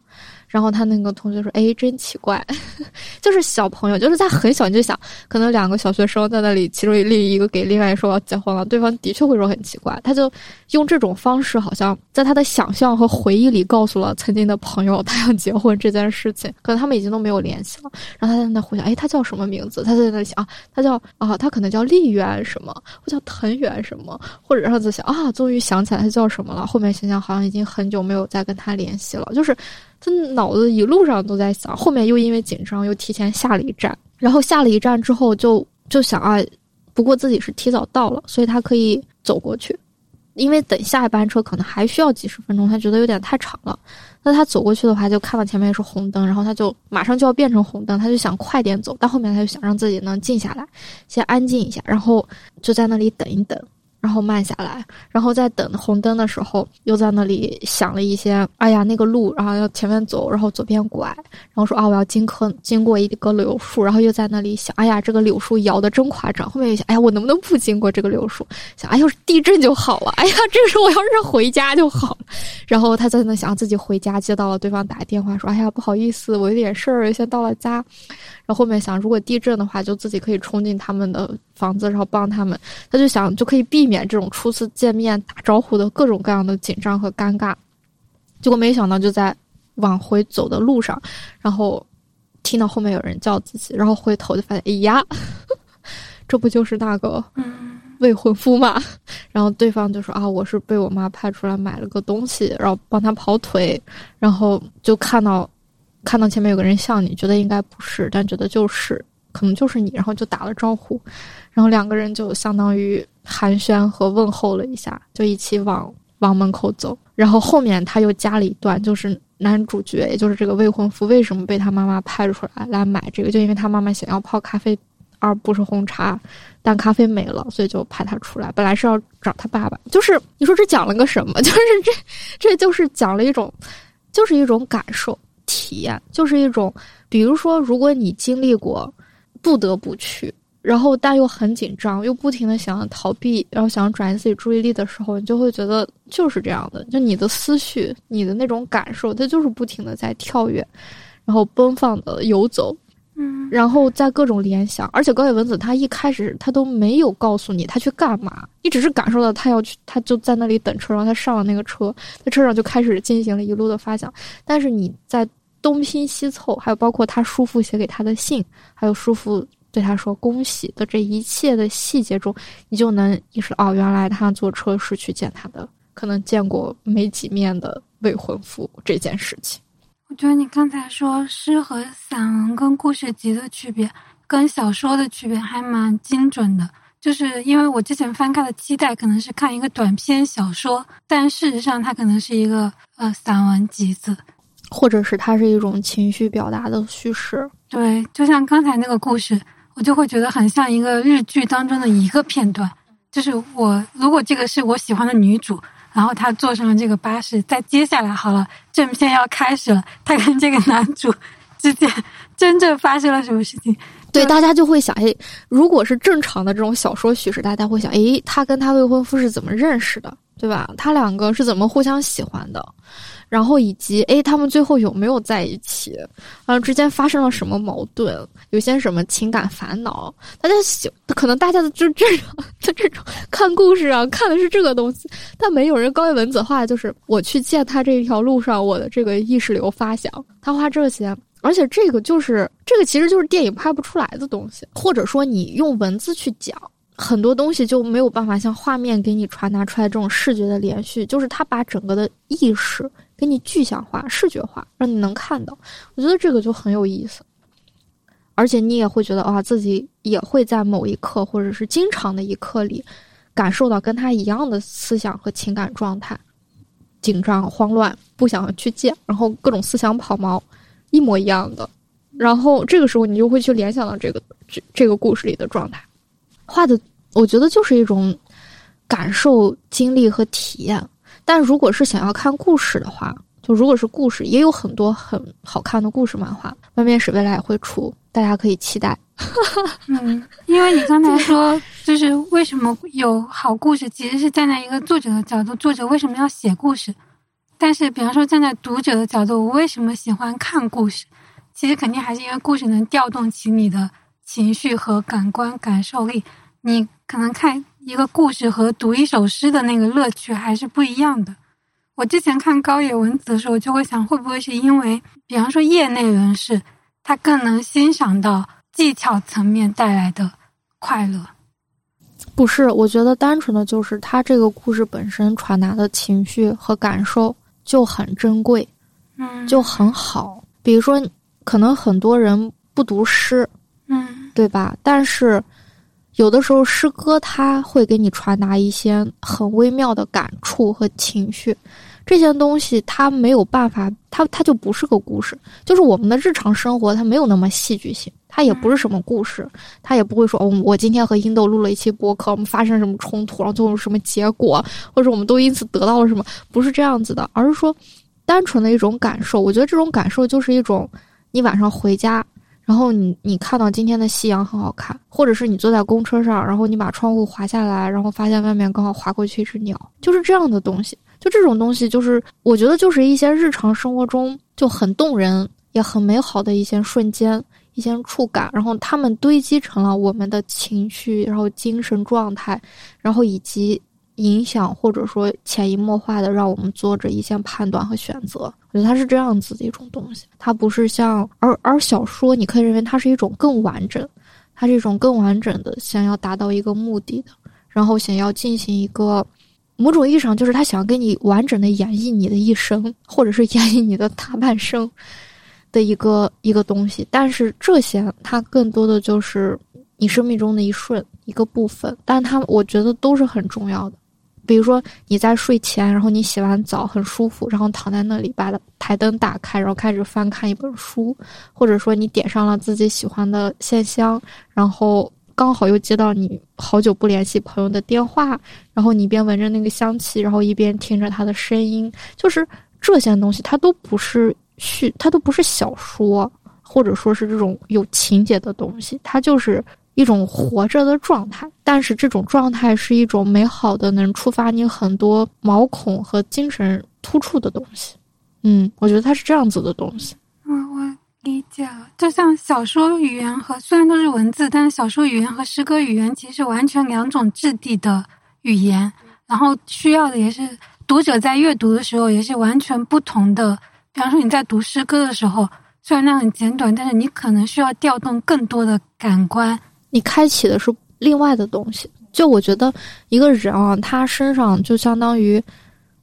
然后他那个同学说：“哎，真奇怪，就是小朋友，就是在很小你就想，可能两个小学生在那里，其中一另一个给另外一说要结婚了，对方的确会说很奇怪，他就用这种方式，好像在他的想象和回忆里告诉了曾经的朋友他要结婚这件事情，可能他们已经都没有联系了。然后他在那回想，哎，他叫什么名字？他在那里想啊，他叫啊，他可能叫丽媛什么，或叫藤原什么，或者让他想啊，终于想起来他叫什么了。后面想想，好像已经很久没有再跟他联系了，就是。”他脑子一路上都在想，后面又因为紧张又提前下了一站，然后下了一站之后就就想啊，不过自己是提早到了，所以他可以走过去，因为等下一班车可能还需要几十分钟，他觉得有点太长了。那他走过去的话，就看到前面是红灯，然后他就马上就要变成红灯，他就想快点走，但后面他就想让自己能静下来，先安静一下，然后就在那里等一等。然后慢下来，然后在等红灯的时候，又在那里想了一些。哎呀，那个路，然后要前面走，然后左边拐，然后说啊，我要经过经过一个柳树，然后又在那里想，哎呀，这个柳树摇的真夸张。后面又想，哎呀，我能不能不经过这个柳树？想，哎，要是地震就好了。哎呀，这个时候我要是回家就好了。然后他在那想自己回家，接到了对方打电话说：“哎呀，不好意思，我有点事儿，先到了家。”然后后面想，如果地震的话，就自己可以冲进他们的房子，然后帮他们。他就想就可以避免这种初次见面打招呼的各种各样的紧张和尴尬。结果没想到就在往回走的路上，然后听到后面有人叫自己，然后回头就发现，哎呀，这不就是那个未婚夫嘛？然后对方就说啊，我是被我妈派出来买了个东西，然后帮他跑腿，然后就看到看到前面有个人像你，觉得应该不是，但觉得就是可能就是你，然后就打了招呼，然后两个人就相当于寒暄和问候了一下，就一起往往门口走。然后后面他又加了一段，就是男主角，也就是这个未婚夫，为什么被他妈妈派出来来买这个？就因为他妈妈想要泡咖啡，而不是红茶，但咖啡没了，所以就派他出来。本来是要找他爸爸，就是你说这讲了个什么？就是这，这就是讲了一种，就是一种感受体验，就是一种，比如说，如果你经历过，不得不去。然后，但又很紧张，又不停的想要逃避，然后想要转移自己注意力的时候，你就会觉得就是这样的，就你的思绪，你的那种感受，它就是不停的在跳跃，然后奔放的游走，嗯，然后在各种联想。而且高野文子他一开始他都没有告诉你他去干嘛，你只是感受到他要去，他就在那里等车，然后他上了那个车，在车上就开始进行了一路的发想。但是你在东拼西凑，还有包括他叔父写给他的信，还有叔父。对他说：“恭喜的这一切的细节中，你就能意识到，哦，原来他坐车是去见他的可能见过没几面的未婚夫这件事情。”我觉得你刚才说诗和散文跟故事集的区别，跟小说的区别还蛮精准的。就是因为我之前翻开的期待可能是看一个短篇小说，但事实上它可能是一个呃散文集子，或者是它是一种情绪表达的叙事。对，就像刚才那个故事。我就会觉得很像一个日剧当中的一个片段，就是我如果这个是我喜欢的女主，然后她坐上了这个巴士，在接下来好了，正片要开始了，她跟这个男主之间真正发生了什么事情？对，大家就会想，哎，如果是正常的这种小说叙事，大家会想，哎，她跟她未婚夫是怎么认识的，对吧？他两个是怎么互相喜欢的？然后以及诶，他们最后有没有在一起？啊，之间发生了什么矛盾？有些什么情感烦恼？大家喜可能大家的就这种就这种看故事啊，看的是这个东西，但没有人高一文字画，就是我去见他这一条路上，我的这个意识流发想，他花这些，而且这个就是这个其实就是电影拍不出来的东西，或者说你用文字去讲。很多东西就没有办法像画面给你传达出来这种视觉的连续，就是他把整个的意识给你具象化、视觉化，让你能看到。我觉得这个就很有意思，而且你也会觉得哇，自己也会在某一刻或者是经常的一刻里，感受到跟他一样的思想和情感状态，紧张、慌乱、不想去见，然后各种思想跑毛，一模一样的。然后这个时候你就会去联想到这个这这个故事里的状态。画的，我觉得就是一种感受、经历和体验。但如果是想要看故事的话，就如果是故事，也有很多很好看的故事漫画。外面是未来也会出，大家可以期待。嗯，因为你刚才说，就是为什么有好故事，其实是站在一个作者的角度，作者为什么要写故事？但是，比方说站在读者的角度，我为什么喜欢看故事？其实肯定还是因为故事能调动起你的。情绪和感官感受力，你可能看一个故事和读一首诗的那个乐趣还是不一样的。我之前看高野文子的时候，就会想，会不会是因为，比方说业内人士，他更能欣赏到技巧层面带来的快乐？不是，我觉得单纯的就是他这个故事本身传达的情绪和感受就很珍贵，嗯，就很好。比如说，可能很多人不读诗。嗯，对吧？但是有的时候诗歌它会给你传达一些很微妙的感触和情绪，这些东西它没有办法，它它就不是个故事。就是我们的日常生活，它没有那么戏剧性，它也不是什么故事，它也不会说，哦，我今天和英豆录了一期播客，我们发生什么冲突，然后最后什么结果，或者我们都因此得到了什么，不是这样子的，而是说单纯的一种感受。我觉得这种感受就是一种，你晚上回家。然后你你看到今天的夕阳很好看，或者是你坐在公车上，然后你把窗户滑下来，然后发现外面刚好划过去一只鸟，就是这样的东西。就这种东西，就是我觉得就是一些日常生活中就很动人也很美好的一些瞬间、一些触感，然后他们堆积成了我们的情绪，然后精神状态，然后以及影响或者说潜移默化的让我们做着一些判断和选择。我觉得它是这样子的一种东西，它不是像而而小说，你可以认为它是一种更完整，它是一种更完整的想要达到一个目的的，然后想要进行一个。某种意义上，就是他想给你完整的演绎你的一生，或者是 演绎你的大半生的一个一个东西。但是这些，它更多的就是你生命中的一瞬一个部分。但它，我觉得都是很重要的。比如说你在睡前，然后你洗完澡很舒服，然后躺在那里把台灯打开，然后开始翻看一本书，或者说你点上了自己喜欢的线香，然后。刚好又接到你好久不联系朋友的电话，然后你一边闻着那个香气，然后一边听着他的声音，就是这些东西，它都不是续，它都不是小说，或者说是这种有情节的东西，它就是一种活着的状态。但是这种状态是一种美好的，能触发你很多毛孔和精神突触的东西。嗯，我觉得它是这样子的东西。嗯，我。理解了，就像小说语言和虽然都是文字，但是小说语言和诗歌语言其实完全两种质地的语言，然后需要的也是读者在阅读的时候也是完全不同的。比方说你在读诗歌的时候，虽然那很简短，但是你可能需要调动更多的感官，你开启的是另外的东西。就我觉得一个人啊，他身上就相当于。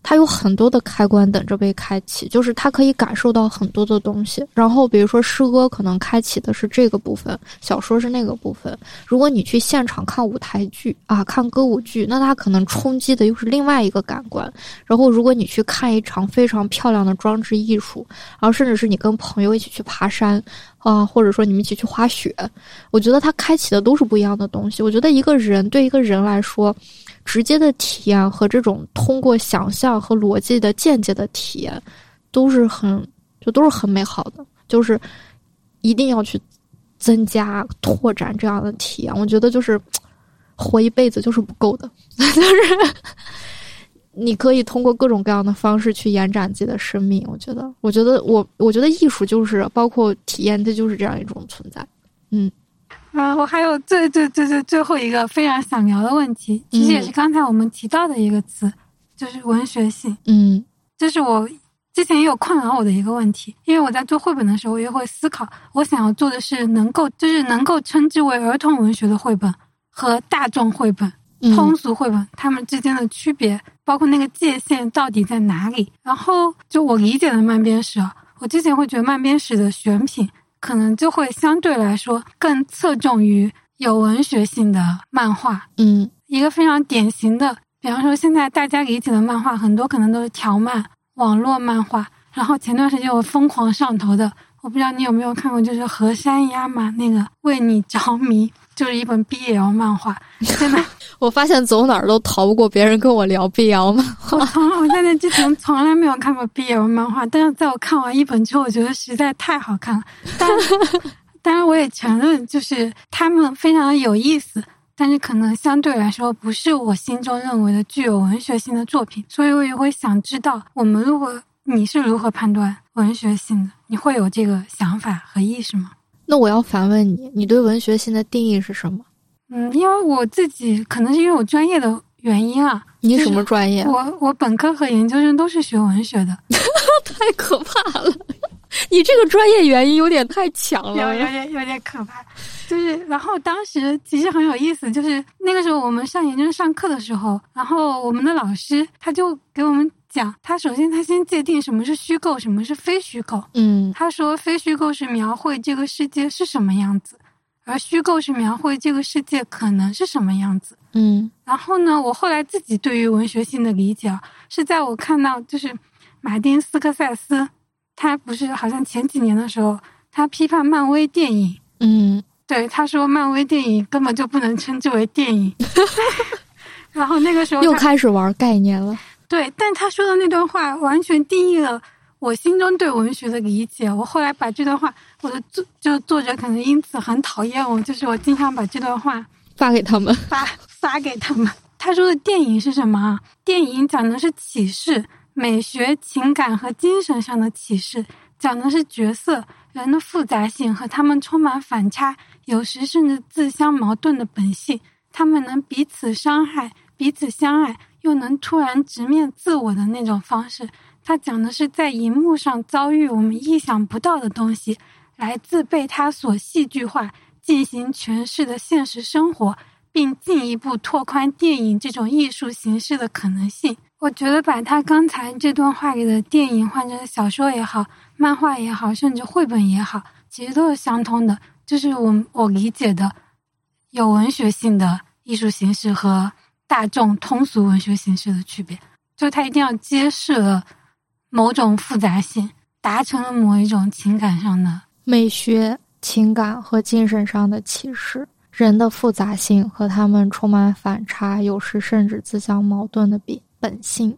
他有很多的开关等着被开启，就是他可以感受到很多的东西。然后，比如说诗歌可能开启的是这个部分，小说是那个部分。如果你去现场看舞台剧啊，看歌舞剧，那他可能冲击的又是另外一个感官。然后，如果你去看一场非常漂亮的装置艺术，然后甚至是你跟朋友一起去爬山啊，或者说你们一起去滑雪，我觉得它开启的都是不一样的东西。我觉得一个人对一个人来说。直接的体验和这种通过想象和逻辑的间接的体验，都是很就都是很美好的。就是一定要去增加拓展这样的体验。我觉得就是 活一辈子就是不够的，就是你可以通过各种各样的方式去延展自己的生命。我觉得，我觉得我我觉得艺术就是包括体验，它就是这样一种存在。嗯。啊，我还有最最最最最后一个非常想聊的问题，其实也是刚才我们提到的一个词，就是文学性。嗯，这是我之前也有困扰我的一个问题，因为我在做绘本的时候，我也会思考，我想要做的是能够就是能够称之为儿童文学的绘本和大众绘本、通俗绘本它们之间的区别，包括那个界限到底在哪里。然后就我理解的慢编史，我之前会觉得慢编史的选品。可能就会相对来说更侧重于有文学性的漫画。嗯，一个非常典型的，比方说现在大家理解的漫画，很多可能都是条漫、网络漫画。然后前段时间我疯狂上头的，我不知道你有没有看过，就是河山鸭嘛那个为你着迷。就是一本 BL 漫画，真的，我发现走哪儿都逃不过别人跟我聊 BL 漫画。我从我在那之前从来没有看过 BL 漫画，但是在我看完一本之后，我觉得实在太好看了。当然当然，我也承认，就是他们非常的有意思，但是可能相对来说不是我心中认为的具有文学性的作品。所以我也会想知道，我们如果你是如何判断文学性的？你会有这个想法和意识吗？那我要反问你，你对文学性的定义是什么？嗯，因为我自己可能是因为我专业的原因啊。你什么专业？我我本科和研究生都是学文学的，太可怕了！你这个专业原因有点太强了，有有点有点可怕。就是，然后当时其实很有意思，就是那个时候我们上研究生上课的时候，然后我们的老师他就给我们。讲，他首先他先界定什么是虚构，什么是非虚构。嗯，他说非虚构是描绘这个世界是什么样子，而虚构是描绘这个世界可能是什么样子。嗯，然后呢，我后来自己对于文学性的理解啊，是在我看到就是马丁斯科塞斯，他不是好像前几年的时候，他批判漫威电影。嗯，对，他说漫威电影根本就不能称之为电影。然后那个时候又开始玩概念了。对，但他说的那段话完全定义了我心中对文学的理解。我后来把这段话，我的作就作者可能因此很讨厌我，就是我经常把这段话发给他们，发发给他们。他说的电影是什么？电影讲的是启示，美学、情感和精神上的启示，讲的是角色人的复杂性和他们充满反差，有时甚至自相矛盾的本性。他们能彼此伤害，彼此相爱，又能突然直面自我的那种方式。他讲的是在荧幕上遭遇我们意想不到的东西，来自被他所戏剧化进行诠释的现实生活。并进一步拓宽电影这种艺术形式的可能性。我觉得把他刚才这段话里的电影换成小说也好、漫画也好，甚至绘本也好，其实都是相通的。就是我我理解的有文学性的艺术形式和大众通俗文学形式的区别，就它一定要揭示了某种复杂性，达成了某一种情感上的美学、情感和精神上的启示。人的复杂性和他们充满反差，有时甚至自相矛盾的比本性，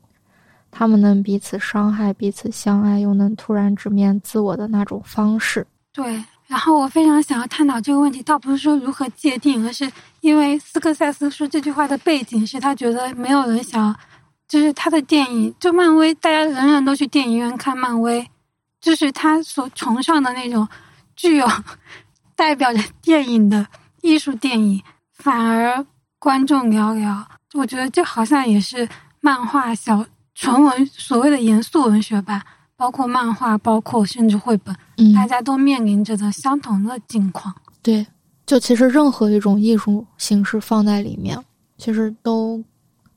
他们能彼此伤害、彼此相爱，又能突然直面自我的那种方式。对，然后我非常想要探讨这个问题，倒不是说如何界定，而是因为斯科塞斯说这句话的背景是他觉得没有人想，就是他的电影，就漫威，大家人人都去电影院看漫威，就是他所崇尚的那种具有 代表着电影的。艺术电影反而观众寥寥，我觉得这好像也是漫画小纯文所谓的严肃文学吧，包括漫画，包括甚至绘本，大家都面临着的相同的境况。对，就其实任何一种艺术形式放在里面，其实都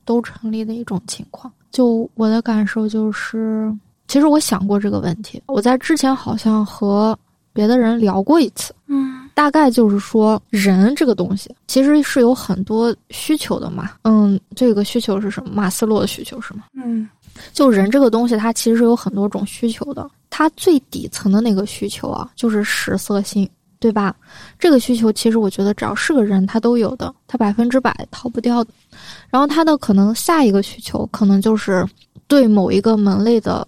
都成立的一种情况。就我的感受就是，其实我想过这个问题，我在之前好像和别的人聊过一次，嗯。大概就是说，人这个东西其实是有很多需求的嘛。嗯，这个需求是什么？马斯洛的需求是吗？嗯，就人这个东西，它其实有很多种需求的。它最底层的那个需求啊，就是食色性，对吧？这个需求其实我觉得，只要是个人，他都有的，他百分之百逃不掉的。然后他的可能下一个需求，可能就是对某一个门类的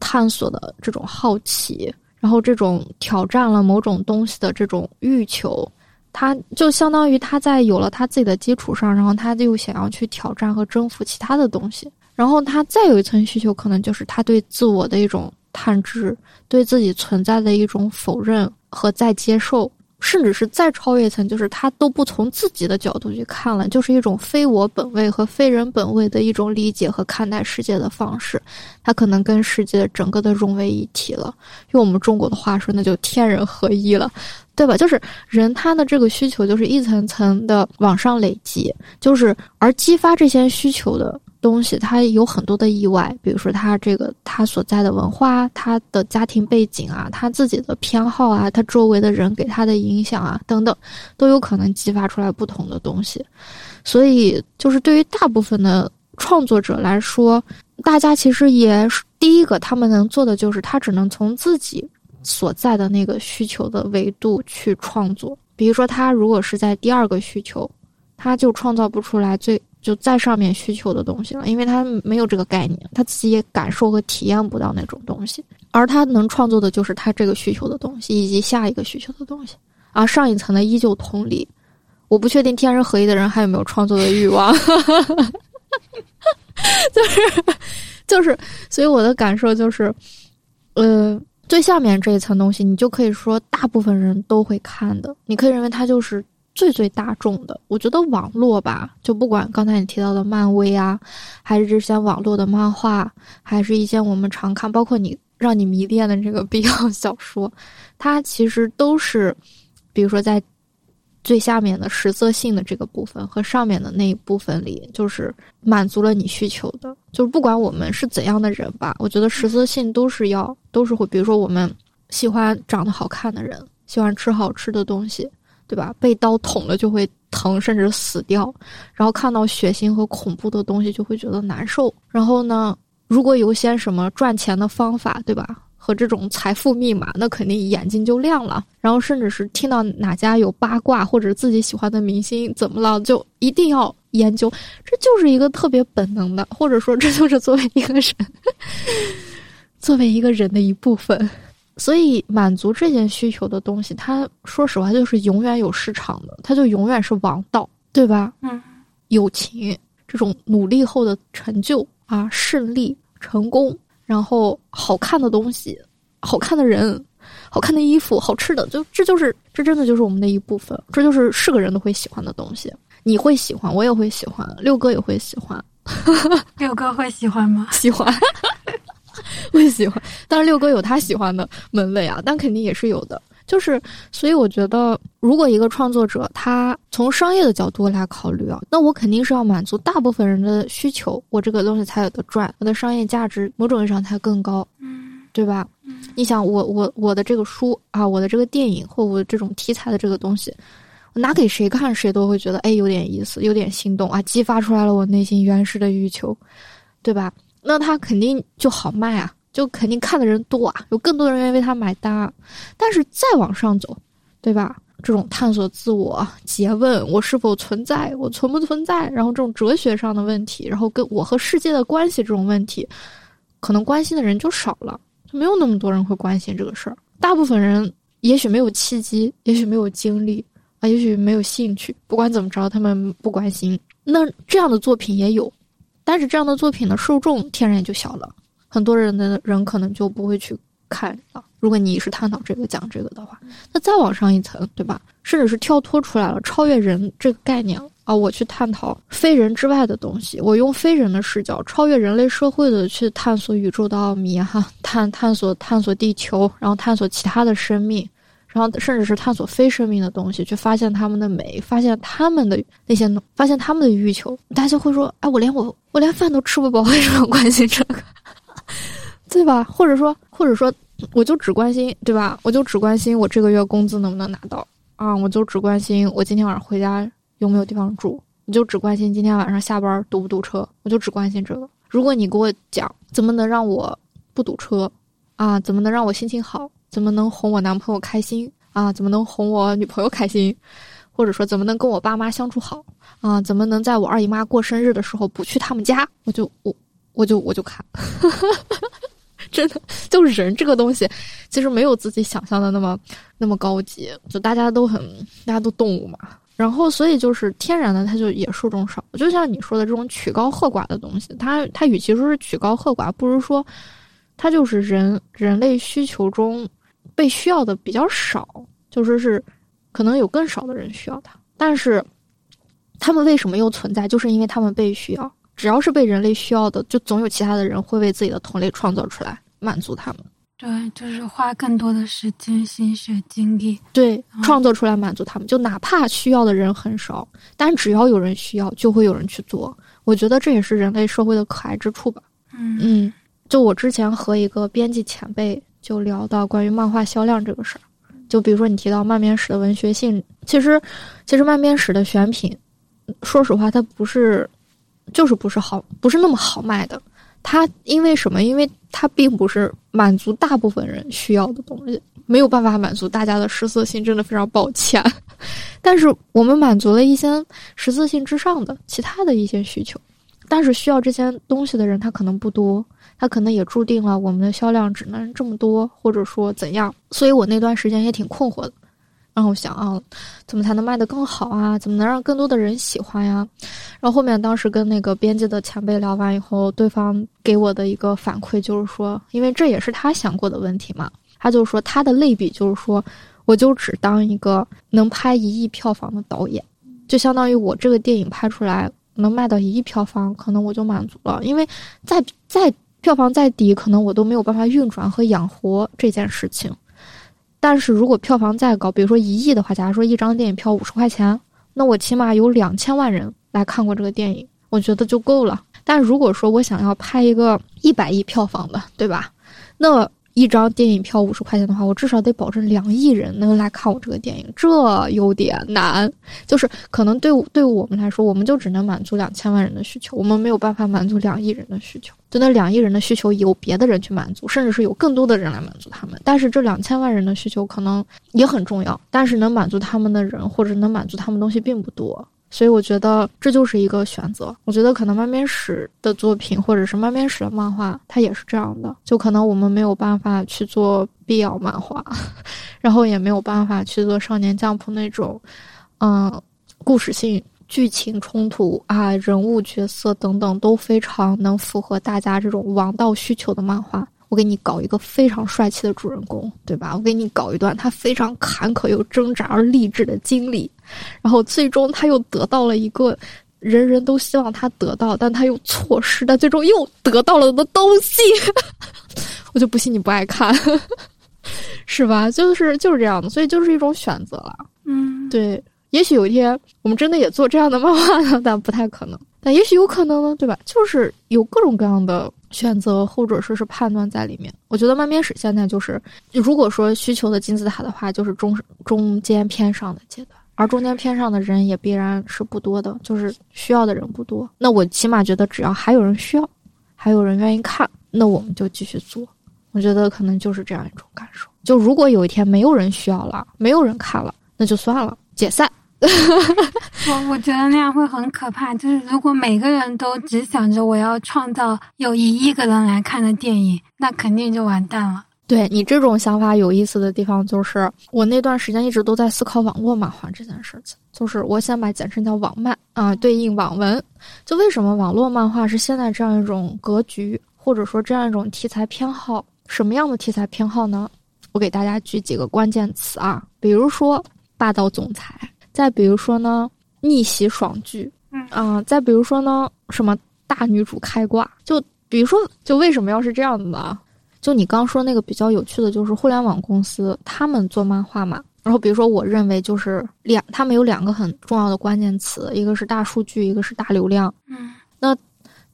探索的这种好奇。然后这种挑战了某种东西的这种欲求，他就相当于他在有了他自己的基础上，然后他又想要去挑战和征服其他的东西。然后他再有一层需求，可能就是他对自我的一种探知，对自己存在的一种否认和再接受。甚至是再超越一层，就是他都不从自己的角度去看了，就是一种非我本位和非人本位的一种理解和看待世界的方式。他可能跟世界整个的融为一体了，用我们中国的话说，那就天人合一了，对吧？就是人他的这个需求就是一层层的往上累积，就是而激发这些需求的。东西它有很多的意外，比如说他这个他所在的文化、他的家庭背景啊、他自己的偏好啊、他周围的人给他的影响啊等等，都有可能激发出来不同的东西。所以，就是对于大部分的创作者来说，大家其实也第一个他们能做的就是，他只能从自己所在的那个需求的维度去创作。比如说，他如果是在第二个需求，他就创造不出来最。就在上面需求的东西了，因为他没有这个概念，他自己也感受和体验不到那种东西，而他能创作的就是他这个需求的东西以及下一个需求的东西，而上一层的依旧同理。我不确定天人合一的人还有没有创作的欲望，就是就是，所以我的感受就是，呃，最下面这一层东西，你就可以说大部分人都会看的，你可以认为它就是。最最大众的，我觉得网络吧，就不管刚才你提到的漫威啊，还是这些网络的漫画，还是一些我们常看，包括你让你迷恋的这个 BL 小说，它其实都是，比如说在最下面的实色性的这个部分和上面的那一部分里，就是满足了你需求的。就是不管我们是怎样的人吧，我觉得实色性都是要都是会，比如说我们喜欢长得好看的人，喜欢吃好吃的东西。对吧？被刀捅了就会疼，甚至死掉。然后看到血腥和恐怖的东西就会觉得难受。然后呢，如果有些什么赚钱的方法，对吧？和这种财富密码，那肯定眼睛就亮了。然后甚至是听到哪家有八卦，或者自己喜欢的明星怎么了，就一定要研究。这就是一个特别本能的，或者说这就是作为一个人，作为一个人的一部分。所以，满足这件需求的东西，它说实话就是永远有市场的，它就永远是王道，对吧？嗯，友情这种努力后的成就啊，胜利、成功，然后好看的东西、好看的人、好看的衣服、好吃的，就这就是这真的就是我们的一部分，这就是是个人都会喜欢的东西。你会喜欢，我也会喜欢，六哥也会喜欢。六哥会喜欢吗？喜欢，会喜欢。但是六哥有他喜欢的门类啊，但肯定也是有的。就是，所以我觉得，如果一个创作者他从商业的角度来考虑啊，那我肯定是要满足大部分人的需求，我这个东西才有的赚，我的商业价值某种意义上才更高，嗯，对吧？嗯，你想，我我我的这个书啊，我的这个电影或我这种题材的这个东西，我拿给谁看，谁都会觉得哎有点意思，有点心动啊，激发出来了我内心原始的欲求，对吧？那他肯定就好卖啊。就肯定看的人多啊，有更多的人愿意为他买单啊。但是再往上走，对吧？这种探索自我、诘问我是否存在，我存不存在，然后这种哲学上的问题，然后跟我和世界的关系这种问题，可能关心的人就少了，就没有那么多人会关心这个事儿。大部分人也许没有契机，也许没有精力啊，也许没有兴趣。不管怎么着，他们不关心。那这样的作品也有，但是这样的作品的受众天然也就小了。很多人的人可能就不会去看了。如果你是探讨这个讲这个的话，那再往上一层，对吧？甚至是跳脱出来了，超越人这个概念啊，我去探讨非人之外的东西，我用非人的视角，超越人类社会的去探索宇宙的奥秘，哈，探探索探索地球，然后探索其他的生命，然后甚至是探索非生命的东西，去发现他们的美，发现他们的那些，发现他们的欲求。大家会说，哎，我连我我连饭都吃不饱，为什么关心这个？对吧？或者说，或者说，我就只关心，对吧？我就只关心我这个月工资能不能拿到啊！我就只关心我今天晚上回家有没有地方住，你就只关心今天晚上下班堵不堵车，我就只关心这个。如果你给我讲怎么能让我不堵车啊，怎么能让我心情好，怎么能哄我男朋友开心啊，怎么能哄我女朋友开心，或者说怎么能跟我爸妈相处好啊，怎么能在我二姨妈过生日的时候不去他们家，我就我我就我就看。真的，就人这个东西，其实没有自己想象的那么那么高级。就大家都很，大家都动物嘛。然后，所以就是天然的，它就也受众少。就像你说的这种曲高和寡的东西，它它与其说是曲高和寡，不如说它就是人人类需求中被需要的比较少。就说是可能有更少的人需要它，但是他们为什么又存在？就是因为他们被需要。只要是被人类需要的，就总有其他的人会为自己的同类创造出来，满足他们。对，就是花更多的时间、心血、精力，对，创作出来满足他们。就哪怕需要的人很少，但只要有人需要，就会有人去做。我觉得这也是人类社会的可爱之处吧。嗯嗯，就我之前和一个编辑前辈就聊到关于漫画销量这个事儿，就比如说你提到漫编史的文学性，其实其实漫编史的选品，说实话，它不是。就是不是好，不是那么好卖的。它因为什么？因为它并不是满足大部分人需要的东西，没有办法满足大家的食色性，真的非常抱歉。但是我们满足了一些食色性之上的其他的一些需求，但是需要这些东西的人他可能不多，他可能也注定了我们的销量只能这么多，或者说怎样。所以我那段时间也挺困惑的。然后想啊，怎么才能卖得更好啊？怎么能让更多的人喜欢呀？然后后面当时跟那个编辑的前辈聊完以后，对方给我的一个反馈就是说，因为这也是他想过的问题嘛。他就说他的类比就是说，我就只当一个能拍一亿票房的导演，就相当于我这个电影拍出来能卖到一亿票房，可能我就满足了。因为再再票房再低，可能我都没有办法运转和养活这件事情。但是如果票房再高，比如说一亿的话，假如说一张电影票五十块钱，那我起码有两千万人来看过这个电影，我觉得就够了。但如果说我想要拍一个一百亿票房的，对吧？那。一张电影票五十块钱的话，我至少得保证两亿人能来看我这个电影，这有点难。就是可能对对我们来说，我们就只能满足两千万人的需求，我们没有办法满足两亿人的需求。就那两亿人的需求，有别的人去满足，甚至是有更多的人来满足他们。但是这两千万人的需求可能也很重要，但是能满足他们的人或者能满足他们东西并不多。所以我觉得这就是一个选择。我觉得可能漫面史的作品，或者是漫面史的漫画，它也是这样的。就可能我们没有办法去做必要漫画，然后也没有办法去做少年将谱那种，嗯，故事性剧情冲突啊、人物角色等等都非常能符合大家这种王道需求的漫画。我给你搞一个非常帅气的主人公，对吧？我给你搞一段他非常坎坷又挣扎而励志的经历，然后最终他又得到了一个人人都希望他得到，但他又错失，但最终又得到了的东西。我就不信你不爱看，是吧？就是就是这样的，所以就是一种选择了。嗯，对，也许有一天我们真的也做这样的漫画呢，但不太可能。但也许有可能呢，对吧？就是有各种各样的选择，或者说是判断在里面。我觉得漫编史现在就是，如果说需求的金字塔的话，就是中中间偏上的阶段，而中间偏上的人也必然是不多的，就是需要的人不多。那我起码觉得，只要还有人需要，还有人愿意看，那我们就继续做。我觉得可能就是这样一种感受。就如果有一天没有人需要了，没有人看了，那就算了，解散。我我觉得那样会很可怕。就是如果每个人都只想着我要创造有一亿个人来看的电影，那肯定就完蛋了。对你这种想法有意思的地方，就是我那段时间一直都在思考网络漫画这件事情。就是我想把简称叫网漫啊，对应网文。就为什么网络漫画是现在这样一种格局，或者说这样一种题材偏好？什么样的题材偏好呢？我给大家举几个关键词啊，比如说霸道总裁。再比如说呢，逆袭爽剧，嗯啊，再比如说呢，什么大女主开挂，就比如说，就为什么要是这样子呢？就你刚说那个比较有趣的，就是互联网公司他们做漫画嘛，然后比如说，我认为就是两，他们有两个很重要的关键词，一个是大数据，一个是大流量，嗯，那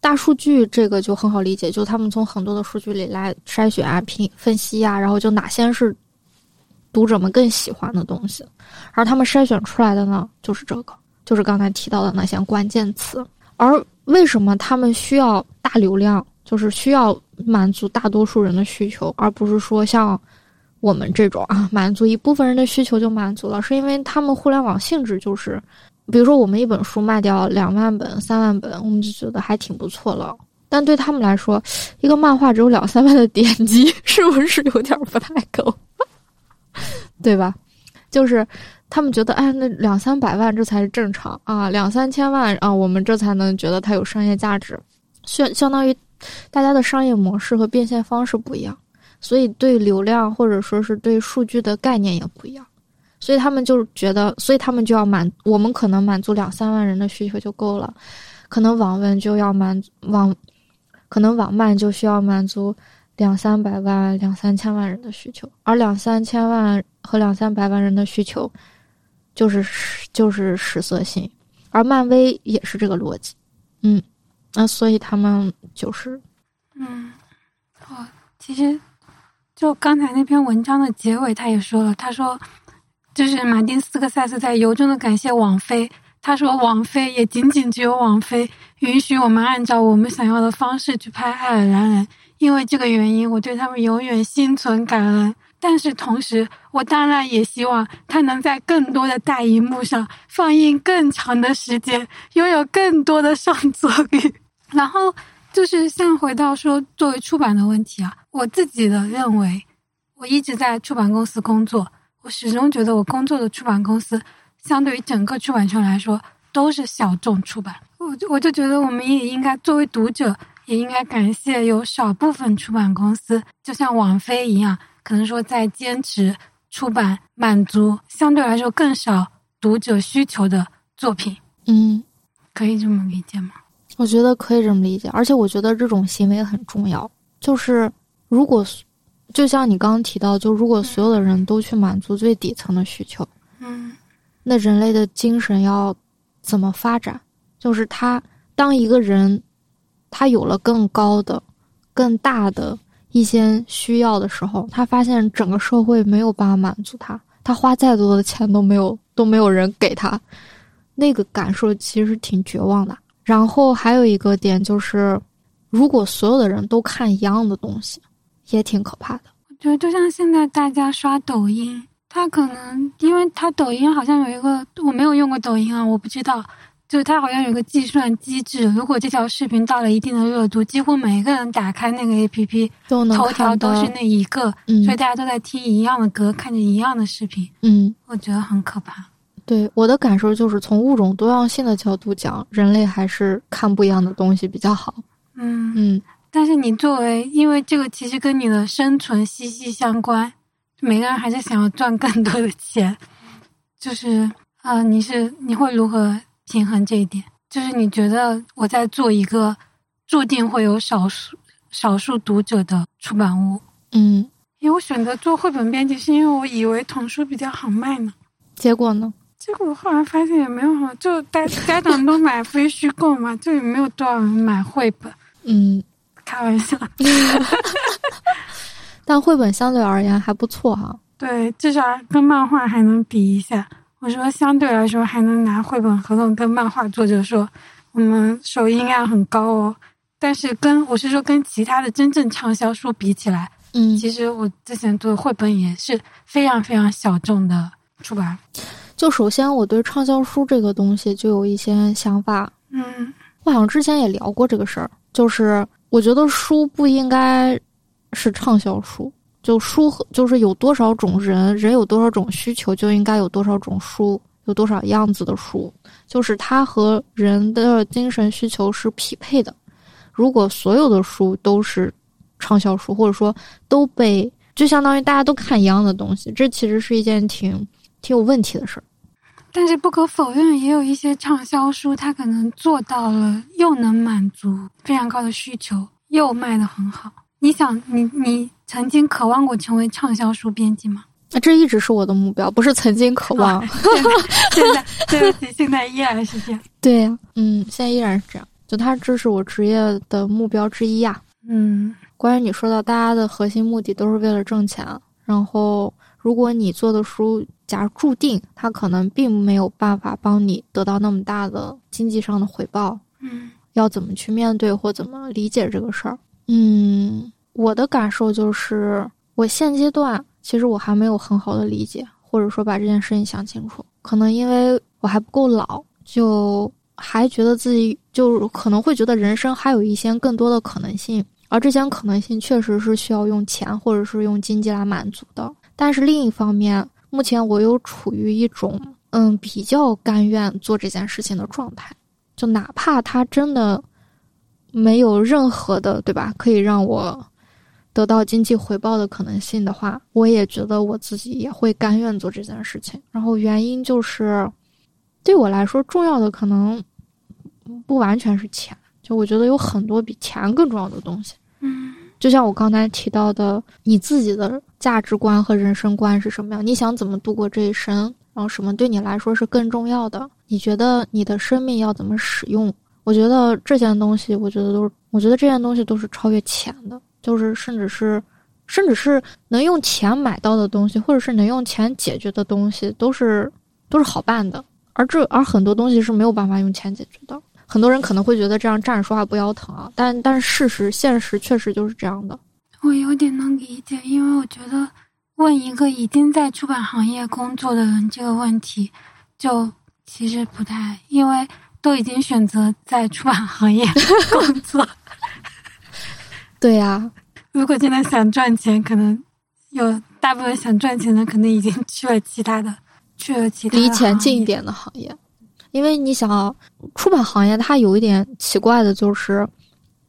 大数据这个就很好理解，就他们从很多的数据里来筛选啊、评分析啊，然后就哪些是。读者们更喜欢的东西，而他们筛选出来的呢，就是这个，就是刚才提到的那些关键词。而为什么他们需要大流量，就是需要满足大多数人的需求，而不是说像我们这种啊，满足一部分人的需求就满足了？是因为他们互联网性质就是，比如说我们一本书卖掉两万本、三万本，我们就觉得还挺不错了。但对他们来说，一个漫画只有两三万的点击，是不是有点不太够？对吧？就是他们觉得，哎，那两三百万这才是正常啊，两三千万啊，我们这才能觉得它有商业价值。相相当于大家的商业模式和变现方式不一样，所以对流量或者说是对数据的概念也不一样。所以他们就觉得，所以他们就要满，我们可能满足两三万人的需求就够了，可能网文就要满网，可能网漫就需要满足。两三百万、两三千万人的需求，而两三千万和两三百万人的需求，就是就是实色性，而漫威也是这个逻辑，嗯，那所以他们就是，嗯，哦，其实就刚才那篇文章的结尾，他也说了，他说，就是马丁斯科塞斯在由衷的感谢王菲，他说王菲也仅仅只有王菲允许我们按照我们想要的方式去拍爱尔兰人。因为这个原因，我对他们永远心存感恩。但是同时，我当然也希望他能在更多的大荧幕上放映更长的时间，拥有更多的上座率。然后就是像回到说作为出版的问题啊，我自己的认为，我一直在出版公司工作，我始终觉得我工作的出版公司，相对于整个出版圈来说，都是小众出版。我我就觉得我们也应该作为读者。也应该感谢有少部分出版公司，就像网飞一样，可能说在坚持出版满足相对来说更少读者需求的作品。嗯，可以这么理解吗？我觉得可以这么理解，而且我觉得这种行为很重要。就是如果就像你刚刚提到，就如果所有的人都去满足最底层的需求，嗯，那人类的精神要怎么发展？就是他当一个人。他有了更高的、更大的一些需要的时候，他发现整个社会没有办法满足他，他花再多的钱都没有都没有人给他，那个感受其实挺绝望的。然后还有一个点就是，如果所有的人都看一样的东西，也挺可怕的。我觉得就像现在大家刷抖音，他可能因为他抖音好像有一个，我没有用过抖音啊，我不知道。就它好像有个计算机制，如果这条视频到了一定的热度，几乎每个人打开那个 A P P，都能头条都是那一个，所以大家都在听一样的歌，看着一样的视频。嗯，我觉得很可怕。对我的感受就是从物种多样性的角度讲，人类还是看不一样的东西比较好。嗯嗯，但是你作为，因为这个其实跟你的生存息息相关，每个人还是想要赚更多的钱，就是啊、你是你会如何平衡这一点？就是你觉得我在做一个注定会有少数少数读者的出版物，嗯，因为我选择做绘本编辑，是因为我以为童书比较好卖呢。结果呢？结果我后来发现也没有好，就大家长都买非虚构嘛，就也没有多少人买绘本。嗯，开玩笑 但绘本相对而言还不错哈。对，至少跟漫画还能比一下。我说相对来说还能拿绘本合同跟漫画作者说，我们首印量很高哦。但是跟我是说跟其他的真正畅销书比起来，嗯，其实我之前做的绘本也是非常非常小众的出版。就首先我对畅销书这个东西就有一些想法。嗯我好像之前也聊过这个事儿，就是我觉得书不应该是畅销书，就书和就是有多少种人，人有多少种需求，就应该有多少种书，有多少样子的书，就是它和人的精神需求是匹配的。如果所有的书都是畅销书，或者说都被就相当于大家都看一样的东西，这其实是一件挺挺有问题的事儿。但是不可否认，也有一些畅销书，它可能做到了，又能满足非常高的需求，又卖得很好。你想，你你曾经渴望过成为畅销书编辑吗？那这一直是我的目标，不是曾经渴望。现在对不起，现在依然是这样。对呀、嗯，现在依然是这样。就它，这是我职业的目标之一呀、嗯关于你说到大家的核心目的都是为了挣钱，然后如果你做的书，假如注定它可能并没有办法帮你得到那么大的经济上的回报，嗯要怎么去面对或怎么理解这个事儿？嗯，我的感受就是，我现阶段其实我还没有很好的理解，或者说把这件事情想清楚。可能因为我还不够老，就还觉得自己就可能会觉得人生还有一些更多的可能性，而这些可能性确实是需要用钱或者是用经济来满足的。但是另一方面，目前我又处于一种嗯比较甘愿做这件事情的状态。就哪怕他真的没有任何的，对吧？可以让我得到经济回报的可能性的话，我也觉得我自己也会甘愿做这件事情。然后原因就是，对我来说重要的可能不完全是钱，就我觉得有很多比钱更重要的东西。嗯就像我刚才提到的，你自己的价值观和人生观是什么样？你想怎么度过这一生？然后什么对你来说是更重要的？你觉得你的生命要怎么使用？我觉得这件东西，我觉得都是，我觉得这件东西都是超越钱的，就是甚至是，甚至是能用钱买到的东西，或者是能用钱解决的东西，都是都是好办的。而这而很多东西是没有办法用钱解决的。很多人可能会觉得这样站着说话不腰疼啊，但但是事实现实确实就是这样的。我有点能理解，因为我觉得问一个已经在出版行业工作的人这个问题，就其实不太，因为都已经选择在出版行业工作。对呀、如果真的想赚钱，可能有大部分想赚钱的，可能已经去了其他的，去了其他离钱近一。点的行业，因为你想啊，出版行业它有一点奇怪的就是，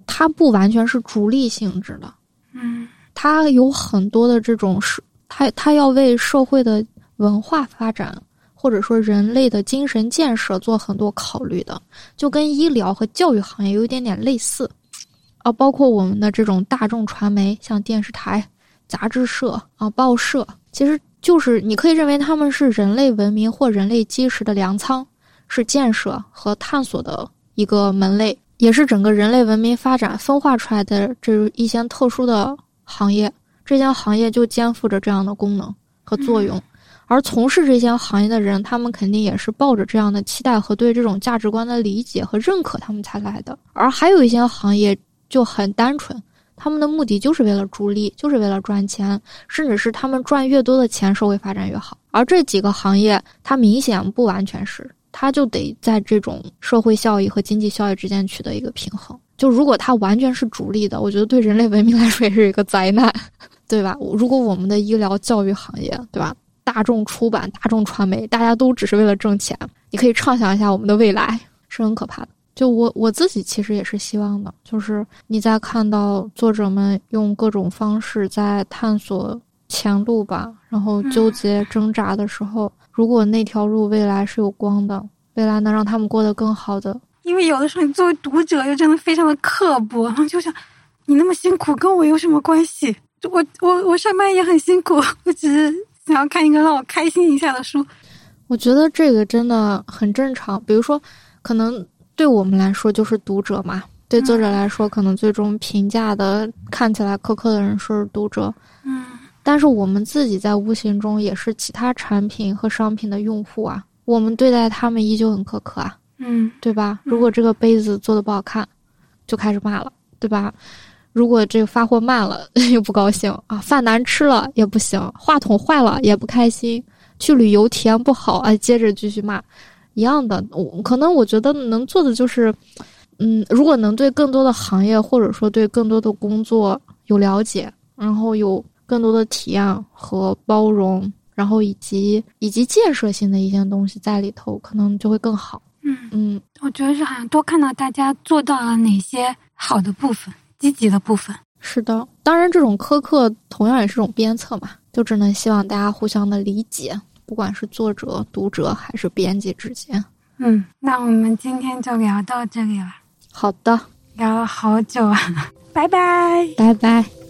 它不完全是逐利性质的，嗯。它有很多的这种是，它它要为社会的文化发展或者说人类的精神建设做很多考虑的，就跟医疗和教育行业有一点点类似，啊，包括我们的这种大众传媒，像电视台、杂志社啊、报社，其实就是你可以认为他们是人类文明或人类基石的粮仓，是建设和探索的一个门类，也是整个人类文明发展分化出来的这一些特殊的行业。这些行业就肩负着这样的功能和作用。而从事这些行业的人，他们肯定也是抱着这样的期待和对这种价值观的理解和认可，他们才来的。而还有一些行业就很单纯，他们的目的就是为了逐利，就是为了赚钱，甚至是他们赚越多的钱，社会发展越好。而这几个行业，它明显不完全是，它就得在这种社会效益和经济效益之间取得一个平衡。就如果它完全是逐利的，我觉得对人类文明来说也是一个灾难，对吧？如果我们的医疗教育行业，对吧？大众出版、大众传媒，大家都只是为了挣钱。你可以畅想一下我们的未来，是很可怕的。就我我自己其实也是希望的，就是你在看到作者们用各种方式在探索前路吧，然后纠结挣扎的时候，如果那条路未来是有光的，未来能让他们过得更好的。因为有的时候你作为读者又真的非常的刻薄，然后就想你那么辛苦跟我有什么关系？我我我上班也很辛苦，我只是想要看一个让我开心一下的书。我觉得这个真的很正常。比如说，可能对我们来说就是读者嘛，对作者来说，可能最终评价的看起来苛刻的人是读者。嗯，但是我们自己在无形中也是其他产品和商品的用户啊，我们对待他们依旧很苛刻啊。嗯，对吧？如果这个杯子做的不好看，就开始骂了，对吧？如果这个发货慢了，又不高兴啊，饭难吃了也不行，话筒坏了也不开心。去旅游体验不好啊，接着继续骂，一样的。我可能我觉得能做的就是，嗯，如果能对更多的行业或者说对更多的工作有了解，然后有更多的体验和包容，然后以及以及建设性的一些东西在里头，可能就会更好。嗯嗯，我觉得是好像多看到大家做到了哪些好的部分，积极的部分。是的，当然这种苛刻同样也是种鞭策嘛。就只能希望大家互相的理解，不管是作者、读者还是编辑之间。嗯，那我们今天就聊到这里了。好的，聊了好久啊，拜拜，拜拜。